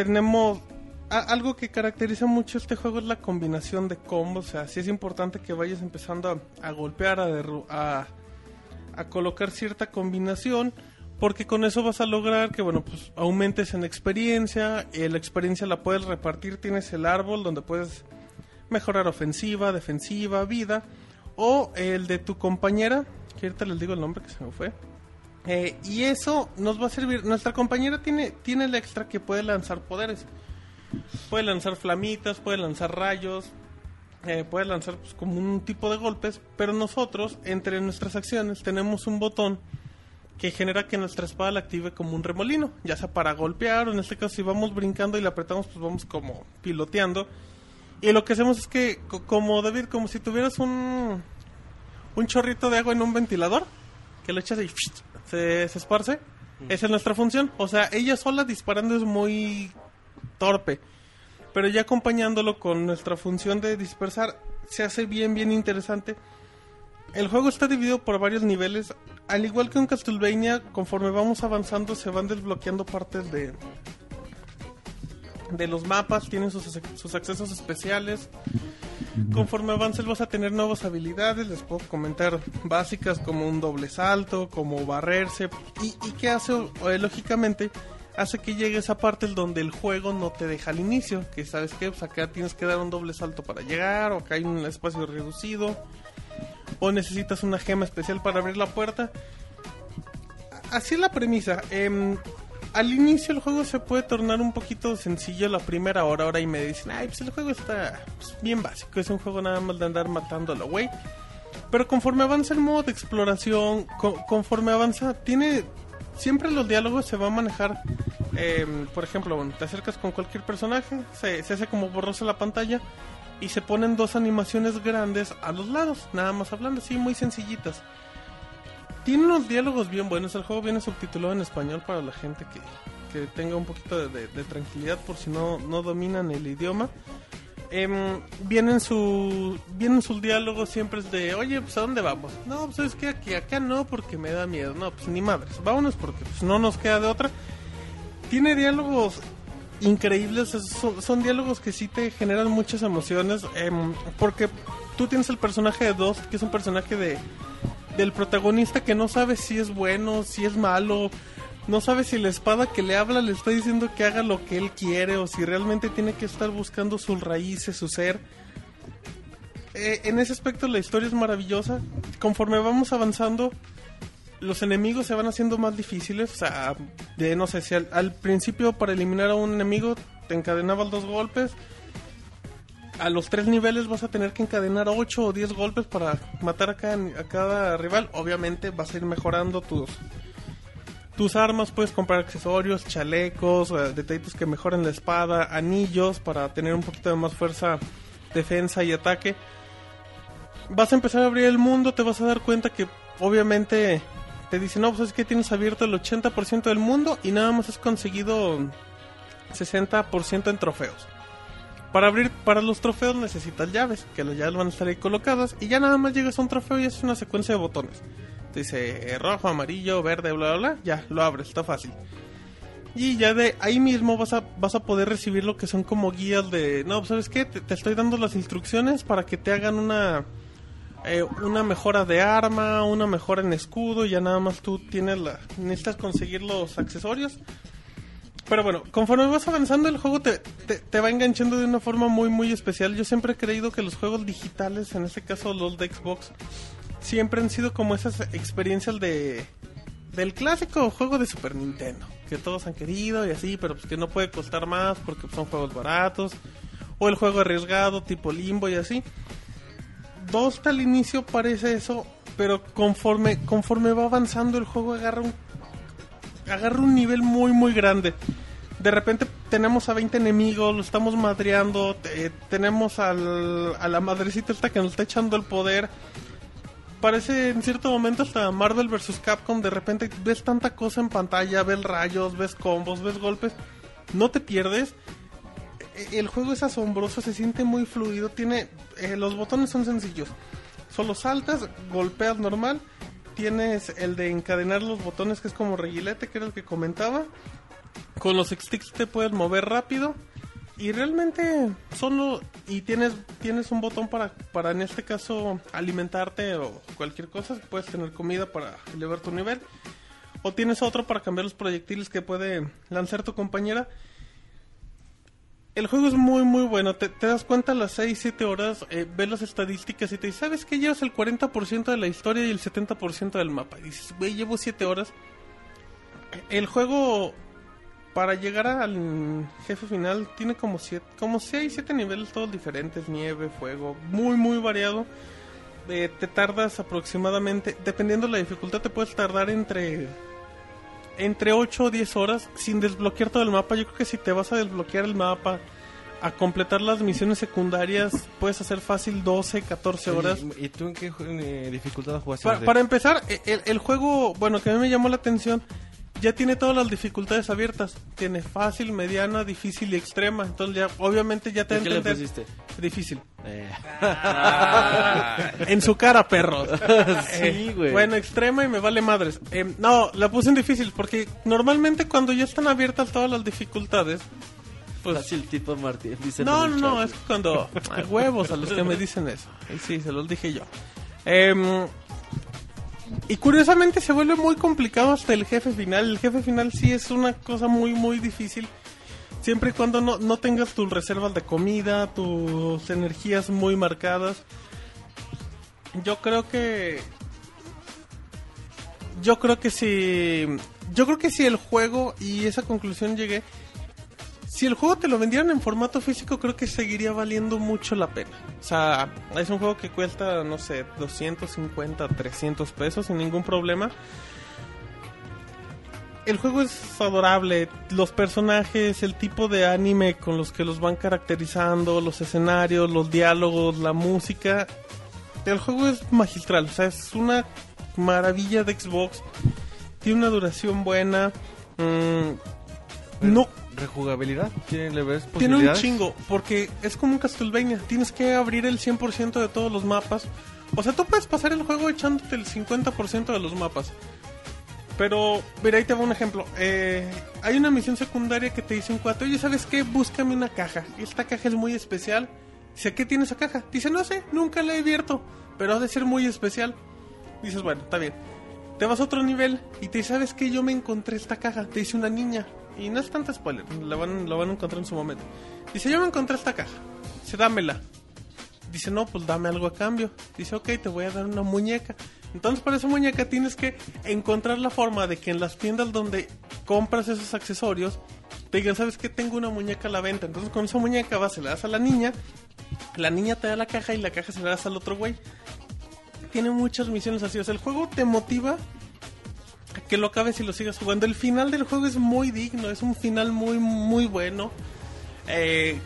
Tenemos algo que caracteriza mucho este juego es la combinación de combos, o sea, sí es importante que vayas empezando a, golpear, a, a, a colocar cierta combinación, porque con eso vas a lograr que, bueno, pues aumentes en experiencia, y la experiencia la puedes repartir, tienes el árbol donde puedes mejorar ofensiva, defensiva, vida, o el de tu compañera, que ahorita les digo el nombre que se me fue. Eh, y eso nos va a servir. Nuestra compañera tiene, tiene el extra que puede lanzar poderes. Puede lanzar flamitas, puede lanzar rayos, eh, puede lanzar pues, como un tipo de golpes, pero nosotros, entre nuestras acciones, tenemos un botón que genera que nuestra espada la active como un remolino, ya sea para golpear o en este caso si vamos brincando y la apretamos, pues vamos como piloteando. Y lo que hacemos es que, co- como David, como si tuvieras un, un chorrito de agua en un ventilador, que lo echas y se, se esparce. Esa es nuestra función. O sea, ella sola disparando es muy torpe. Pero ya acompañándolo con nuestra función de dispersar, se hace bien, bien interesante. El juego está dividido por varios niveles. Al igual que un Castlevania, conforme vamos avanzando se van desbloqueando partes de, de los mapas, tienen sus, sus accesos especiales. Conforme avances vas a tener nuevas habilidades, les puedo comentar básicas como un doble salto, como barrerse. ¿Y, y qué hace? Eh, lógicamente, hace que llegue esa parte donde el juego no te deja al inicio. Que sabes que pues acá tienes que dar un doble salto para llegar, o acá hay un espacio reducido, o necesitas una gema especial para abrir la puerta. Así es la premisa. Em, al inicio el juego se puede tornar un poquito sencillo la primera hora, y me dicen, ay, pues el juego está pues, bien básico, es un juego nada más de andar la güey. Pero conforme avanza el modo de exploración, co- conforme avanza, tiene... Siempre los diálogos se van a manejar, em, por ejemplo, te acercas con cualquier personaje, se, se hace como borrosa la pantalla y se ponen dos animaciones grandes a los lados, nada más hablando así, muy sencillitas. Tiene unos diálogos bien buenos. El juego viene subtitulado en español para la gente que, que tenga un poquito de, tranquilidad por si no, no dominan el idioma. Em, vienen, su, vienen sus diálogos siempre es de, oye, pues ¿a dónde vamos? No, pues es que aquí, acá no porque me da miedo. No, pues ni madres. Vámonos porque pues, no nos queda de otra. Tiene diálogos increíbles. es- Son, diálogos que sí te generan muchas emociones. em, porque tú tienes el personaje de Dos, que es un personaje de del protagonista que no sabe si es bueno, si es malo, no sabe si la espada que le habla le está diciendo que haga lo que él quiere o si realmente tiene que estar buscando sus raíces, su ser. Eh, en ese aspecto la historia es maravillosa. Conforme vamos avanzando, los enemigos se van haciendo más difíciles. O sea, de no sé si al, principio para eliminar a un enemigo te encadenabas dos golpes. A los tres niveles vas a tener que encadenar 8 o 10 golpes para matar a cada, a cada rival. Obviamente vas a ir mejorando tus, tus armas. Puedes comprar accesorios, chalecos, eh, detallitos que mejoren la espada, anillos para tener un poquito de más fuerza, defensa y ataque. Vas a empezar a abrir el mundo, te vas a dar cuenta que obviamente te dicen, no, pues es que tienes abierto el 80% del mundo y nada más has conseguido 60% en trofeos. Para abrir para los trofeos necesitas llaves, que las llaves van a estar ahí colocadas y ya nada más llegas a un trofeo y es una secuencia de botones. Te dice eh, rojo, amarillo, verde, bla bla bla, ya lo abres, está fácil. Y ya de ahí mismo vas a, vas a poder recibir lo que son como guías de, no, pues, ¿sabes qué? Te, te estoy dando las instrucciones para que te hagan una eh, una mejora de arma, una mejora en escudo, y ya nada más tú tienes la necesitas conseguir los accesorios. Pero bueno, conforme vas avanzando el juego te, te, te va enganchando de una forma muy muy especial. Yo siempre he creído que los juegos digitales, en este caso los de Xbox, siempre han sido como esas experiencias de del clásico juego de Super Nintendo, que todos han querido y así, pero pues que no puede costar más porque son juegos baratos, o el juego arriesgado tipo Limbo y así. Dos al inicio parece eso, pero conforme conforme va avanzando el juego agarra un agarra un nivel muy muy grande. De repente tenemos a 20 enemigos, lo estamos madreando, te- tenemos al, a la madrecita esta que nos está echando el poder. Parece en cierto momento hasta Marvel vs. Capcom, de repente ves tanta cosa en pantalla, ves rayos, ves combos, ves golpes, no te pierdes. E- El juego es asombroso, se siente muy fluido, tiene eh, los botones son sencillos. Solo saltas, golpeas normal, tienes el de encadenar los botones que es como reguilete, que era el que comentaba. Con los sticks te puedes mover rápido y realmente solo y tienes tienes un botón para para en este caso alimentarte o cualquier cosa, puedes tener comida para elevar tu nivel o tienes otro para cambiar los proyectiles que puede lanzar tu compañera. El juego es muy muy bueno, te, te das cuenta a las 6, 7 horas, eh, ves las estadísticas y te dices, ¿sabes qué? Llevas el 40% de la historia y el 70% del mapa. Y dices, güey, llevo 7 horas. El juego, para llegar al jefe final, tiene como 7, como 6, 7 niveles todos diferentes, nieve, fuego, muy muy variado. Eh, te tardas aproximadamente, dependiendo de la dificultad, te puedes tardar entre entre 8 o 10 horas sin desbloquear todo el mapa. Yo creo que si te vas a desbloquear el mapa, a completar las misiones secundarias, puedes hacer fácil 12, 14 horas. ¿Y, y tú en qué eh, dificultad jugaste? Pa- Andrés? para empezar, e- el, el juego, bueno, que a mí me llamó la atención, ya tiene todas las dificultades abiertas. Tiene fácil, mediana, difícil y extrema. Entonces ya, obviamente ya te ¿Y ¿Qué le pusiste? Difícil. Eh. En su cara, perros. Sí, Eh, güey. Bueno, extrema y me vale madres. Eh, no, la puse en difícil porque normalmente cuando ya están abiertas todas las dificultades, pues... Fácil tipo Martín, dice No, no, no, es cuando hay huevos a los que me dicen eso. Y sí, se los dije yo. Em, y curiosamente se vuelve muy complicado hasta el jefe final. El jefe final sí es una cosa muy, muy difícil. Siempre y cuando no, no tengas tus reservas de comida, tus energías muy marcadas. Yo creo que... Yo creo que si... Yo creo que si el juego, y esa conclusión llegué, si el juego te lo vendieran en formato físico, creo que seguiría valiendo mucho la pena. O sea, es un juego que cuesta, no sé, 250, 300 pesos sin ningún problema. El juego es adorable, los personajes, el tipo de anime con los que los van caracterizando, los escenarios, los diálogos, la música. El juego es magistral, o sea, es una maravilla de Xbox. Tiene una duración buena. No, Rejugabilidad, tiene, le ves tiene un chingo, porque es como un Castlevania. Tienes que abrir el 100% de todos los mapas. O sea, tú puedes pasar el juego echándote el 50% de los mapas. Pero, mira, ahí te va un ejemplo. Eh, hay una misión secundaria que te dice un cuate, oye, ¿sabes qué? Búscame una caja. Esta caja es muy especial. Dice, ¿qué tiene esa caja? Dice, no sé, nunca la he abierto, pero ha de ser muy especial. Dices, bueno, está bien. Te vas a otro nivel y te dice, ¿sabes qué? Yo me encontré esta caja. Te dice una niña. Y no es tanto spoiler, la van, la van a encontrar en su momento. Dice, yo me encontré esta caja. Dice, dámela. Dice, no, pues dame algo a cambio. Dice, ok, te voy a dar una muñeca. Entonces, para esa muñeca tienes que encontrar la forma de que en las tiendas donde compras esos accesorios te digan, ¿sabes qué? Tengo una muñeca a la venta. Entonces, con esa muñeca vas, se la das a la niña. La niña te da la caja y la caja se la das al otro güey. Tiene muchas misiones así. O sea, el juego te motiva que lo acabes y lo sigas jugando. El final del juego es muy digno. Es un final muy, muy bueno. Eh,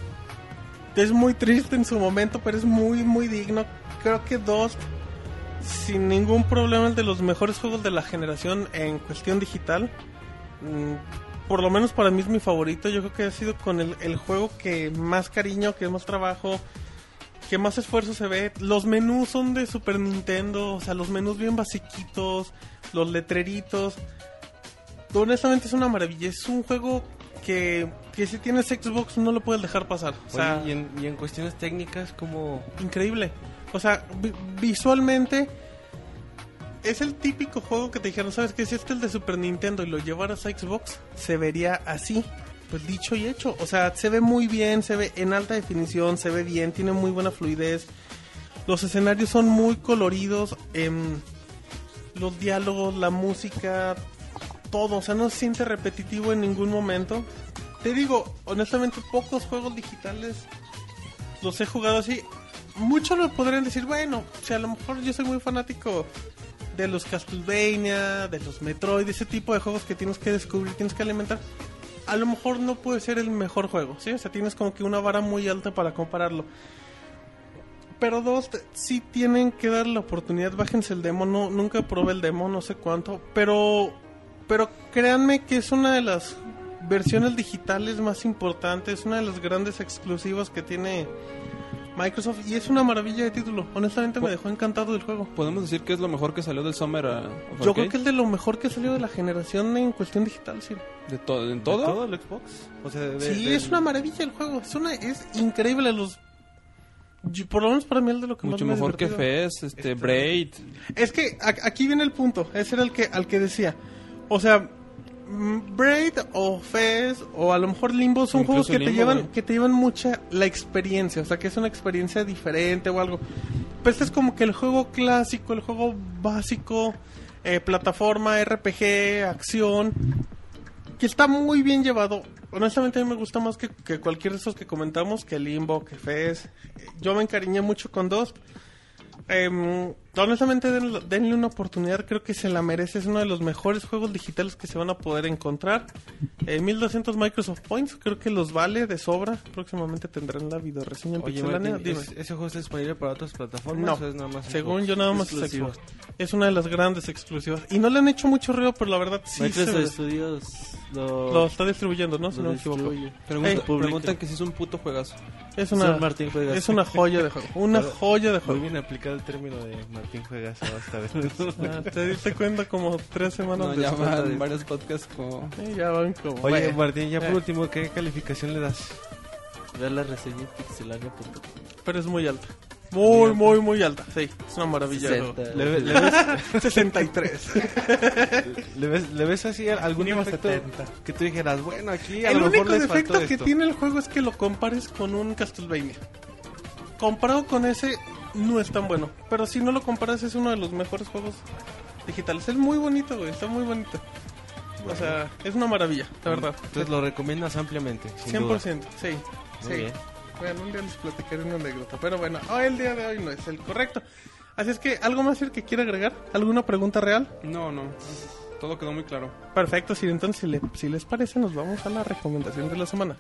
es muy triste en su momento, pero es muy, muy digno. Creo que dos, sin ningún problema, es de los mejores juegos de la generación en cuestión digital. Mm, Por lo menos para mí es mi favorito. Yo creo que ha sido con el, el juego que más cariño, que más trabajo, que más esfuerzo se ve. Los menús son de Super Nintendo, o sea, los menús bien basiquitos, los letreritos. Honestamente es una maravilla. Es un juego que, que si tienes Xbox no lo puedes dejar pasar. O sea, Oye, y, en, y en cuestiones técnicas, como increíble. O sea, vi- visualmente es el típico juego que te dijeron, ¿sabes qué? Si este es el de Super Nintendo y lo llevaras a Xbox, se vería así. Pues dicho y hecho. O sea, se ve muy bien, se ve en alta definición, se ve bien, tiene muy buena fluidez. Los escenarios son muy coloridos. em, los diálogos, la música, todo. O sea, no se siente repetitivo en ningún momento. Te digo, honestamente, pocos juegos digitales los he jugado así. Muchos lo podrían decir, bueno, o sea, a lo mejor yo soy muy fanático de los Castlevania, de los Metroid, ese tipo de juegos que tienes que descubrir, tienes que alimentar. A lo mejor no puede ser el mejor juego, ¿sí? O sea, tienes como que una vara muy alta para compararlo. Pero dos, sí tienen que dar la oportunidad, bájense el demo, no, nunca probé el demo, no sé cuánto, pero, pero créanme que es una de las versiones digitales más importantes, una de las grandes exclusivas que tiene Microsoft y es una maravilla de título. Honestamente me dejó encantado el juego. Podemos decir que es lo mejor que salió del Summer uh, of Yo creo que es de lo mejor que ha salido de la generación en cuestión digital, sí. ¿De todo? ¿En ¿de todo? todo el Xbox? O sea, de- sí, del- es una maravilla el juego. Es una es increíble los yo- por lo menos para mí es de lo que Mucho más me mejor que. Fez, este, Braid. Es que a- aquí viene el punto. Ese era el que al que decía. O sea, mm, Braid o Fez o a lo mejor Limbo son Incluso juegos que te llevan que te llevan mucha la experiencia, o sea, que es una experiencia diferente o algo. Pero este es como que el juego clásico, el juego básico, eh, plataforma, RPG, acción, que está muy bien llevado. Honestamente a mí me gusta más que, que cualquier de esos que comentamos, que Limbo, que Fez. Eh, Yo me encariñé mucho con Dust. Em, honestamente denle, denle una oportunidad, creo que se la merece, es uno de los mejores juegos digitales que se van a poder encontrar. Eh, 1200 Microsoft Points, creo que los vale de sobra. Próximamente tendrán la video reseña en Oye, Pixelania. Martín, Dime. ¿es- ¿ese juego está disponible para otras plataformas No, o es nada más según yo nada más es. Es una de las grandes exclusivas. Y no le han hecho mucho ruido, pero la verdad sí se Microsoft Studios lo, lo está distribuyendo, ¿no? Si no me equivoco. Pregunta- preguntan que si es un puto juegazo. Es una, Martín Juegas. es una joya de juego. Una Pero- joya de Muy juego. bien aplicado el término de Martín juega eso esta vez. Ah, te diste cuenta como tres semanas No, ya después. van varios podcasts como... Sí, ya van como... Oye, bueno. Martín, ya Eh. por último, ¿qué calificación le das? Ve la reseña pixelania.com. pero es muy alta. Muy, muy, muy alta. Sí, es una maravilla. 60. ¿Le, ve- le ves, 63. le ves, le ves así algún Mínimo defecto 70. que tú dijeras, bueno, aquí a El lo único mejor defecto que esto? tiene el juego es que lo compares con un Castlevania. Comparado con ese, no es tan bueno. Pero si no lo comparas, es uno de los mejores juegos digitales. Es muy bonito, güey. Está muy bonito. O sea, es una maravilla, la verdad. Entonces lo recomiendas ampliamente, sin 100%, duda. sí. Muy sí. bien. Bueno, un día les platicaré una anécdota. Pero bueno, hoy el día de hoy no es el correcto. Así es que, ¿algo más el que quiera agregar? ¿Alguna pregunta real? No, no. Todo quedó muy claro. Perfecto, si entonces si, le- si les parece, nos vamos a la recomendación de la semana.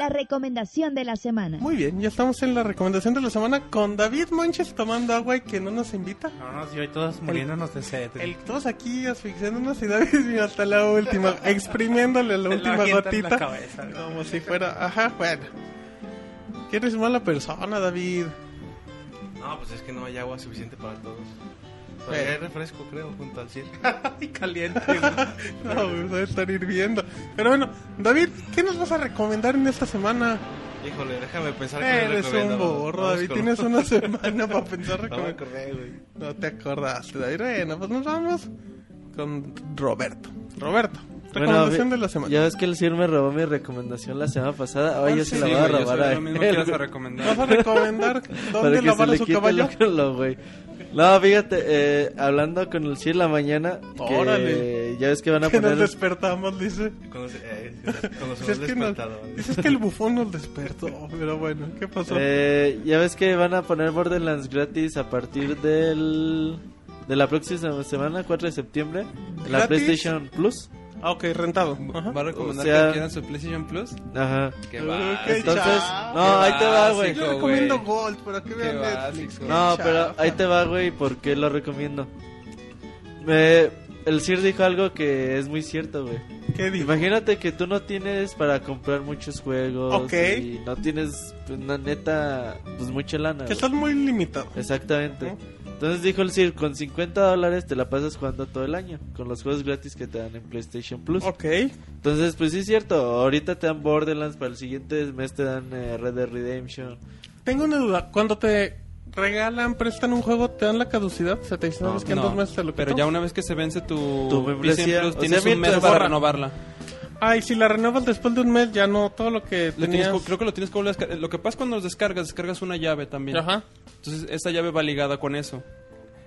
La recomendación de la semana. Muy bien, ya estamos en la recomendación de la semana con David Monches tomando agua y que no nos invita. No, no, y hoy todos muriéndonos de sed. El, todos aquí asfixiándonos y David hasta la última, exprimiéndole la última la gotita. cabeza, ¿no? como si fuera, ajá, bueno. Que eres mala persona, David. No, pues es que no hay agua suficiente para todos. Eh. Pero hay refresco, creo, junto al cielo. Ay, caliente. no, pues debe estar hirviendo. Pero bueno, David, ¿qué nos vas a recomendar en esta semana? Híjole, déjame pensar que Eres un borro, David. Tienes una semana para pensar No me recomendar. acordé, güey. No te acordaste, David. Bueno, pues nos vamos con Roberto. Roberto, recomendación Bueno, de la semana. Ya ves que el Sir me robó mi recomendación la semana pasada. Ahora Ah, yo sí, se la Sí, voy a güey, yo robar soy a lo mismo él, que ibas a güey. recomendar. ¿Vas a recomendar dónde lavar a su caballo? güey. No, fíjate, eh, hablando con el Sir la mañana, que Órale. ya ves que van a Que nos poner... despertamos, dice. Cuando se, eh, cuando se nos que, nos- despertado. dices que el bufón nos despertó, pero bueno, ¿qué pasó? Eh, ya ves que van a poner Borderlands gratis a partir del... De la próxima semana, 4 de septiembre, en la. PlayStation Plus. Ah, ok, rentado. Ajá. ¿Va a recomendar O sea- que quieran su PlayStation Plus? Ajá. Uh, va. qué Entonces, chafa. no, ahí te va, güey. Yo recomiendo güey. Gold para que vean Qué Netflix. básico. qué No, pero ahí te va, güey, ¿por qué lo recomiendo? Me- el Sir dijo algo que es muy cierto, güey. ¿Qué dijo? Imagínate que tú no tienes para comprar muchos juegos Ok. y no tienes, pues, una neta, pues mucha lana. Que estás muy limitado. Exactamente. Ujú. Entonces dijo el Sir, con 50 dólares te la pasas jugando todo el año, con los juegos gratis que te dan en PlayStation Plus. Ok. Entonces, pues sí es cierto, ahorita te dan Borderlands, para el siguiente mes te dan eh, Red Dead Redemption. Tengo una duda. Cuando te regalan, prestan un juego, ¿te dan la caducidad? ¿Se te dicen, No, "Sabes que en No, dos meses te lo pero quito"? ya una vez que se vence tu, Tu membresía, PlayStation Plus, o tienes sea, un mes para borra. Renovarla. Ay, si la renuevas después de un mes, ya no, todo lo que Lo tenías... creo que lo tienes que volver a descargar. Lo que pasa es cuando los descargas, descargas una llave también. Ajá. Entonces, esa llave va ligada con eso.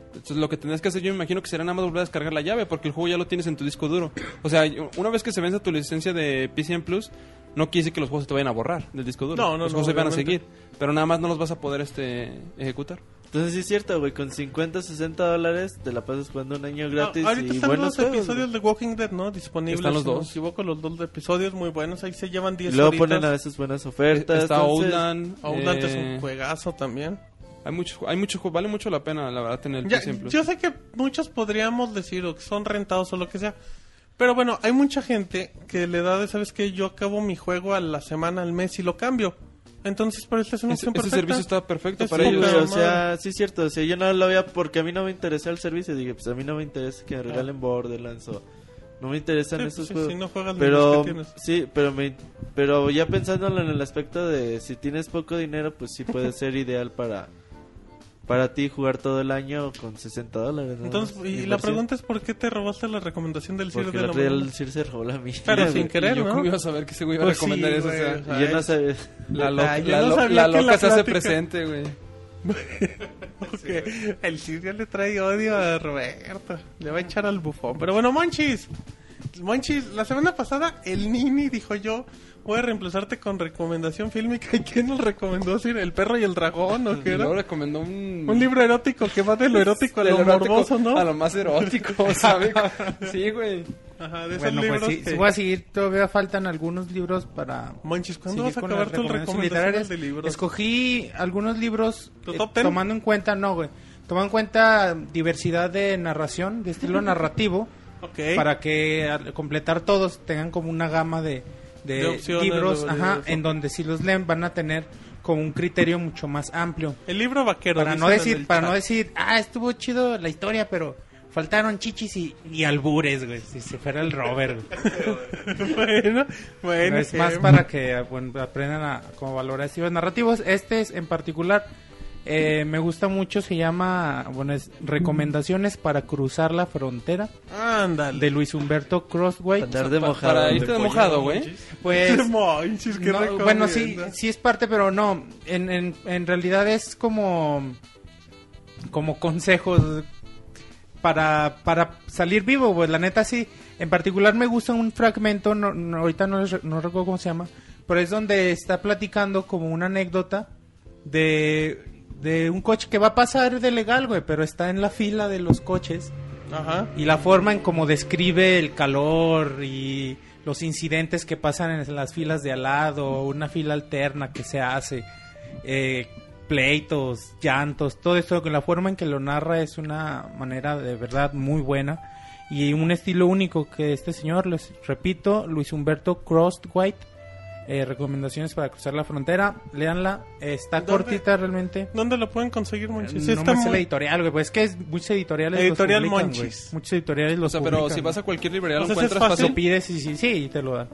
Entonces, lo que tendrías que hacer, yo me imagino que será nada más volver a descargar la llave, porque el juego ya lo tienes en tu disco duro. O sea, una vez que se vence tu licencia de PCM Plus, no quiere decir que los juegos se te vayan a borrar del disco duro. No, no, los no, juegos se van a seguir. Pero nada más no los vas a poder este ejecutar. Entonces sí es cierto, güey, con 50, 60 dólares te la pasas jugando un año gratis Ah, ahorita y están buenos los juegos, episodios güey. de Walking Dead, ¿no? Disponibles. Están los si no me equivoco, los dos episodios muy buenos. Ahí se llevan 10 Y luego horitas. ponen a veces buenas ofertas. Está entonces- Outland. Outland es eh, un juegazo también. Hay mucho, hay mucho, ju- vale mucho la pena, la verdad, tener el Ya, Plus. yo sé que muchos podríamos decir o que son rentados o lo que sea. Pero bueno, hay mucha gente que le da de, ¿sabes qué? Yo acabo mi juego a la semana, al mes y lo cambio. Entonces, pero esta es una Ese, opción ese perfecta. servicio está perfecto Es para ellos. o sea, sí es cierto. O sea, yo no lo veía porque a mí no me interesa el servicio. Dije, pues a mí no me interesa que me regalen Borderlands o no me interesan Sí, esos sí, juegos. si no juegas pero los que sí, pero me, pero ya pensándolo en el aspecto de si tienes poco dinero, pues sí puede ser ideal para para ti jugar todo el año con 60 dólares. ¿no? Entonces, y la pregunta es ¿por qué te robaste la recomendación del porque de el la mañana? el Sir se robó la mía. Pero sin querer, yo ¿no? cómo iba a saber que ese güey iba a Pues sí, recomendar eso. o güey, sea, o sea, Y yo no sabía. la, lo- Ah, la no lo- sabía la que la loca se hace presente, güey. Ok, El Ciro le trae odio a Roberto. Le va a echar al bufón. Pero bueno, Monchis. Monchis, la semana pasada el Nini dijo yo, voy a reemplazarte con recomendación fílmica. ¿Y quién nos recomendó? Sir? ¿El perro y el dragón o qué era? luego recomendó un... Un libro erótico que va de lo erótico a lo lo erótico morboso, ¿no? A lo más erótico, ¿sabes? sí, güey. Ajá, de esos Bueno, libros pues sí, que- sí voy a seguir. Todavía faltan algunos libros para. Monchis, ¿cuándo vas a acabar tus recomendaciones de libros? Escogí algunos libros ¿Tu eh, top ten? tomando en cuenta, no, güey. Tomando en cuenta diversidad de narración, de estilo narrativo, Ok. para que al completar todos tengan como una gama de, de De opciones, libros, de- ajá, en donde si los leen van a tener con un criterio mucho más amplio. El libro vaquero. Para no decir, para chat. no decir, ah, estuvo chido la historia, pero faltaron chichis y, y albures, güey. Si se fuera el Robert, bueno, bueno. es más para que bueno, aprendan a como valorar estilos narrativos. Este es en particular eh, me gusta mucho, se llama, bueno, es Recomendaciones para cruzar la frontera Ándale. de Luis Humberto Crosswhite. Andar de mojado. Para irte de mojado, güey. Pues Monchis, qué no, bueno, sí, sí es parte, pero no. En, en, en realidad es como como consejos para, para salir vivo, pues la neta sí. En particular me gusta un fragmento, no, no, ahorita no, no recuerdo cómo se llama, pero es donde está platicando como una anécdota de, de un coche que va a pasar de legal, güey, pero está en la fila de los coches Ajá. y la forma en cómo describe el calor y los incidentes que pasan en las filas de al lado, una fila alterna que se hace, eh, pleitos, llantos, todo esto, la forma en que lo narra es una manera de verdad muy buena y un estilo único que este señor, les repito, Luis Humberto Crosswhite, eh, recomendaciones para cruzar la frontera, léanla, está ¿Dónde? cortita realmente. ¿Dónde lo pueden conseguir, Monchis? Sí, no está la muy... editorial, güey, pues es que es muchos editoriales los Editorial publican, Monchis. güey. Muchos editoriales los O sea, pero publican, si vas a cualquier librería lo Entonces es encuentras fácil. Lo pides y sí, sí, y te lo dan.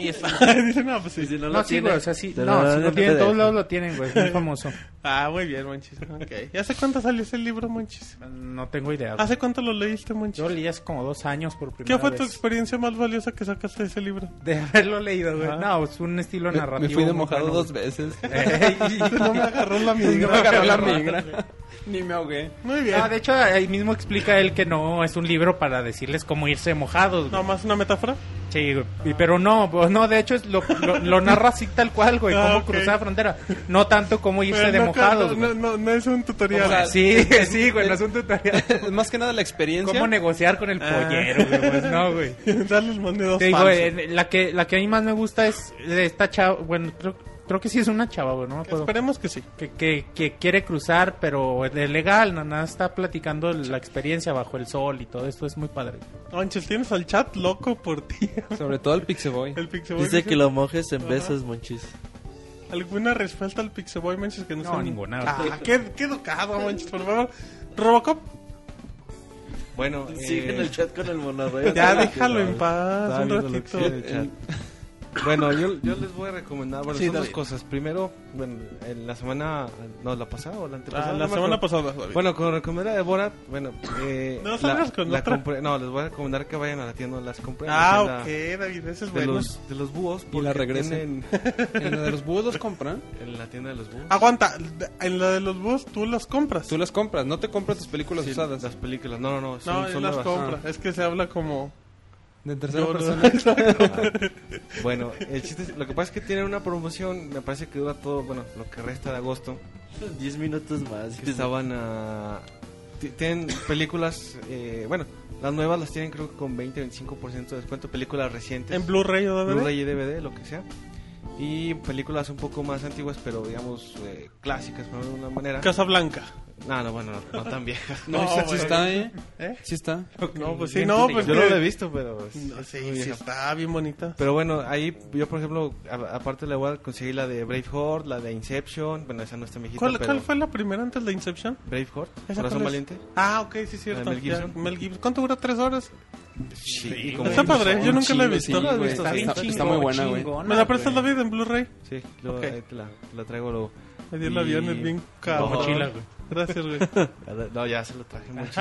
Y está... Dice, no, pues sí. Y si no, No, lo sí, tiene, güey, o sea, sí. No, si lo en tienen, todos lados lo tienen, güey, es muy famoso. Ah, muy bien, Monchis. Ok. ¿Y hace cuánto salió ese libro, Monchis? No tengo idea. güey. ¿Hace cuánto lo leíste, Monchis? Yo leí hace como dos años por primera ¿Qué fue tu vez. experiencia más valiosa que sacaste de ese libro? De haberlo leído, güey. Ajá. No, es un estilo Me, narrativo. me fui de mojado bueno, dos veces. Ey, No me agarró la No migra. me agarró la migra. Ni me ahogué. Muy bien. No, de hecho, ahí mismo explica él que no es un libro para decirles cómo irse mojados. güey. ¿No más una metáfora? Sí, güey. Y- pero no, pues, no, de hecho es lo, lo, lo narra así tal cual, güey, Ah, cómo ok. cruzar la frontera. No tanto cómo irse Pero de no, mojados, no, no, no es un tutorial. O sea, Sí, sí, güey, no es un tutorial. Es más que nada la experiencia. ¿Cómo negociar con el Ah. pollero, güey? Pues no, güey. Dale los monedos Te digo, eh, la que la que a mí más me gusta es esta chava, bueno, creo, creo que sí es una chava, güey, no me acuerdo. Esperemos que sí. Que, que, que quiere cruzar, pero es legal, nada, está platicando la experiencia bajo el sol y todo esto, es muy padre. Monchis, tienes al chat loco por ti. Sobre todo el Pixeboy. El Pixeboy. Dice que lo mojes en besos, monchis. ¿Alguna respuesta al Pixeboy, Monchis? Que no, No, sea- ninguna. Ah, qué, qué educado, Monchis, por favor. Robocop, Bueno, Sigue eh, en el chat con el monorrey. ya déjalo en paz un ratito. Bueno, yo, yo les voy a recomendar, bueno, Sí, son dos cosas. Primero, bueno, en la semana, no, la pasada o la antepasada. Ah, la semana pasada, David. Bueno, con recomendar a Borat, bueno, eh, No salgas con otra. compré, no, les voy a recomendar que vayan a la tienda, las compré. en ah, la ok, David, ese es De bueno. los, de los búhos. Y la regresen. tienen- ¿En la de los búhos los compran? en la tienda de los búhos. Aguanta, en la de los búhos tú las compras. Tú las compras, no te compras tus películas Sí, usadas. las películas, no, no, no, son, no, son las nuevas. compra. Es que se habla como... De tercera Yo- persona. Bueno, el chiste es- lo que pasa es que tienen una promoción, me parece que dura todo, bueno, lo que resta de agosto. 10 minutos más. que estaban a... ti- Tienen películas, eh, bueno, las nuevas las tienen creo que con 20-25% de descuento, películas recientes. En Blu-ray o DVD. Blu-ray y DVD, lo que sea. Y películas un poco más antiguas, pero digamos eh, clásicas, por de una manera. Casablanca. No, no, bueno, no, no tan viejas. No, No, sí está, ¿eh? ¿Eh? Sí está. No, pues sí, no, pues Yo no lo he visto, pero... es- No, sí, sí vieja. está bien bonita. Pero bueno, ahí yo, por ejemplo, a- aparte le voy a conseguir la de Braveheart, la de Inception. Bueno, esa no está viejita, ¿Cuál, pero... cuál fue la primera antes de Inception? Braveheart, ¿Esa Corazón? Valiente. Ah, ok, sí, cierto. ¿La de Mel ya, Gibson? Mel Gibson. ¿Cuánto dura? ¿Tres horas? Sí, Está padre, yo nunca la he chingo, visto. sí, ¿La güey. visto? Está, Sí. está- Bien está muy buena, güey. ¿Me la prestas. David, en Blu-ray? Sí, lo- Ok. ahí te, la, te la traigo luego. Me dio el avión, es bien cabrón. mochila, güey. Gracias, güey. No, ya se lo traje mucho.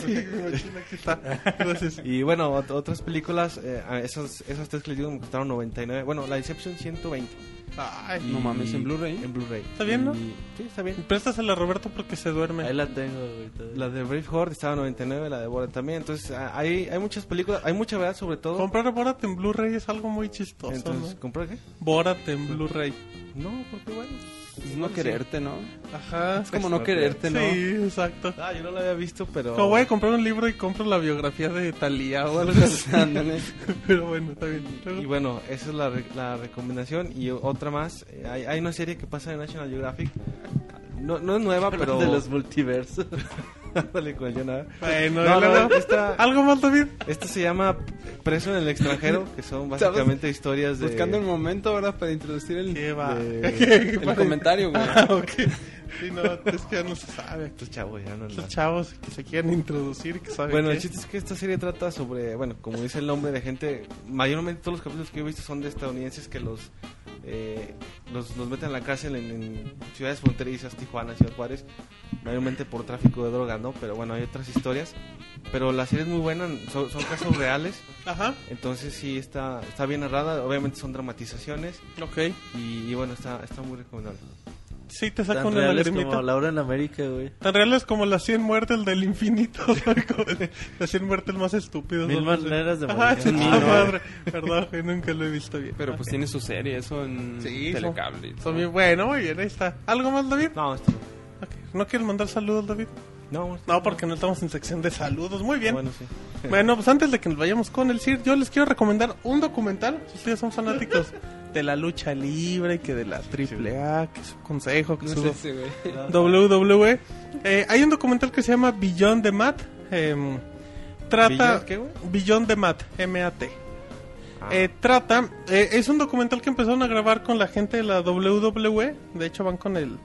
sí, mi mochila aquí está. Gracias. y bueno, ot- otras películas, eh, esas, esas tres que les digo me costaron 99. Bueno, la Inception 120. Ay, No mames, ¿en Blu-ray? En Blu-ray. ¿Está bien, no? Y- Sí, está bien. préstasela a Roberto porque se duerme. Ahí la tengo, güey. todavía. La de Braveheart estaba 99, la de Borat también. Entonces, ah, hay, hay muchas películas, hay mucha verdad sobre todo. Comprar Borat en Blu-ray es algo muy chistoso, Entonces, ¿no? ¿comprar qué? Borat en Blu-ray. No, porque bueno. Es no quererte, ¿no? Ajá. Es como no quererte, ¿no? Sí, exacto. Ah, yo no la había visto, pero... Como voy a comprar un libro y compro la biografía de Talía o algo así. Pero bueno, está bien. Y bueno, esa es la, re- la recomendación. Y otra más, eh, hay, hay una serie que pasa en National Geographic. No, no es nueva, pero... De los multiversos. Ándale con el Jonah. Bueno, No, luego- no, esta, ¿Algo más, David? esta se llama Expreso en el extranjero, que son básicamente historias de... Buscando el momento, ¿verdad? Para introducir el, ¿Qué va? de- el comentario, güey. Ah, ok. Sí, no, es que ya no se sabe. Estos chavos ya no Estos andan. chavos que se quieren introducir que saben Bueno, qué. el chiste es que esta serie trata sobre, bueno, como dice el nombre de gente, mayormente todos los capítulos que yo he visto son de estadounidenses que los eh, los, los meten a la cárcel en, en ciudades fronterizas, Tijuana, Ciudad Juárez, mayormente por tráfico de droga, ¿no? Pero bueno, hay otras historias. Pero la serie es muy buena, son, son casos reales, Ajá, entonces sí está, está bien narrada, obviamente son dramatizaciones ok. y, y bueno, está, está muy recomendable. Sí, te saca Tan una reales lagrimita. como Laura en América, güey. Tan reales como las 100 muertes del infinito. las 100 muertes más estúpidas. Mil ¿no? No maneras de morir. sí, ah, ¿no? madre. Perdón, güey, nunca lo he visto bien. Pero pues tiene su serie, eso en Sí, son- Telecable. Son bien, bueno, muy bien, ahí está. ¿Algo más, David? No, esto Ok. ¿No quieres mandar saludos, David? No. No, porque no estamos en sección de saludos. Muy bien. Bueno, sí. Bueno, pues antes de que nos vayamos con el CIR, yo les quiero recomendar un documental. Si ustedes son fanáticos de la lucha libre y que de la triple A, que su consejo, que su. WWE. Eh, hay un documental que se llama Beyond the Mat. em, trata. ¿Beyond qué? Beyond the Mat, M-A-T. Ah. Eh, trata, eh, es un documental que empezaron a grabar con la gente de la WWE. De hecho, van con el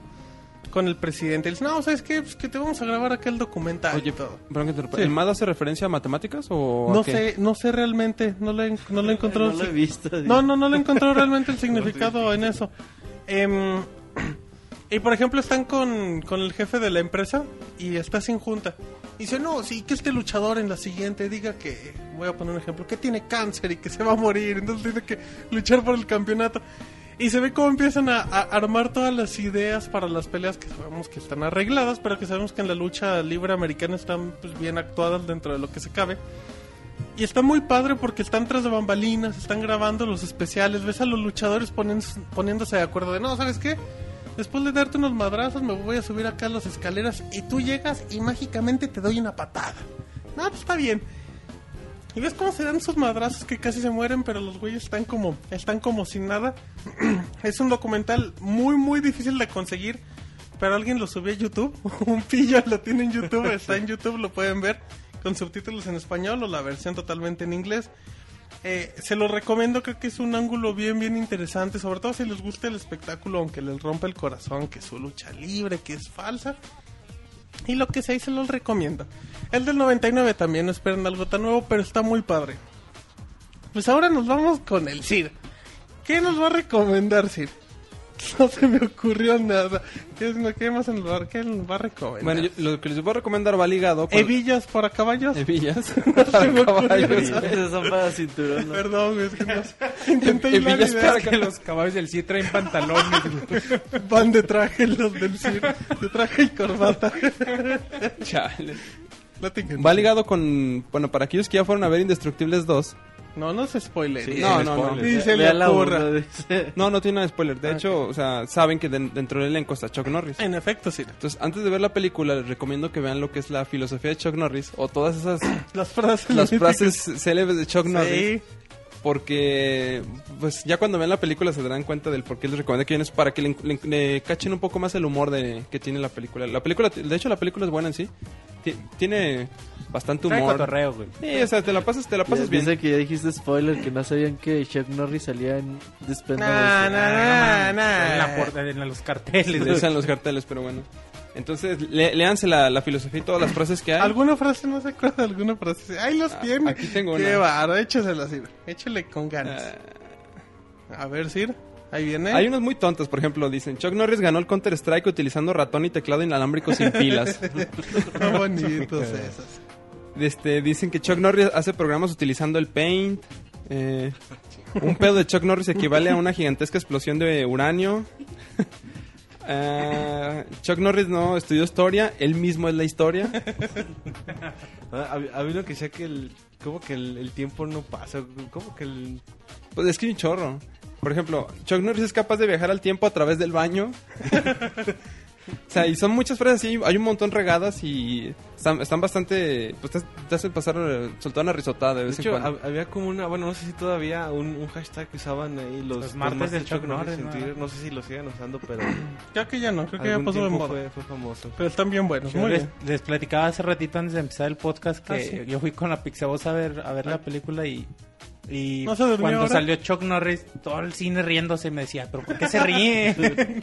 con el presidente. Y dicen, no, ¿sabes qué? Pues que te vamos a grabar aquel documental. Oye, todo. perdón que te interrumpa. Sí. ¿el MAD hace referencia a matemáticas o a No qué? sé, no sé realmente, no le, no le encontró. No lo he visto. No, no, no le encontró realmente el significado en eso. Em, y por ejemplo, están con, con el jefe de la empresa y está sin junta. Y dice, no, sí, que este luchador en la siguiente diga que, voy a poner un ejemplo, que tiene cáncer y que se va a morir, entonces tiene que luchar por el campeonato. Y se ve cómo empiezan a, a armar todas las ideas para las peleas que sabemos que están arregladas, pero que sabemos que en la lucha libre americana están pues, bien actuadas dentro de lo que se cabe. Y está muy padre porque están tras de bambalinas, están grabando los especiales, ves a los luchadores poniéndose, poniéndose de acuerdo de, no, ¿sabes qué? Después de darte unos madrazos me voy a subir acá a las escaleras y tú llegas y mágicamente te doy una patada. No, pues está bien. Y ves cómo se dan esos madrazos que casi se mueren, pero los güeyes están como, están como sin nada. es un documental muy, muy difícil de conseguir, pero alguien lo subió a YouTube. un pillo lo tiene en YouTube, está en YouTube, lo pueden ver con subtítulos en español o la versión totalmente en inglés. Eh, se lo recomiendo, creo que es un ángulo bien, bien interesante, sobre todo si les gusta el espectáculo, aunque les rompa el corazón, que es su lucha libre, que es falsa. Y lo que sea, ahí se los recomiendo. El del 99 también, no esperen algo tan nuevo, pero está muy padre. Pues ahora nos vamos con el Sir. ¿Qué nos va a recomendar, Sir? No se me ocurrió nada. ¿Qué, es- qué más nos va, qué nos va a recomendar? Bueno, yo- lo que les voy a recomendar va ligado con... ¿Hebillas para caballos? Hebillas para me caballos. Esos son para cinturón. ¿no? Perdón, es que no sé. Intenté hilar Hebillas para que los caballos del sí traen pantalones. Van de traje los del Sir. De traje y corbata. Chale. Va ligado con... Bueno, para aquellos que ya fueron a ver Indestructibles 2. No, no se spoiler. Sí, no, no, no. Ni se le ocurra. No, no tiene nada de spoiler. De Ah, hecho, o sea, saben que den- dentro del elenco está Chuck Norris. En efecto, Sir. Entonces, antes de ver la película, les recomiendo que vean lo que es la filosofía de Chuck Norris o todas esas Las frases. las frases célebres de Chuck Norris. Sí. Porque, pues ya cuando vean la película se darán cuenta del por qué les recomiendo que vean es para que le, le- le cachen un poco más el humor de, que tiene la película. La película, de hecho, la película es buena en sí. Ti- Tiene bastante Trae humor. cotorreo, güey. Sí, o sea, te la pasas, te la pasas bien. Dice que ya dijiste spoiler, que no sabían que Chuck Norris salía en Despendable. Nah, nah, nah, nah. En, en los carteles. Le güey. dicen los carteles, pero bueno. Entonces, le, léanse la, la filosofía y todas las frases que hay. ¿Alguna frase? No se acuerda alguna frase. Ahí los Ah, tiene. aquí tengo Qué una. baro, échasela, Sir. Échale con ganas. Ah, A ver, Sir. Ahí viene. Hay unas muy tontas, por ejemplo, dicen, Chuck Norris ganó el Counter-Strike utilizando ratón y teclado inalámbrico sin pilas. Qué bonitos esos. Este, dicen que Chuck Norris hace programas utilizando el Paint. Eh, un pedo de Chuck Norris equivale a una gigantesca explosión de uranio. Ah, Chuck Norris no estudió historia, él mismo es la historia. Hab- Había uno que decía que el, como que el, el tiempo no pasa, como que el... Pues es que hay un chorro. Por ejemplo, Chuck Norris es capaz de viajar al tiempo a través del baño. o sea, y son muchas frases así, hay un montón regadas y están, están bastante... Pues te, te hacen pasar, soltar una risotada de De vez hecho, en cuando. hab- había como una, bueno, no sé si todavía un, un hashtag que usaban ahí los, Los martes del Chuck Norris, en ¿no? Twitter. No sé si lo siguen usando, pero Creo que ya no, creo que ya pasó de moda. fue, fue famoso. Pero están bien buenos, Yo muy les, bien. les platicaba hace ratito antes de empezar el podcast que Ah, sí. yo fui con la Pixaboss a ver, a ver Ah. la película y Y ¿No se durmió cuando ahora? salió Chuck Norris, todo el cine riéndose me decía, ¿pero por qué se ríe?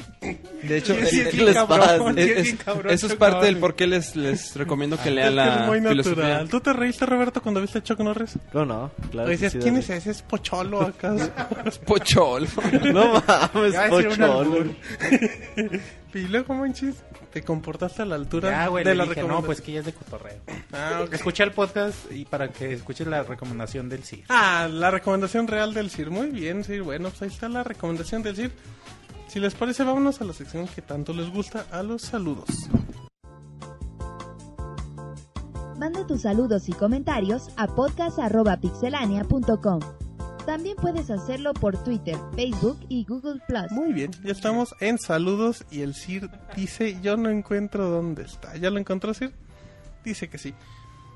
De hecho, Sí, sí, es- sí, les cabrón, pasa. sí, Es- sí, es- cabrón, eso es parte del por qué les, les recomiendo que Es lean la es muy filosofía. natural. ¿Tú te reíste, Roberto, cuando viste a Chuck Norris? ¿Cómo no? Claro. Decías, sí, ¿quién es ese? ¿Es Pocholo acaso? Es pochol. No mames, pocholo. y luego, manches, te comportaste a la altura Ya, güey, de le la dije, no, pues que ya es de cotorreo. Ah. Escucha el podcast y para que escuches la recomendación del CIR. Ah, la recomendación real del CIR. Muy bien, CIR. Bueno, pues ahí está la recomendación del CIR. Si les parece, vámonos a la sección que tanto les gusta, a los saludos. Manda tus saludos y comentarios a podcast.pixelania.com. También puedes hacerlo por Twitter, Facebook y Google Plus. Muy bien, ya estamos en saludos y el CIR dice, yo no encuentro dónde está. ¿Ya lo encontró CIR? Dice que sí.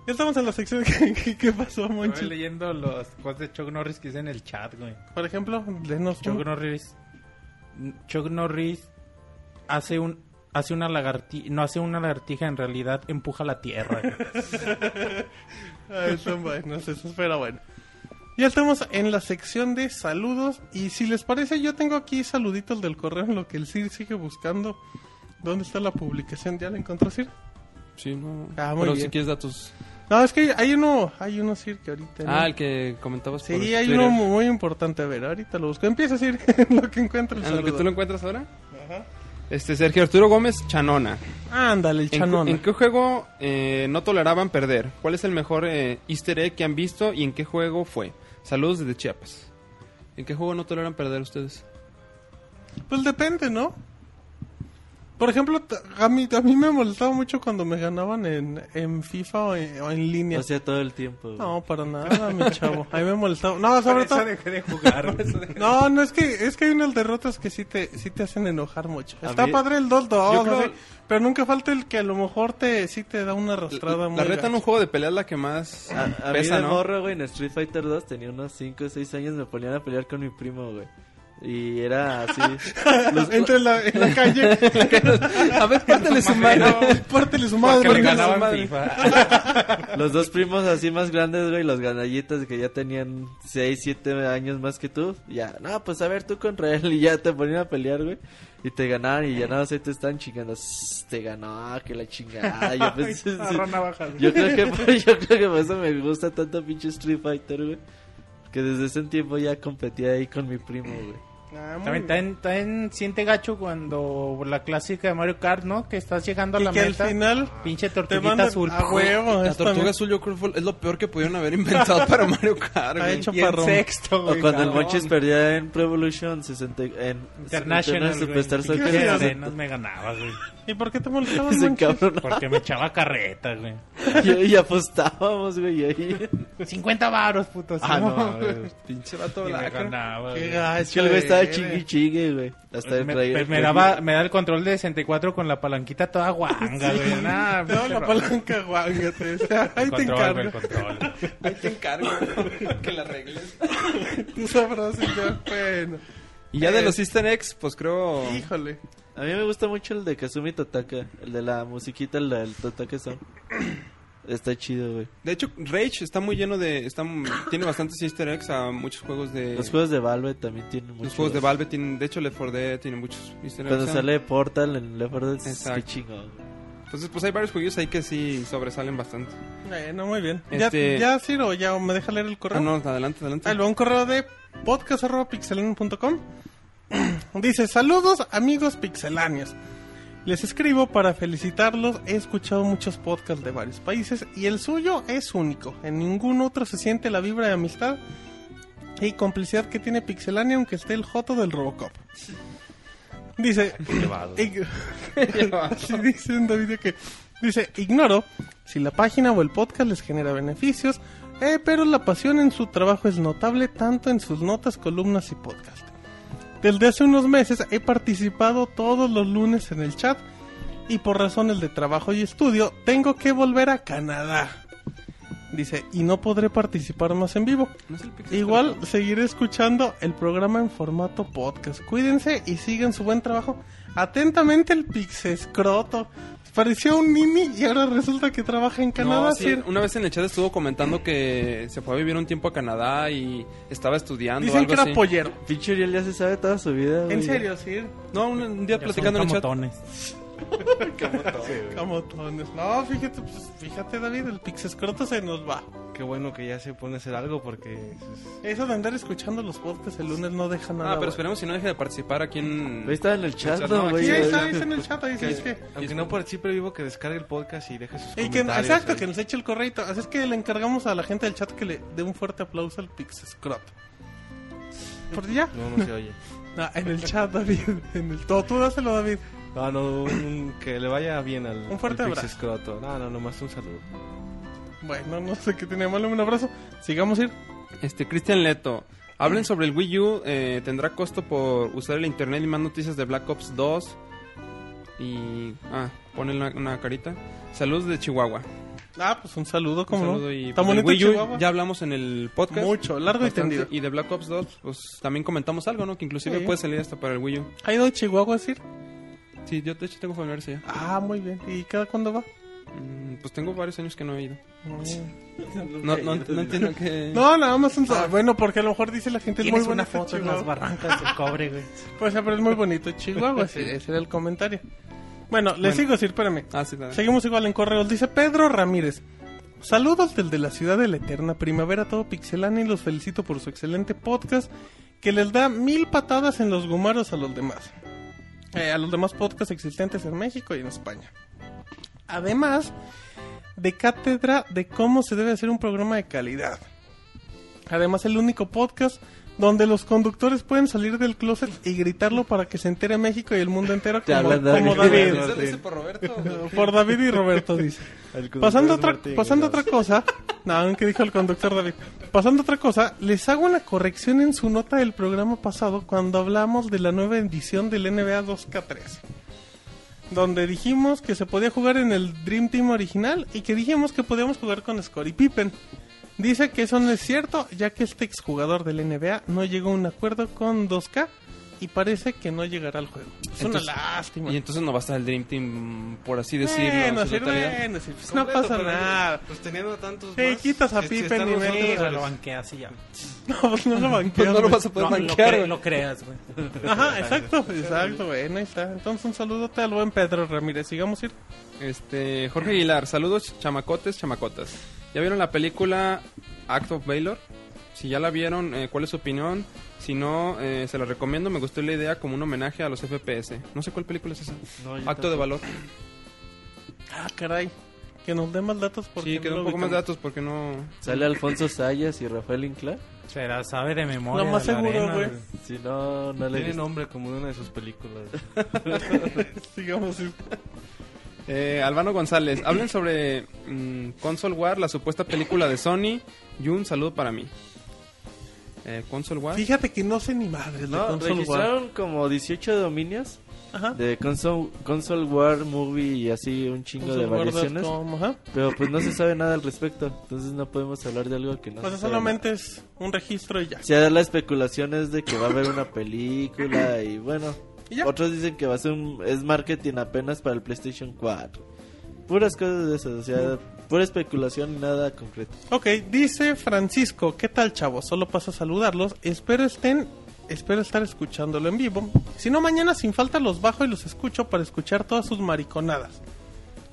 Ya estamos en la sección que, que- ¿qué pasó, Estoy Monchi. leyendo los cosas de Chuck Norris que hice en el chat, güey. Por ejemplo, denos Chuck un- Norris. Chuck Norris hace un hace una lagartija, no hace una lagartija, en realidad empuja la tierra. Ay, son buenos, eso pero bueno. Ya estamos en la sección de saludos y si les parece yo tengo aquí saluditos del correo en lo que el CIR sigue buscando. ¿Dónde está la publicación? ¿Ya la encontró CIR? Sí, no. Ah, muy Pero bien. si quieres datos. No, es que hay uno, hay uno CIR que ahorita... ¿no? Ah, el que comentabas por Sí, hay Twitter. uno muy importante. A ver, ahorita lo busco. Empieza a decir en lo que encuentra el Ah, ¿En lo que saludo. tú lo encuentras ahora? Ajá. Este, Sergio Arturo Gómez Chanona. Ándale, el ¿En, cu- chanón. en qué juego eh, no toleraban perder? ¿Cuál es el mejor eh, easter egg que han visto y en qué juego fue? Saludos desde Chiapas. ¿En qué juego no toleran perder ustedes? Pues depende, ¿no? Por ejemplo, a mí, a mí me molestaba mucho cuando me ganaban en, en FIFA o en, o en línea. O sea, todo el tiempo. güey. No, para nada, mi chavo. A mí me molestaba. No, sobre todo. dejé de jugar. No, no, es que, es que hay unas derrotas que sí te, sí te hacen enojar mucho. A Está mí- padre el 2-2, Yo creo- así, pero nunca falta el que a lo mejor te, sí te da una arrastrada muy La reta en un gacha. juego de pelea es la que más A, a mí pesa, de ¿no? morro, güey, en Street Fighter 2 tenía unos 5 o 6 años, me ponían a pelear con mi primo, güey. Y era así. los- Entre la, en la calle. A ver, pártele su mano. Pártele su Porque madre. le ganaban madre. FIFA. Los dos primos así más grandes, güey, los ganallitas que ya tenían 6, 7 años más que tú. Ya, no, pues a ver, tú contra él y ya te ponían a pelear, güey. Y te ganaban y ya nada más te están chingando. "Sss, Te ganó, que la chingada. Yo, yo creo que yo creo que por eso me gusta tanto pinche Street Fighter, güey. Que desde ese tiempo ya competía ahí con mi primo, güey. Ah, También, también, también siente gacho cuando la clásica de Mario Kart, ¿no? Que estás llegando a la que al meta. final Pinche tortuguita azul. a huevo. La tortuga me- azul yo creo fue- es lo peor que pudieron haber inventado para Mario Kart. Güey. hecho Y en sexto, O güey. cuando el cabrón. Monchis perdía en Pro Evolution 60, en International, güey. Superstar Soccer. me ganaba, güey. ¿Y por qué te molestabas, Se encabronaba. Porque me echaba carreta, güey. Y, y apostábamos, güey, y ahí. 50 varos, puto. Ah, no, güey. Pinche vato lacra. ganaba, Qué güey. gacho. Es que el güey estaba eres. chingui chingue, güey. Hasta el Me, me daba, me da el control de 64 con la palanquita toda guanga, güey. Nah, No, pinche la ro- palanca, guanga, te decía, Ahí el te control, güey, el encargo. control. Ahí te encargo que la arregles. Tú sabrás y ya, bueno. Y ya de los easter eggs, pues creo... Híjole. A mí me gusta mucho el de Kazumi Totaka. El de la musiquita, el del Totaka Song. Está chido, güey. De hecho, Rage está muy lleno de... Está, tiene bastantes easter eggs a muchos juegos de... Los juegos de Valve también tienen muchos. los juegos de Valve tienen... De hecho, Left 4 Dead tiene muchos easter eggs. Cuando ¿no? sale Portal en Left 4 Dead, es chingón. Entonces, pues hay varios juegos ahí que sí sobresalen bastante. Bueno, muy bien. Este- Ya, ya, Ciro, ya me deja leer el correo. Ah, no, adelante, adelante. Ahí va, un correo de podcast.pixelania.com. Dice, saludos amigos pixeláneos. Les escribo para felicitarlos. He escuchado muchos podcasts de varios países y el suyo es único. En ningún otro se siente la vibra de amistad y complicidad que tiene Pixelania aunque esté el joto del Robocop. Dice, dice un David que dice, ignoro si la página o el podcast les genera beneficios, eh, pero la pasión en su trabajo es notable tanto en sus notas, columnas y podcast. Desde hace unos meses he participado todos los lunes en el chat y por razones de trabajo y estudio tengo que volver a Canadá. Dice, y no podré participar más en vivo. ¿No es el Pixel Igual seguiré escuchando el programa en formato podcast. Cuídense y sigan su buen trabajo. Atentamente el Pixescroto. Parecía un nini y ahora resulta que trabaja en Canadá. No, sí, sí. una vez en el chat estuvo comentando que se fue a vivir un tiempo a Canadá y estaba estudiando. Dicen algo que era así. pollero. Pinche Uriel ya se sabe toda su vida. güey. En serio, sí. No, un, un día Ya platicando en el chat. camotones. Camotones. No, fíjate, pues, fíjate David, el Pixescroto se nos va. Qué bueno que ya se pone a hacer algo porque... Eso de andar escuchando los podcasts el lunes no deja nada. Ah, pero esperemos si no deje de participar aquí en... Ahí está en el chat, ¿no, no, güey? Sí, ahí está, ahí está en el chat, ahí sí, que- es que... aunque no participe vivo, que descargue el podcast y deje sus Y que, comentarios. exacto, ahí. que nos eche el correo. Así es que le encargamos a la gente del chat que le dé un fuerte aplauso al Pixescroto. Por ya. No, no se oye. Ah, en el chat, David. En el todo, tú dáselo, David. No, no, un- que le vaya bien al Un fuerte al abrazo. Pixescroto. No, no, nomás un saludo. Bueno, no sé qué tiene de malo. Un abrazo. Sigamos ir. Este, Cristian Leto. Hablen sobre el Wii U. eh, ¿Tendrá costo por usar el internet y más noticias de Black Ops 2? Y... Ah, ponen una, una carita. Saludos de Chihuahua. Ah, pues un saludo, como Un no. saludo y Está pues, bonito Wii U Chihuahua. ya hablamos en el podcast. Mucho, largo y tendido. Y de Black Ops 2, pues también comentamos algo, ¿no? Que inclusive Sí. puede salir hasta para el Wii U. ¿Ha ido a Chihuahua a decir? Sí, yo de hecho tengo familiares allá. Ah, muy bien. ¿Y cada cuándo va? Mm, pues tengo varios años que no he ido. No, no, no entiendo que... No, nada más un saludo. Bueno, porque a lo mejor dice la gente es muy Tienes una bonito foto en Chihuahua. las barrancas de cobre, güey. Pues, pero es muy bonito Chihuahua. ese, ese era el comentario. Bueno, le sigo decir, espérame. Ah, sí, dale. Seguimos igual en correos. Dice Pedro Ramírez. Saludos del de la ciudad de la eterna primavera, todo pixelania y los felicito por su excelente podcast que les da mil patadas en los gumaros a los demás. Eh, a los demás podcasts existentes en México y en España. Además de cátedra de cómo se debe hacer un programa de calidad. Además el único podcast donde los conductores pueden salir del closet y gritarlo para que se entere México y el mundo entero Te como, David. Por Roberto. Por David y Roberto dice. Pasando a otra, pasando a otra cosa, no, aunque dijo el conductor David. Pasando a otra cosa, les hago una corrección en su nota del programa pasado cuando hablamos de la nueva edición del NBA 2K13. Donde dijimos que se podía jugar en el Dream Team original y que dijimos que podíamos jugar con Scottie Pippen. Dice que eso no es cierto, ya que este exjugador del NBA no llegó a un acuerdo con 2K y parece que no llegará al juego. Es Entonces- una lástima. Y entonces no va a estar el Dream Team, por así decirlo. Bueno, en su sí, totalidad. bueno, sí, pues no pasa pero, nada. Pues teniendo tantos más, quitas a si Pippen y otros, a lo banqueas y ya. No, pues no lo banqueas. Pues no lo güey. vas a poder No, lo, banquear, cre- güey. lo creas, güey. Ajá, exacto, exacto, bueno, ahí está. Entonces un saludote al buen Pedro Ramírez. Sigamos ir. Este, Jorge Aguilar, saludos chamacotes, chamacotas. ¿Ya vieron la película Act of Baylor? Si ya la vieron, eh, ¿cuál es su opinión? Si no, eh, se la recomiendo. Me gustó la idea como un homenaje a los FPS. No sé cuál película es esa. No, yo Acto de valor. Ah, caray. Que nos dé más datos porque Sí, no que lo un poco más datos porque no... Sale Alfonso Sayas y Rafael Inclán. Se la sabe de memoria. Lo más seguro, güey. Si no, no le Tiene nombre como de una de sus películas. Sigamos. Eh, Albano González, hablen sobre mm, Console War, la supuesta película de Sony. Y un saludo para mí. Eh, Console War. Fíjate que no sé ni madres de No, Console War. registraron como 18 dominios Ajá. de console, console War Movie y así un chingo de variaciones. Ajá. Pero pues no se sabe nada al respecto. Entonces no podemos hablar de algo que no Pues se sabe solamente es un registro y ya. nada. Sí, la especulación es de que va a haber una película y bueno. ¿Y ya? Otros dicen que va a ser un, es marketing apenas para el PlayStation 4. Puras cosas de esas, o sea, pura especulación nada concreto. Ok, dice Francisco, ¿qué tal chavos? Solo paso a saludarlos. Espero estén, espero estar escuchándolo en vivo. Si no, mañana sin falta los bajo y los escucho para escuchar todas sus mariconadas.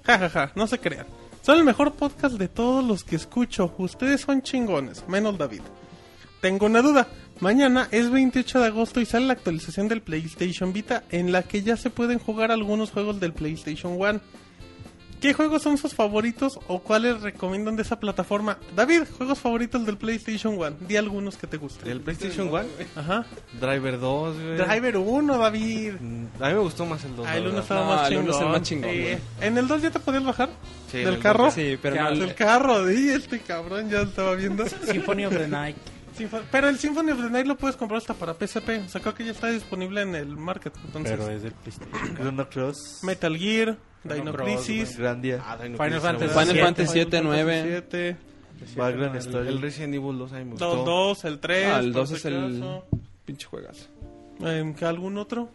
Ja, ja, ja, no se crean. Son el mejor podcast de todos los que escucho. Ustedes son chingones, menos David. Tengo una duda. Mañana es 28 de agosto y sale la actualización del PlayStation Vita en la que ya se pueden jugar algunos juegos del PlayStation One. ¿Qué juegos son sus favoritos o cuáles recomiendan de esa plataforma? David, juegos favoritos del PlayStation One. Di algunos que te gusten. ¿El PlayStation One? Ajá. Driver 2, güey. Driver 1, David. Mm, A mí me gustó más el 2. Ah, el la 1 verdad. estaba No, más el chingón. uno es el más chingón. ¿En el 2 ya te podías bajar? Sí, ¿Del el carro? dos, Sí, pero no, el- Del carro, di, este cabrón ya lo estaba viendo. Symphony of the Night. Pero el Symphony of the Night lo puedes comprar hasta para PSP. O sea, creo que ya está disponible en el market. Entonces, Pero es del PlayStation. Chrono Cross, Metal Gear, Dino Crisis, Grandia. Ah, Dino Final Fantasy bueno. Final siete. Fantasy 7, 9. 7, Vagrant El, Story. el Resident Evil 2 a mí me gustó. Dos, dos, el 3. Ah, el 2 es el pinche juegazo. ¿Algún otro?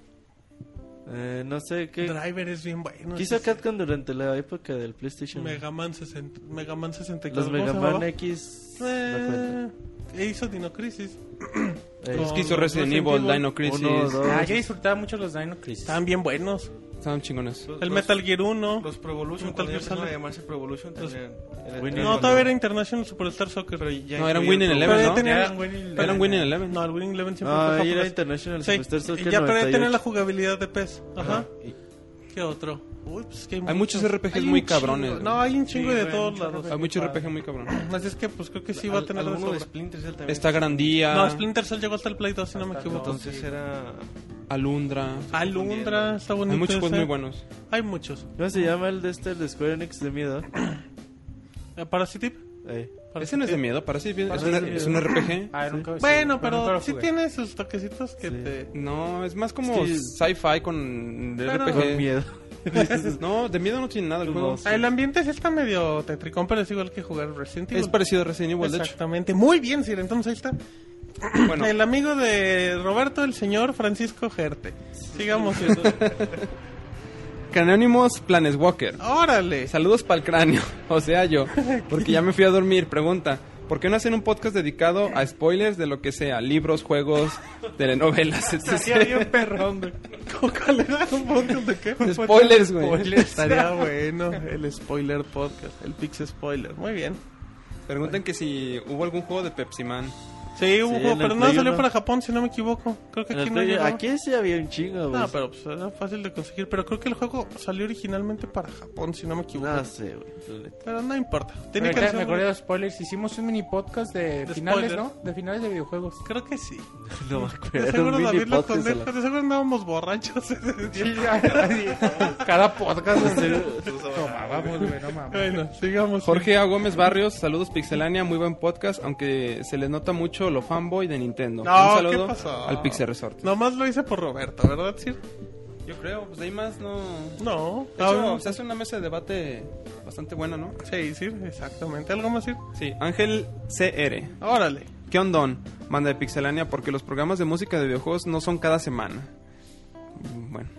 Eh, no sé qué. Driver es bien bueno. ¿Qué hizo ese- Capcom durante la época del PlayStation? Mega Man 60, Mega Man 64. Los ¿cómo Mega Man? X. no. Eh, hizo Dino Crisis. Eh, Es que hizo Resident Resident Evil, Evil. Dino Crisis. Uno. Ah, yo disfrutaba mucho los Dino Crisis. Estaban bien buenos. Estaban chingones. Los- El los- Metal Gear 1. Los Pro Evolution, Metal Gear Solid. llamarse Pro Evolution, Los- Winning era No, todavía era International Superstar Soccer. pero ya No, eran Winning el Eleven, ¿no? tenía- Eran Winning Eran Winning Eleven. No, el Winning Eleven siempre No, fue ahí era. International Sí, Superstar Soccer y ya, pero ya tenía 98. la jugabilidad de PES. Ajá. ¿Qué otro? Uy, pues que Hay muchos RPGs Hay muy chingo. cabrones, No, hay un chingo Sí, de todos lados. Hay muchos RPG muy cabrón. Así es que, pues creo que sí va a tener Alguno de. Splinter Cell también. Está Grandía, No, Splinter Cell llegó hasta el Play 2, si no me equivoco. Entonces era... Alundra. Alundra, está bonito. Hay muchos juegos muy buenos. Hay muchos. ¿Cómo se llama el de este, el de Square Enix de miedo? Eh, Ese no es de miedo, parece bien. Es, Parece un- de es un RPG. Ah, nunca- sí, Bueno, nunca pero lo sí jugué. tiene sus toquecitos que Sí. te... No, es más como Sí. sci-fi con Pero- RPG. Con miedo. No, de miedo no tiene nada el juego. El ambiente sí está medio tetricón, pero es igual que jugar Resident Evil. Es parecido a Resident Evil, de hecho. Exactamente. Muy bien, Sir. Entonces ahí está. Bueno, El amigo de Roberto, el señor Francisco Gerte. Sigamos. Sir. Craneónimos Planeswalker. Órale. Saludos para el cráneo, o sea yo, porque ya me fui a dormir. Pregunta, ¿por qué no hacen un podcast dedicado a spoilers de lo que sea? Libros, juegos, telenovelas, Estaría bien etc. perrón, güey. ¿Cómo cuál era un podcast de qué? Spoilers, güey. Estaría bueno el spoiler podcast, el Pix Spoiler. Muy bien. Preguntan que si hubo algún juego de Pepsi Man. Sí, hubo Sí, juego, pero no salió uno. para Japón, si no me equivoco. Creo que aquí no llegó. Aquí sí había un chingo, güey. No, pero pues era fácil de conseguir. Pero creo que el juego salió originalmente para Japón, si no me equivoco. No sé, güey. Pero no importa. Tiene canción, me acordé de los spoilers. Hicimos un mini podcast de, De finales, spoilers. ¿no? De finales de videojuegos. Creo que sí. No me De acuerdo. seguro un mini David lo condeja. De seguro andábamos borrachos. Cada podcast tomábamos, güey, no mames. bueno, sigamos. Jorge A. Gómez Barrios, saludos Pixelania, muy buen podcast, aunque se les nota mucho lo fanboy de Nintendo. No, Un saludo ¿qué pasó? al Pixel Resort. Nomás lo hice por Roberto, ¿verdad, Sir? Yo creo, pues de ahí más no... No. De hecho, Ah, se hace una mesa de debate bastante buena, ¿no? Sí, sí, exactamente. ¿Algo más, Sir? Sí, Ángel CR. Órale. ¿Qué ondón? Manda de Pixelania porque los programas de música de videojuegos no son cada semana. Bueno.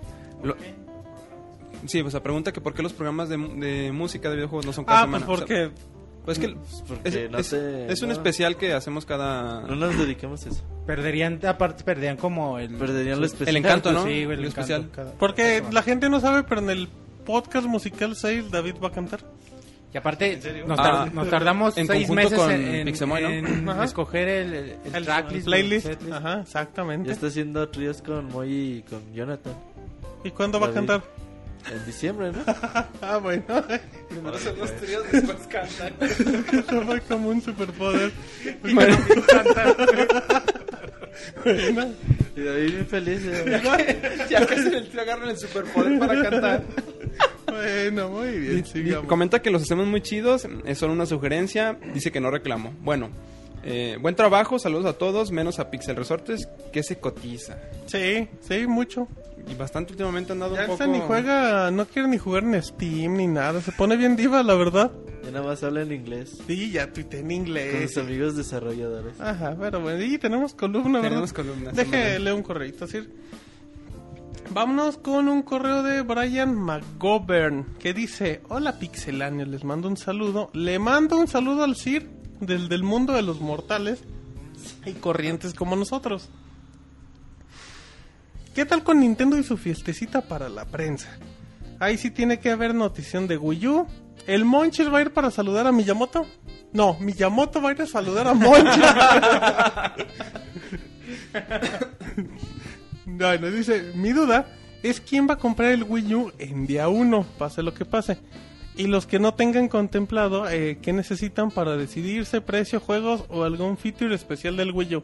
Lo- Sí, pues la pregunta que por qué los programas de, música de videojuegos no son cada Ah, pues semana. O sea, porque... pues que porque es, no es- te- es un no. especial que hacemos cada... No nos dedicamos a eso. Perderían, aparte, perderían como el... Perderían lo especial. El encanto, ¿no? Sí, güey, el Lo encanto. especial. Cada- Porque la gente no sabe, pero en el podcast musical 6 David va a cantar. Y aparte, nos, Ah, tar- nos tardamos en seis meses con en, Pixemoy, ¿no? en escoger el, el, el El, tracklist. playlist. el. Ajá, exactamente. Ya está haciendo tríos con Moy y con Jonathan. ¿Y cuándo va a David. cantar? En diciembre, ¿no? Ah, bueno. Primero son los tríos, después cantan. Eso fue como un superpoder. Bueno, Bueno, Y David bien feliz. ¿eh? ya que se el trío agarran el superpoder para cantar. bueno, muy bien. Comenta que los hacemos muy chidos, es solo una sugerencia, dice que no reclamo. Bueno, eh, buen trabajo, saludos a todos, menos a Pixel Resortes, que se cotiza. Sí, sí, mucho. Y bastante últimamente han dado Ya un poco... ni juega, no quiere ni jugar en Steam ni nada. Se pone bien diva, la verdad. Ya nada más habla en inglés. Sí, ya tuite en Con inglés. sus amigos desarrolladores. Ajá, pero bueno, y tenemos columna, ¿verdad? Tenemos columna. Deje leer un correito, Sir. Vámonos con un correo de Brian McGovern que dice: Hola pixeláneos, les mando un saludo. Le mando un saludo al Sir del, del mundo de los mortales y corrientes como nosotros. ¿Qué tal con Nintendo y su fiestecita para la prensa? Ahí sí tiene que haber notición de Wii U. ¿El Monchis va a ir para saludar a Miyamoto? No, Miyamoto va a ir a saludar a Monchis. No, nos dice, mi duda es quién va a comprar el Wii U en día 1, pase lo que pase. Y los que no tengan contemplado eh, qué necesitan para decidirse, precio, juegos o algún feature especial del Wii U.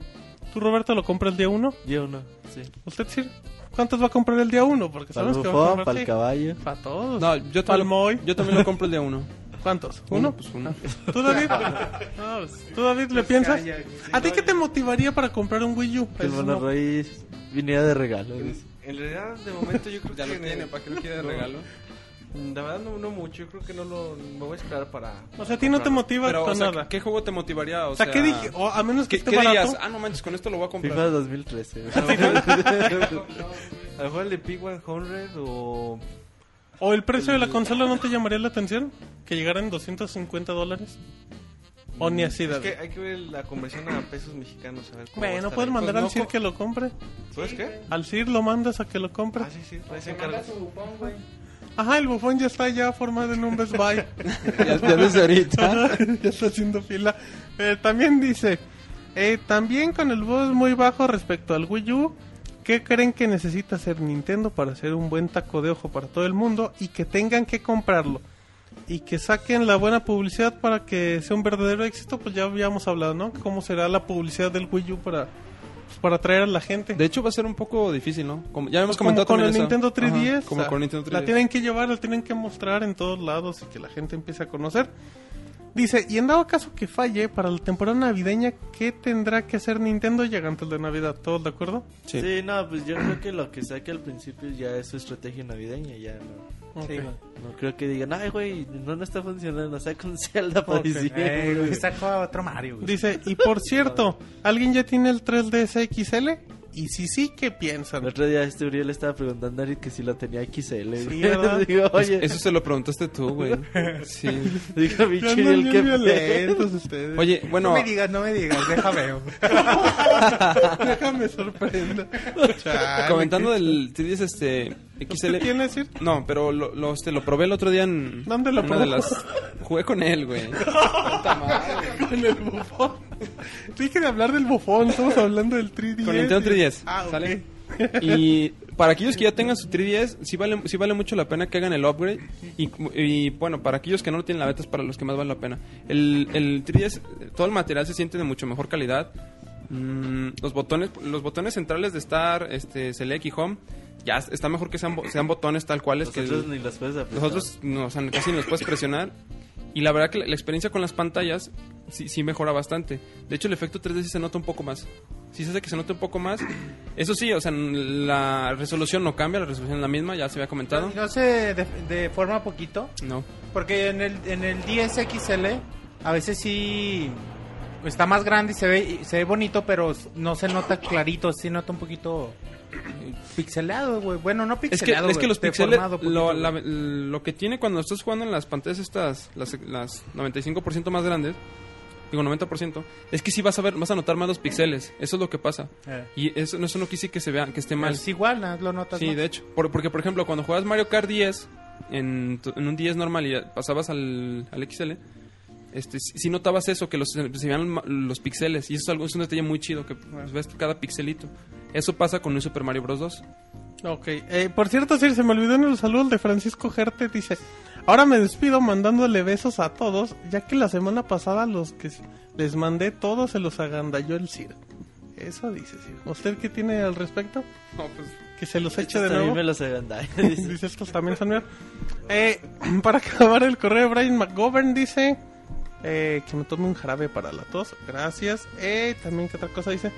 ¿Tú, Roberto, lo compras el día 1? Yo no, sí. ¿Usted, Sir? ¿Cuántos va a comprar el día 1? Porque Para el sabemos que va a comprar para el caballo. Para todos. No, yo también, Moy. yo también lo compro el día uno. ¿Cuántos? Uno, ¿Uno? pues uno. ¿Tú, David? No, pues, ¿Tú, David, le piensas? ¿A ti qué te motivaría para comprar un Wii U? Que el Eso no- monorroy viniera de regalo. En realidad, de momento yo creo Ya que... lo tiene, ¿para qué lo quiere de regalo? La verdad no, no mucho, yo creo que no lo me voy a esperar para... O sea, a ti no te motiva Pero, o con sea, nada. ¿qué juego te motivaría? O, O sea, ¿qué dije? O a menos que ¿Qué, esté qué barato. dirías? Ah, no manches, con esto lo voy a comprar. FIFA 2013. A lo mejor el de Pig 100 o... ¿O el precio de la consola no te llamaría la atención? ¿Que llegara en 250 dólares? ¿O ni así, Es que hay que ver la conversión a pesos mexicanos. A ver cómo Bueno, puedes ahí. mandar Pues al no CIR que lo compre. ¿Sabes qué? Al CIR lo mandas a que lo compre. Ah, sí, sí, ahí se encarga. Ajá, el bufón ya está ya formado en un Best Buy. ya, ya desde ahorita. ya está haciendo fila. Eh, también dice, eh, también con el voz muy bajo respecto al Wii U, ¿qué creen que necesita hacer Nintendo para hacer un buen taco de ojo para todo el mundo y que tengan que comprarlo? Y que saquen la buena publicidad para que sea un verdadero éxito, pues ya habíamos hablado, ¿no? ¿Cómo será la publicidad del Wii U para, para atraer a la gente? De hecho, va a ser un poco difícil, ¿no? Como, ya hemos Como comentado con el. Nintendo 3DS. Ajá, como o sea, con el Nintendo 3DS. La tienen que llevar, la tienen que mostrar en todos lados y que la gente empiece a conocer. Dice, y en dado caso que falle para la temporada navideña, ¿qué tendrá que hacer Nintendo llega antes de Navidad? ¿Todos de acuerdo? Sí. Sí. no, pues yo creo que lo que saque al principio ya es su estrategia navideña, ya no. Ok. No creo que digan, ay, güey, no, no está funcionando, saca un Zelda para diciembre. Eh, güey, sacó a otro Mario, güey. Dice, y por cierto, ¿alguien ya tiene el 3DS XL? Y si sí, ¿qué piensan? El otro día este Uriel le estaba preguntando a Ari que si lo tenía XL. Sí. Digo, Es- oye, Eso se lo preguntaste tú, güey. Sí. digo, mi Uriel, qué violentos ustedes. Oye, No bueno, me digas, no me digas, déjame. déjame sorprender. Comentando del 3DS este ¿Usted XL. tiene decir? No, pero lo, lo, este, lo probé el otro día en. ¿Dónde lo de las Jugué con él, güey. Con el bufón. Dije de hablar del bufón, estamos hablando del 3DS. Con Nintendo 3DS. Ah. ¿sale? Y para aquellos que ya tengan su 3DS, sí vale, sí vale mucho la pena que hagan el upgrade. Y, y, bueno, para aquellos que no lo tienen la beta es para los que más vale la pena. El, el 3DS, todo el material se siente de mucho mejor calidad. Mm, los botones los botones centrales de Star, este, Select y Home, ya está mejor que sean, bo- sean botones tal cuales que Nosotros el- ni las puedes apretar. nosotros no, o sea, casi ni los puedes presionar. Y la verdad que la, la experiencia con las pantallas sí, sí mejora bastante. De hecho, el efecto 3D sí se nota un poco más. Sí se hace que se note un poco más. Eso sí, o sea, la resolución no cambia, la resolución es la misma, ya se había comentado. No se de, deforma poquito. No. Porque en el, en el 10XL a veces sí está más grande y se ve, se ve bonito, pero no se nota clarito, sí nota un poquito eh, pixelado, güey. Bueno, no Es que, pixelado, es que los pixeles, lo, la- lo que tiene cuando estás jugando en las pantallas estas, las, las 95% más grandes, digo 90%, es que sí vas a ver, vas a notar más los píxeles. Eso es lo que pasa. Eh. Y eso, eso no quise que se vea, que esté mal. Es igual, ¿no? lo notas Sí, más. de hecho. Por- porque, por ejemplo, cuando juegas Mario Kart 10 en, en un 10 normal y pasabas al, al XL, este, si notabas eso, que los, se veían los píxeles. Y eso es, algo, es un detalle muy chido, que pues, ves cada pixelito. Eso pasa con un Super Mario Bros. 2. Ok, eh, por cierto, sí, se me olvidó en el saludo de Francisco Gerte, dice, ahora me despido mandándole besos a todos, ya que la semana pasada los que les mandé todos se los agandalló el Cir. Eso dice Cir. ¿Usted qué tiene al respecto? No, pues, Que se los eche de nuevo. me los dice estos también son míos. Eh, para acabar el correo, Brian McGovern dice eh, que me tome un jarabe para la tos. Gracias. Eh, también que otra cosa dice.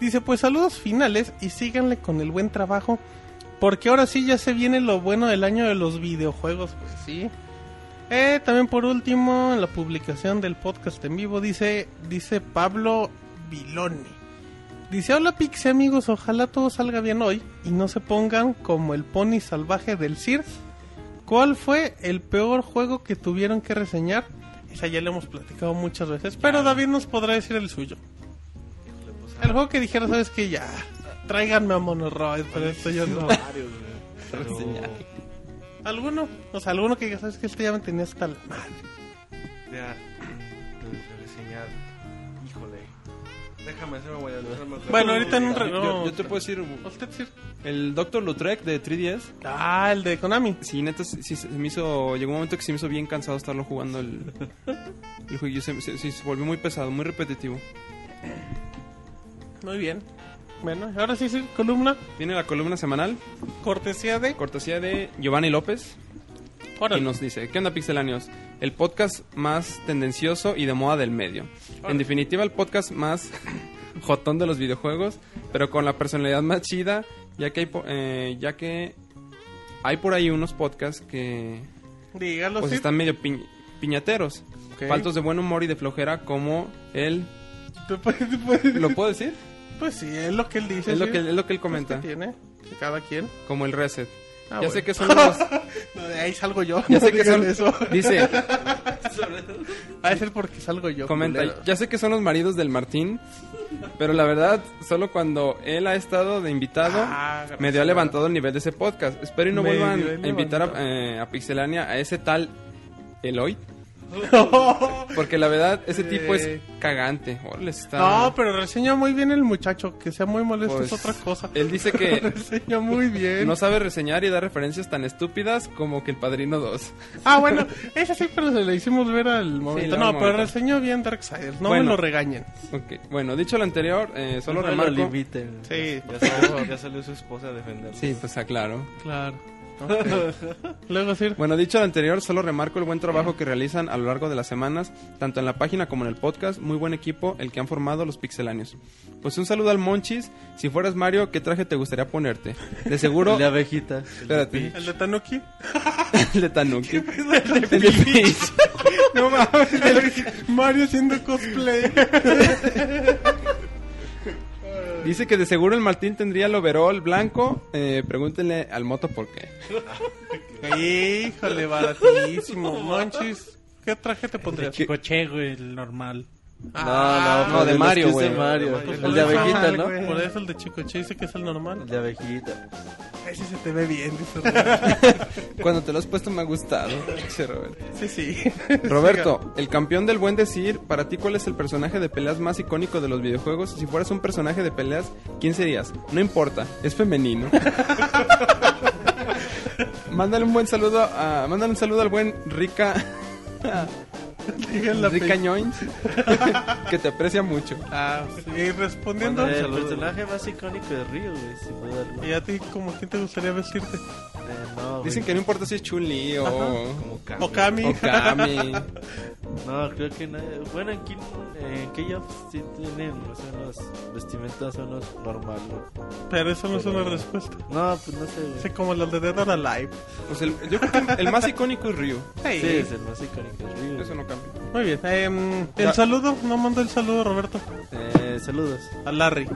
Dice, pues saludos finales y síganle con el buen trabajo. Porque ahora sí ya se viene lo bueno del año de los videojuegos. Pues sí. Eh, también por último, en la publicación del podcast en vivo dice, dice Pablo Viloni. Dice, hola Pixie amigos, ojalá todo salga bien hoy y no se pongan como el pony salvaje del Cirque. ¿Cuál fue el peor juego que tuvieron que reseñar? Esa ya le hemos platicado muchas veces, pero David nos podrá decir el suyo. El juego que dijera, sabes que ya, tráiganme a Monoroid, pero esto yo no. ¿Alguno? O sea, alguno que diga, sabes que este ya me tenía hasta la madre. Ya, Déjame a hacerme- Bueno, ahorita en un yo, reloj. yo- yo te puedo decir, ¿Usted sí? el Dr. Lautrec de 3DS, Ah, el de Konami. sí, neta, sí, sí, se me hizo, llegó un momento que se me hizo bien cansado estarlo jugando el, el juego. Se, se- sí, se volvió muy pesado, muy repetitivo. Muy bien. Bueno, ahora sí, sí, columna. Viene la columna semanal, Cortesía de. cortesía de Giovanni López. Órale. Y nos dice, ¿qué onda pixelanios? El podcast más tendencioso y de moda del medio. En definitiva, el podcast más jotón de los videojuegos, pero con la personalidad más chida, ya que hay, po- eh, ya que hay por ahí unos podcasts que Dígalo, pues sí. están medio pi- piñateros. Ok. Faltos de buen humor y de flojera como él... ¿Tú puedes- tú puedes- ¿Lo puedo decir? Pues sí, es lo que él dice. Es lo que, es lo que él Pues comenta. que tiene, cada quien. Como el reset. Ah, ya bueno. sé que son los... No, de ahí salgo yo. Ya sé que son... eso. Dice, Ha de ser porque salgo yo. comenta, culero. ya sé que son los maridos del Martín, pero la verdad, solo cuando él ha estado de invitado, Ah, medio ha levantado el nivel de ese podcast. Espero y no Medio vuelvan a invitar a, eh, a Pixelania a ese tal Eloy. Porque la verdad, ese tipo es cagante. Órale, está... No, pero reseña muy bien el muchacho. Que sea muy molesto Pues, es otra cosa. Él dice que reseña muy bien. no sabe reseñar y dar referencias tan estúpidas como que el Padrino 2. Ah, bueno, ese sí, pero se le hicimos ver al momento. al no, momento. pero reseñó bien Darksiders. No Bueno. me lo regañen. Ok, bueno, dicho lo anterior, eh, solo No lo remarco... limiten. Sí, Ya salió, ya salió su esposa a defender. Sí, pues aclaro. claro. Luego sí. Bueno, dicho lo anterior, solo remarco el buen trabajo que realizan a lo largo de las semanas, tanto en la página como en el podcast. Muy buen equipo el que han formado los pixelanios. Pues un saludo al Monchis. Si fueras Mario, ¿qué traje te gustaría ponerte? De seguro... El de abejita. Espérate. El de Tanuki. El de Tanuki. El de Peach. No mames, Mario haciendo cosplay. Dice que de seguro el Martín tendría el overall blanco. Eh, pregúntenle al moto por qué. Híjole, baratísimo. Monchis, ¿qué traje te pondrías? Chicoche, güey, el normal. Ah, no, de los Mario, que es güey. de Mario. Pues El de abejita, ¿no? güey, Por eso el de Chicoche dice que es el normal. El de abejita. Ese se te ve bien, dice Roberto. Cuando te lo has puesto me ha gustado. Che, Roberto. Sí, sí. Roberto, el campeón del buen decir, para ti cuál es el personaje de peleas más icónico de los videojuegos? Si fueras un personaje de peleas, ¿quién serías? No importa, es femenino. mándale un buen saludo a, mándale un saludo al buen Rica Digan la Rica pe- Ñoins, que te aprecia mucho. Ah, sí, respondiendo. El personaje más icónico de Río, güey, sin duda alguna. ¿Y a ti, como quién te gustaría vestirte? No, Dicen güey. que no importa si es Chun-Li o, Como Kami. Okami. o Kami. No, creo que no. Bueno, en, King, en Chaos sí tienen o sea, los vestimentas son los normales. Pero eso no es una respuesta. No, pues no sé, güey. Como los de Dead or Alive. Pues el- yo creo que el más icónico es Ryu. Hey. Sí, es el más icónico de Río. Eso no cambia. Muy bien. em, el Ya. saludo, no mandó el saludo, Roberto. Eh, saludos. A Larry.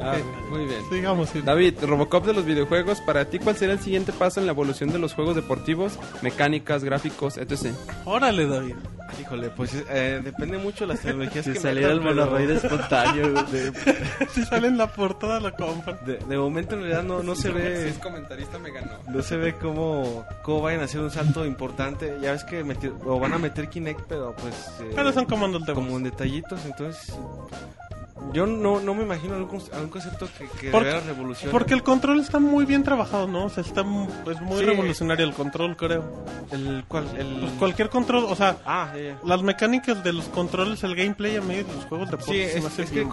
Ah, Ok. muy bien. Sigamos. David, Robocop de los videojuegos, para ti, ¿cuál será el siguiente paso en la evolución de los juegos deportivos, mecánicas, gráficos, etc.? Órale, David. Híjole, pues eh, depende mucho de las tecnologías Si que saliera el monorroide espontáneo, de- Si sale en la portada, la compra. De, de momento en realidad no, no se Si ve es comentarista, me ganó. no se ve cómo, cómo vayan a hacer un salto importante. Ya ves que meti- o van a meter Kinect, pero pues eh, Pero son comandos de voz. como en detallitos, entonces yo no, no me imagino algún, algún concepto que, que Porque- de. Porque el control está muy bien trabajado, ¿no? O sea, está mu- es muy Sí. revolucionario el control, creo. el cual el Pues cualquier control, o sea, ah las mecánicas de los controles, el gameplay a mí de los juegos de Sí, es, es que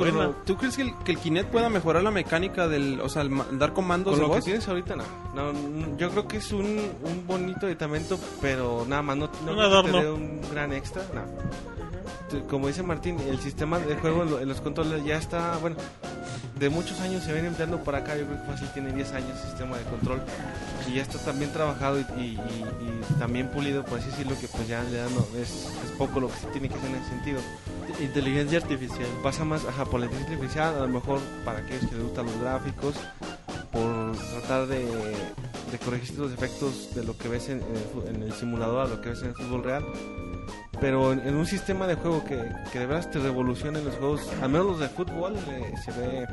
¿Tú crees que el, que el Kinect pueda mejorar la mecánica del, o sea, el ma- dar comandos con de lo que voz? tienes ahorita no. No, n- Yo creo que es un, un bonito aditamento, pero nada más no, no Un que te un gran extra. No. Como dice Martín, el sistema de juego en los controles ya está, bueno, de muchos años se viene empleando para acá. Yo creo que fácil tiene 10 años el sistema de control y ya está también trabajado y, y- y- y también pulido, por así decirlo, que pues ya le dan, no, es, es poco lo que se tiene que hacer en ese sentido. Inteligencia artificial. Pasa más ajá, por la inteligencia artificial, a lo mejor para aquellos que les gustan los gráficos, por tratar de, de corregir los efectos de lo que ves en, en el, en el simulador a lo que ves en el fútbol real. Pero en, en un sistema de juego que, que de verdad te revolucione los juegos, al menos los de fútbol, eh, se ve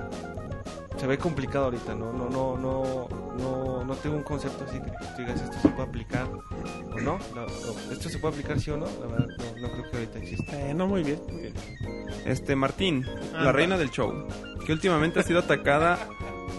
se ve complicado ahorita, ¿no? No, no, no, no, no tengo un concepto así que tú digas esto se puede aplicar o no. No, no, Esto se puede aplicar sí o no, la verdad no, no creo que ahorita exista. Eh, no, muy bien. Este, Martín, Ah, la reina del show, que últimamente ha sido atacada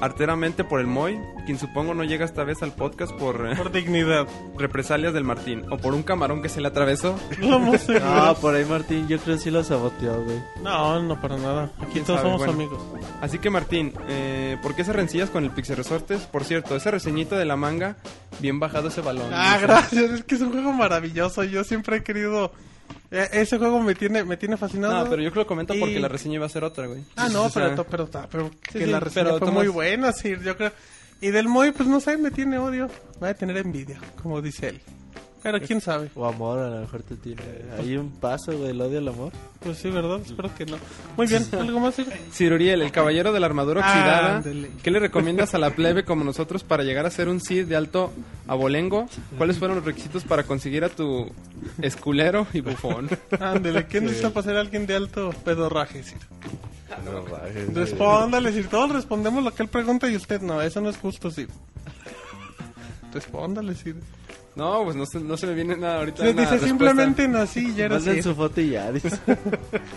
arteramente por el Moy, quien supongo no llega esta vez al podcast por eh, Por dignidad. represalias del Martín, o por un camarón que se le atravesó. Seguro. Ah, por ahí Martín, yo creo que sí lo saboteó, güey. No, no, para nada. Aquí ¿Quién todos sabe? somos Bueno. amigos. Así que Martín, eh, ¿por qué esas rencillas con el Pixel Resortes? Por cierto, ese reseñito de la manga, bien bajado ese balón. Ah, gracias. Es que es un juego maravilloso. Yo siempre he querido. Eh, ese juego me tiene, me tiene fascinado. No, pero yo creo que lo comento porque la reseña iba a ser otra, güey. Ah, no, O sea, pero, pero, ta- pero que sí, la reseña pero fue muy buena, sí, yo creo. Y del Moy, pues no sé, me tiene odio. Va a tener envidia, como dice él. Pero quién sabe. O amor, a lo mejor te tiene. Hay un paso, güey, el odio al amor. Pues sí, ¿verdad? Espero que no. Muy bien, ¿algo más? Sir? Ciruriel, el caballero de la armadura Ah, oxidada. ¿Qué le recomiendas a la plebe como nosotros para llegar a ser un Cid de alto abolengo? ¿Cuáles fueron los requisitos para conseguir a tu esculero y bufón? Ándele, ¿qué necesita para ser alguien de alto pedorraje, Sir? Güey. Respóndale, Sir. Todos respondemos lo que él pregunta y usted no. Eso no es justo, Sir. Respóndale, Sir. No, pues no se, no se me viene nada ahorita. Se una dice respuesta. simplemente nací y ya era Manden su foto y ya, dice.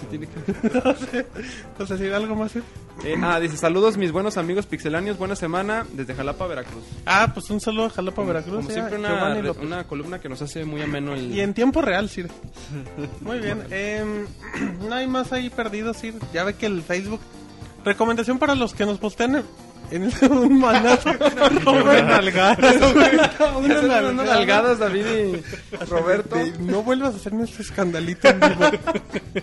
Tiene que- Entonces, Sir, ¿algo más, Sir? Eh, ah, dice, saludos mis buenos amigos pixeláneos, buena semana desde Jalapa, Veracruz. Ah, pues un saludo a Jalapa, Veracruz. Como ya, siempre una, re- una columna que nos hace muy ameno el... Y en tiempo real, Sir. Muy bien. em, no hay más ahí perdido, Sir. Ya ve que el Facebook. Recomendación para los que nos postean en, el- un manazo. Una nalgada. Una Unas nalgada. nalgadas, David y Roberto. De- No vuelvas a hacerme este escandalito en vivo.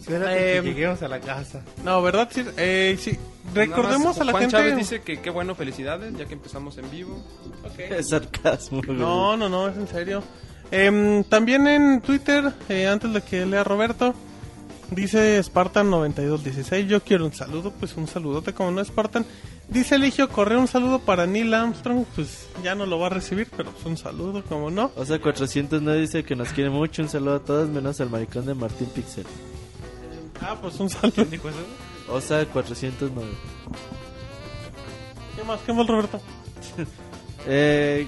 Espérate Em, que lleguemos a la casa. No, ¿verdad, Sir? Eh, sí. Recordemos más, a la Juan gente. Chávez dice que qué bueno, felicidades, ya que empezamos en vivo. Es sarcasmo. No, no, no, es en serio. Em, también en Twitter, eh, antes de que lea Roberto, dice Spartan9216, yo quiero un saludo, pues un saludote como no Spartan. Dice Eligio Correa, un saludo para Neil Armstrong, pues ya no lo va a recibir, pero pues un saludo como no. O sea, 409 dice que nos quiere mucho. Un saludo a todos, menos al maricón de Martín Pixel. Ah, pues un saludo. O sea, 409. ¿Qué más? ¿Qué más, Roberto? Eh,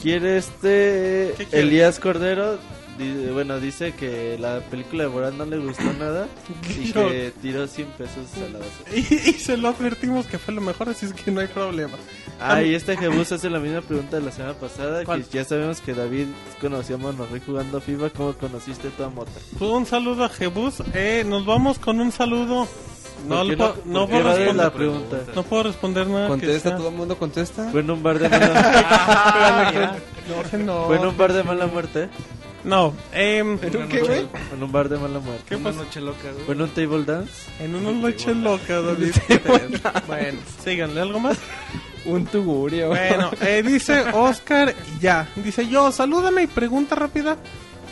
quiere este ¿Qué quiere? Elías Cordero. Di- bueno, dice que la película de Borat no le gustó nada y Yo- que tiró 100 pesos a la basura. Y, y se lo advertimos que fue lo mejor, así es que no hay problema. Ah, y este Jebus hace la misma pregunta de la semana pasada. ¿Cuál? Que ya sabemos que David conoció a Monorrey jugando FIFA. ¿Cómo conociste a Mota? Pues un saludo a Jebus. Eh, nos vamos con un saludo. No, ¿Por qué le puedo- no, puedo responder, la pregunta? no puedo responder nada. Contesta, todo el mundo contesta. Fue en un bar de mala, No, que no. fue en un bar de mala muerte. No, em, qué, güey? En un bar de mala muerte. ¿Qué Una pasó? noche loca, güey. Fue en un table dance. En una noche loca, David. bueno, síganle, ¿algo más? Un tugurio. Bueno, eh, dice Oscar, ya. Dice yo, salúdame y pregunta rápida.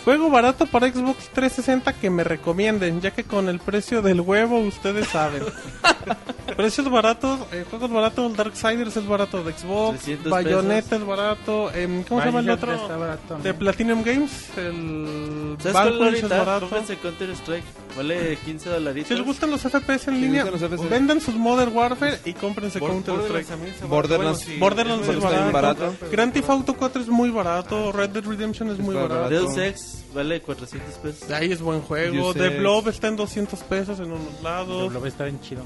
Juego barato para Xbox 360 que me recomienden, ya que con el precio del huevo ustedes saben. Precios baratos, eh, juegos baratos, Darksiders es barato de Xbox, 300 Bayonetta es barato, em, ¿cómo se llama el otro? De Platinum Games, el ¿Sabes cuál Vanquish es barato. Counter Strike. Vale 15 dolaritos. Si les gustan los FPS en línea, FPS. vendan sus Modern Warfare y cómprense Bor- Counter Borderlands Borderlands. bueno, sí. Borderlands es bien barato. barato. Grand Theft Auto 4 es muy barato. Red Dead Redemption es muy barato. barato. Deus Ex vale 400 pesos. Ahí es buen juego. The. Blob está en 200 pesos en unos lados. Lo está bien chido.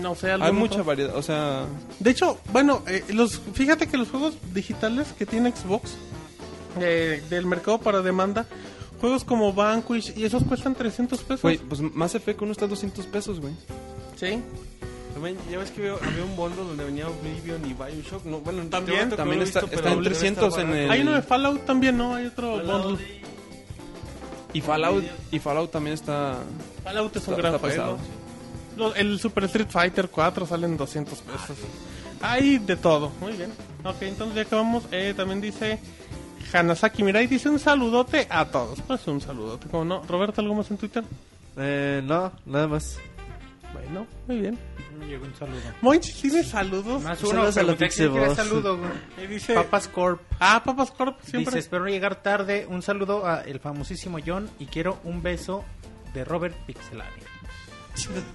No sé, algún Hay otro. mucha variedad, o sea... De hecho, bueno, eh, los fíjate que los juegos digitales que tiene Xbox eh, del mercado para demanda, juegos como Vanquish y esos cuestan 300 pesos. Güey, pues Mass Effect uno está a 200 pesos, güey. Sí. También, ya ves que había, había un bundle donde venía Oblivion y Bioshock. No, bueno, También, también está- visto, está pero en debe 300 estar en el- Hay uno de Fallout también, ¿no? Hay otro bundle. Y Fallout, y Fallout también está... Fallout es un Está- gran está juego. Los- el Super Street Fighter 4 salen 200 pesos. Hay de todo. Muy bien. Ok, entonces ya acabamos. Eh, también dice Hanasaki Mirai. Dice un saludote a todos. Pues un saludote. ¿Cómo no? Roberto, ¿algo más en Twitter? Eh, no, nada más. Bueno, muy bien. Me llegó un saludo. Monchi tiene saludos. Más Saludos uno, a la quiere saludo, güey. Dice Papas Corp. Ah, Papas Corp. Siempre. Dice, espero llegar tarde. Un saludo a el famosísimo John y quiero un beso de Robert Pixelania.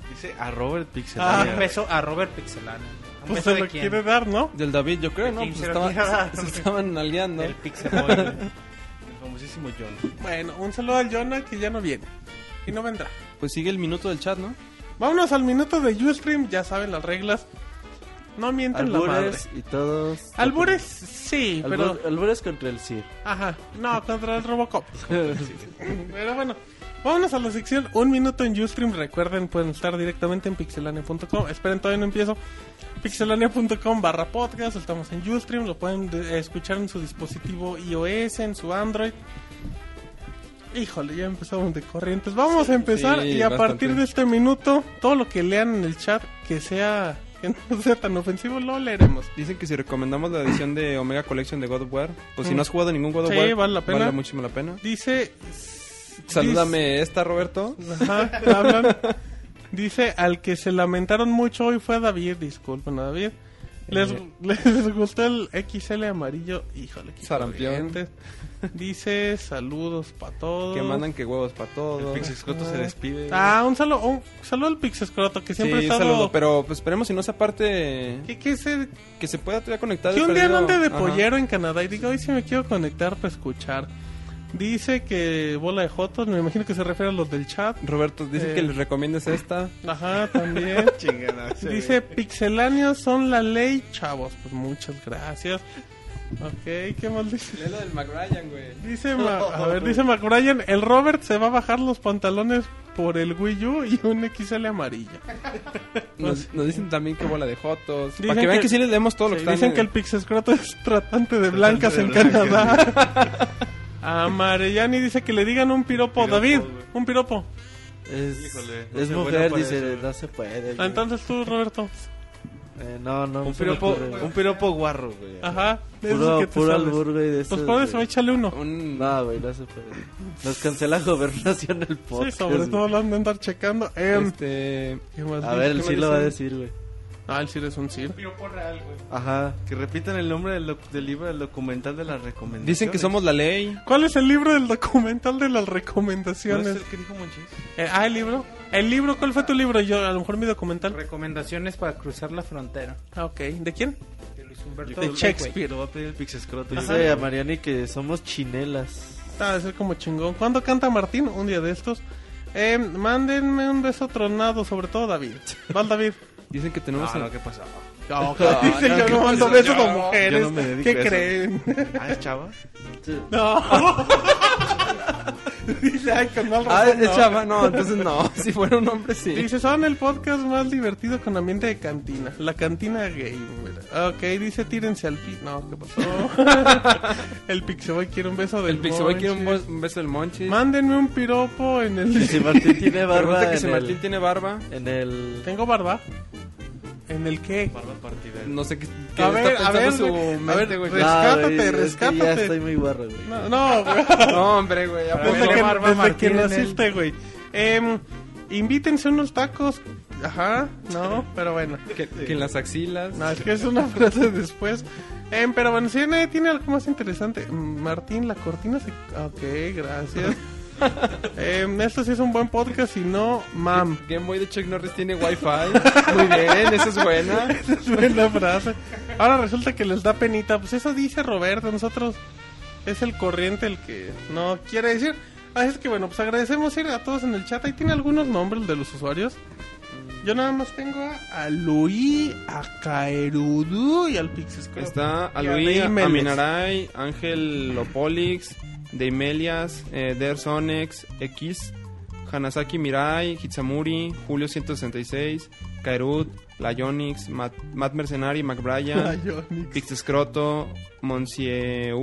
Dice a Robert Pixel. Ah, un beso a Robert Pixelania. Un pues beso se de lo quién? quiere dar, ¿no? Del David, yo creo, ¿no? Pues se estaban, quiere dar? se estaban aliando. El Pixel Boy. El famosísimo John. Bueno, un saludo al Jonah que ya no viene. Y no vendrá. Pues sigue el minuto del chat, ¿no? Vámonos al minuto de Ustream. Ya saben las reglas. No mienten la madre. Albures y todos. Albures, sí, pero... Albur- Albures contra el CIR. Ajá, no, contra el Robocop. Pero bueno, vámonos a la sección Un Minuto en Ustream. Recuerden, pueden estar directamente en pixelania.com. Esperen, todavía no empiezo. Pixelania.com barra podcast. Estamos en Ustream. Lo pueden de- escuchar en su dispositivo iOS, en su Android. Híjole, ya empezamos de corrientes. Vamos a empezar sí, y a bastante. partir de este minuto, todo lo que lean en el chat que sea que no sea tan ofensivo, lo leeremos. Dicen que si recomendamos la edición de Omega Collection de God of War, pues si Mm. no has jugado ningún God of Sí, War, vale la pena. vale muchísimo la pena. Dice... Salúdame esta, Roberto. Ajá, hablan. Dice, al que se lamentaron mucho hoy fue a David, disculpen a David. Les, Eh. les gustó el XL amarillo, híjole, qué Sarampión. Dice, saludos para todos. Que mandan que huevos para todo. El Pixescroto se despide. Ah, un saludo, un saludo al Pixescroto, que siempre sí, estado... saludo, pero pues esperemos si no se aparte ¿Qué, qué se- que se pueda todavía conectar. que un día ande de Ajá. pollero en Canadá y diga, hoy sí me quiero conectar para escuchar. Dice que bola de jotos, me imagino que se refiere a los del chat. Roberto, dice Eh. que les recomiendes esta. Ajá, también. Dice, pixeláneos son la ley, chavos. Pues muchas gracias. Ok, ¿qué más dice? Es lo del McBrien, güey. Dice, Ma- a ver, dice McBrien, el Robert se va a bajar los pantalones por el Wii U y un XL amarillo. Nos, nos dicen también que bola de jotos. Dicen Para que vean que- que, sí les leemos todo lo que están dicen en- que el Pixescroto es tratante de blancas de en blancas, Canadá. A Marellani dice que le digan un piropo. Piropo, David, güey. un piropo. Es, Híjole, no es sé, mujer, dice, ser. no se puede. Ah, güey. entonces tú, Roberto. Eh, no, no. Un piropo, un piropo guarro, güey. Ajá. de esos Puro, que te puro albur, güey, de Pues esos, eso, güey. échale uno. un- No, güey, no se puede. Nos cancela gobernación el Sí, podcast. sobre güey. todo lo han de andar checando. Em, Este, ¿qué más A ver, el ¿Qué sí lo va a decir, güey. Ah, el Sir es un Sir. Ajá. Que repitan el nombre del, del libro del documental de las recomendaciones. dicen que somos la ley. ¿Cuál es el libro del documental de las ¿No es recomendaciones? el que dijo Monchis? Eh, ah, el libro. El libro, ¿cuál fue tu libro? Yo, a lo mejor mi documental. Recomendaciones para cruzar la frontera. Ah, ok. ¿De quién? De Luis Humberto De. Shakespeare. Lo va a pedir el Pixescroto. Dice a Mariani que somos chinelas. Ah, ser como chingón. ¿Cuándo canta Martín? Un día de estos. Eh, mándenme un beso tronado, sobre todo David. ¿Val David? Dicen que tenemos... No, no, ¿qué pasó? No, dice no, yo ¿qué no mando besos a mujeres. yo no me dedico ¿Qué a eso. creen? Ah, es chava. No. dice, ay, con mal Ah, razón, es no. chava. No, entonces no. Si fuera un hombre, sí. Dice, son el podcast más divertido con ambiente de cantina. La cantina gay. mira. Ok, dice, tírense al pi... No, ¿qué pasó? el Pixeboy quiere un beso del El Pixeboy quiere un, bo- un beso del Monchis. Mándenme un piropo en el... Si Martín tiene barba Pregunta que en si el, Martín tiene barba. en el... ¿Tengo barba? ¿En el qué? Barba partida. No sé qué, qué A ver, a ver, su güey. A mente, ver, güey. Rescátate, güey, es que rescátate. ya estoy muy barro, güey. No, no, güey. No, hombre, güey. Ver que, qué barba desde Martín que naciste, güey. Em, invítense unos tacos. Ajá, no, pero bueno. Que, que en las axilas. No, es que es una frase después. Em, pero bueno, si nadie tiene algo más interesante. Mm, Martín, la cortina se... Ok, gracias. Em, esto sí es un buen podcast, si no, mam. Game Boy de Chuck Norris tiene Wi-Fi. Muy bien, esa es buena. es buena frase. Ahora resulta que les da penita. Pues eso dice Roberto. Nosotros es el corriente el que no quiere decir. Así es que bueno, pues agradecemos ir a todos en el chat. Ahí tiene algunos nombres de los usuarios. Yo nada más tengo a, a Luis, a Kaerudu y al Pixis. Está Y a Aluí, Deimeles. Aminaray, Ángel Lopolix, Deimelias, eh, Der Sonex, X, Hanasaki Mirai, Hitsamuri, Julio 166, Kaerut, Layonix, Matt, Matt Mercenari, Ionix. Pixescroto, Monsieur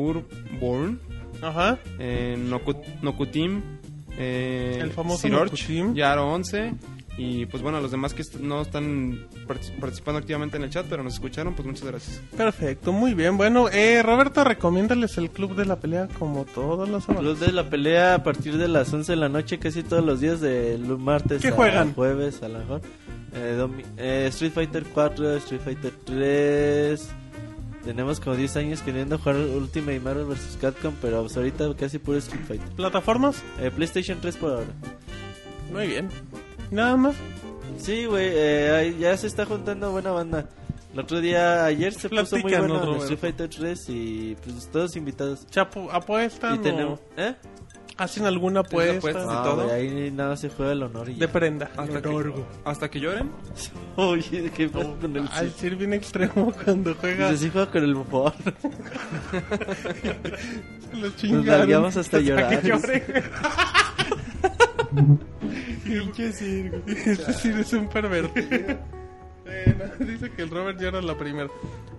Born, Ajá. eh, Nokut- Nokutim, eh, El famoso Sirorch, Nokutim. Yaro 11 y pues bueno, los demás que est- no están partic- participando activamente en el chat, pero nos escucharon, pues muchas gracias. Perfecto, muy bien. Bueno, eh, Roberto, recomiéndales el club de la pelea como todas las semanas. Los de la pelea a partir de las 11 de la noche, casi todos los días, de martes ¿Qué a juegan? jueves a lo mejor. Eh, eh, Street Fighter 4, Street Fighter 3. Tenemos como 10 años queriendo jugar Ultimate Marvel vs. Capcom, pero pues ahorita casi puro Street Fighter. ¿Plataformas? Eh, PlayStation 3 por ahora. Muy bien. Nada más. Sí, güey, eh, ya se está juntando buena banda. El otro día, ayer se puso muy bueno. Street Fighter 3 y pues todos invitados. Chapo, ¿apuestan Y tenemos... o ¿Eh? Hacen alguna apuesta? apuestas? No, todo? güey, ahí nada se juega el honor y De ya. prenda. Hasta que, hasta que lloren. Oye, ¿qué pasa con el Al Sir? Sir bien extremo cuando juega. Dice, sí juega con el bufón. Lo Nos chingaron. largamos hasta llorar. que llore. Pinche Sir. güey. Este Sir es un pervertido. Eh, no, dice que el Robert llora la primera.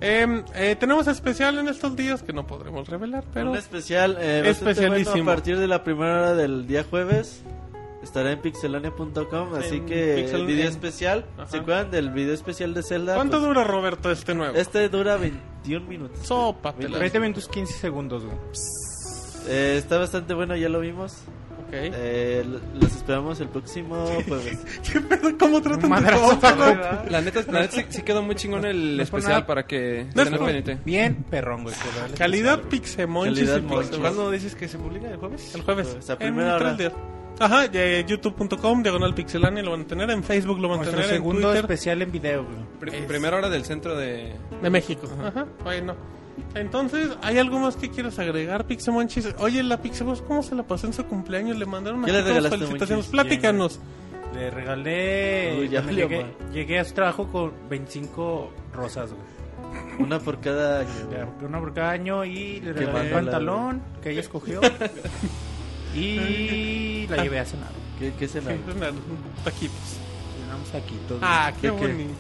Eh, eh, tenemos especial en estos días que no podremos revelar, pero Un especial, eh, Especialísimo. bueno a partir de la primera hora del día jueves. estará en pixelania.com, así que Pixel- el video en- especial, Ajá. ¿se acuerdan del video especial de Zelda? ¿Cuánto Pues, dura, Roberto, este nuevo? Este dura 21 minutos. Sópatela. 20 minutos 15 segundos, güey. Eh, está bastante bueno, ya lo vimos. Ok. Eh, los esperamos el próximo jueves. ¿Qué pedo? ¿Cómo tratan Madrazo? La neta, la neta sí, sí quedó muy chingón el No especial nada. para que No es estén pendiente. Bien perrón, güey. Calidad. Pixel- ¿Cuándo dices que se publica el jueves? El jueves. Pues, a primera hora. Ajá, de youtube.com, diagonal pixelania, lo van a tener en Facebook, lo van a tener en segundo Twitter especial en video, güey. Pri- Primera hora del centro de... de México. Ajá, bueno. Entonces, ¿hay algo más que quieras agregar, Pixemonchis? Oye, la Pixemonchis, ¿cómo se la pasó en su cumpleaños? Le mandaron ¿Qué aquí le todas regalaste, felicitaciones. Platícanos. Le regalé. Uy, ya llegué, llegué a su trabajo con 25 rosas, güey. Una por cada año. Una por cada año y le regalé el pantalón que ella escogió. y la llevé a cenar. ¿Qué, qué pues nada, taquitos. Cenamos taquitos. Ah, qué ¿De qué? bonito.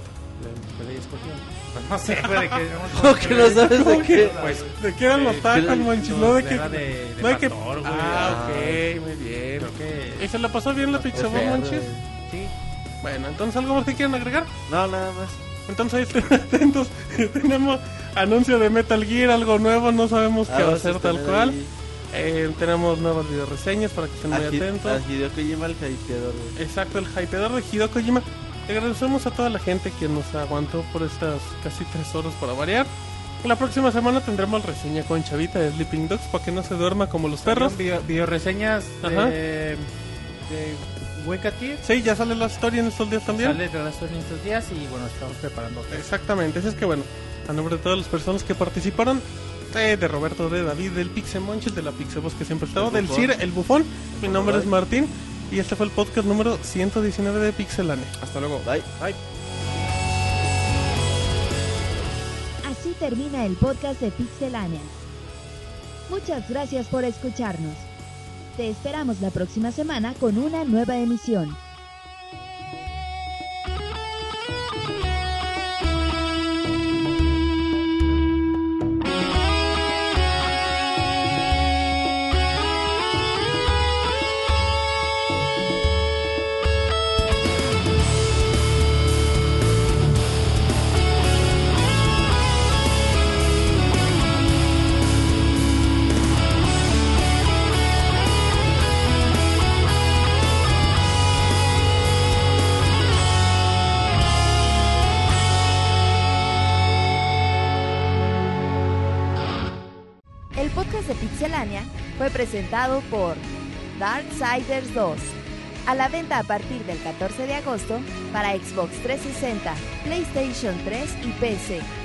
Pues. Pues no sé, güey, de qué. ¿Cómo que no sabes de qué? Pues ¿De qué eran los tacos, que- Monchis? no, No, de que... de, de no de que- güey. Ah, ok, muy bien. Creo que. ¿Y se la pasó bien la Perfecto. Monchis? Sí. Bueno, entonces, ¿algo más que quieran agregar? No, nada más. Entonces, ahí estén atentos. Tenemos anuncio de Metal Gear, algo nuevo, no sabemos qué Ah, va a ser tal cual. Eh, tenemos nuevas videoreseñas para que estén muy atentos. a Hideo Kojima, el hypeador, güey. Exacto, el hypeador de Hideo Kojima. Agradecemos a toda la gente que nos aguantó por estas casi tres horas para variar. La próxima semana tendremos reseña con Chavita de Sleeping Dogs para que no se duerma como los perros. Video, Ajá. de. de. Sí, ya sale la historia en estos días también. Sale de las en estos días y bueno, estamos preparando. Exactamente, así es que bueno, a nombre de todas las personas que participaron, eh, de Roberto, de David, del Pixemonchis, de la Pixeboss que siempre estaba, El del. CIR, el bufón, mi nombre es Martín y este fue el podcast número 119 de Pixelania. Hasta luego. Bye. Así termina el podcast de Pixelania. Muchas gracias por escucharnos. Te esperamos la próxima semana con una nueva emisión. Presentado por Darksiders 2. A la venta a partir del 14 de agosto para Xbox 360, PlayStation 3 y PC.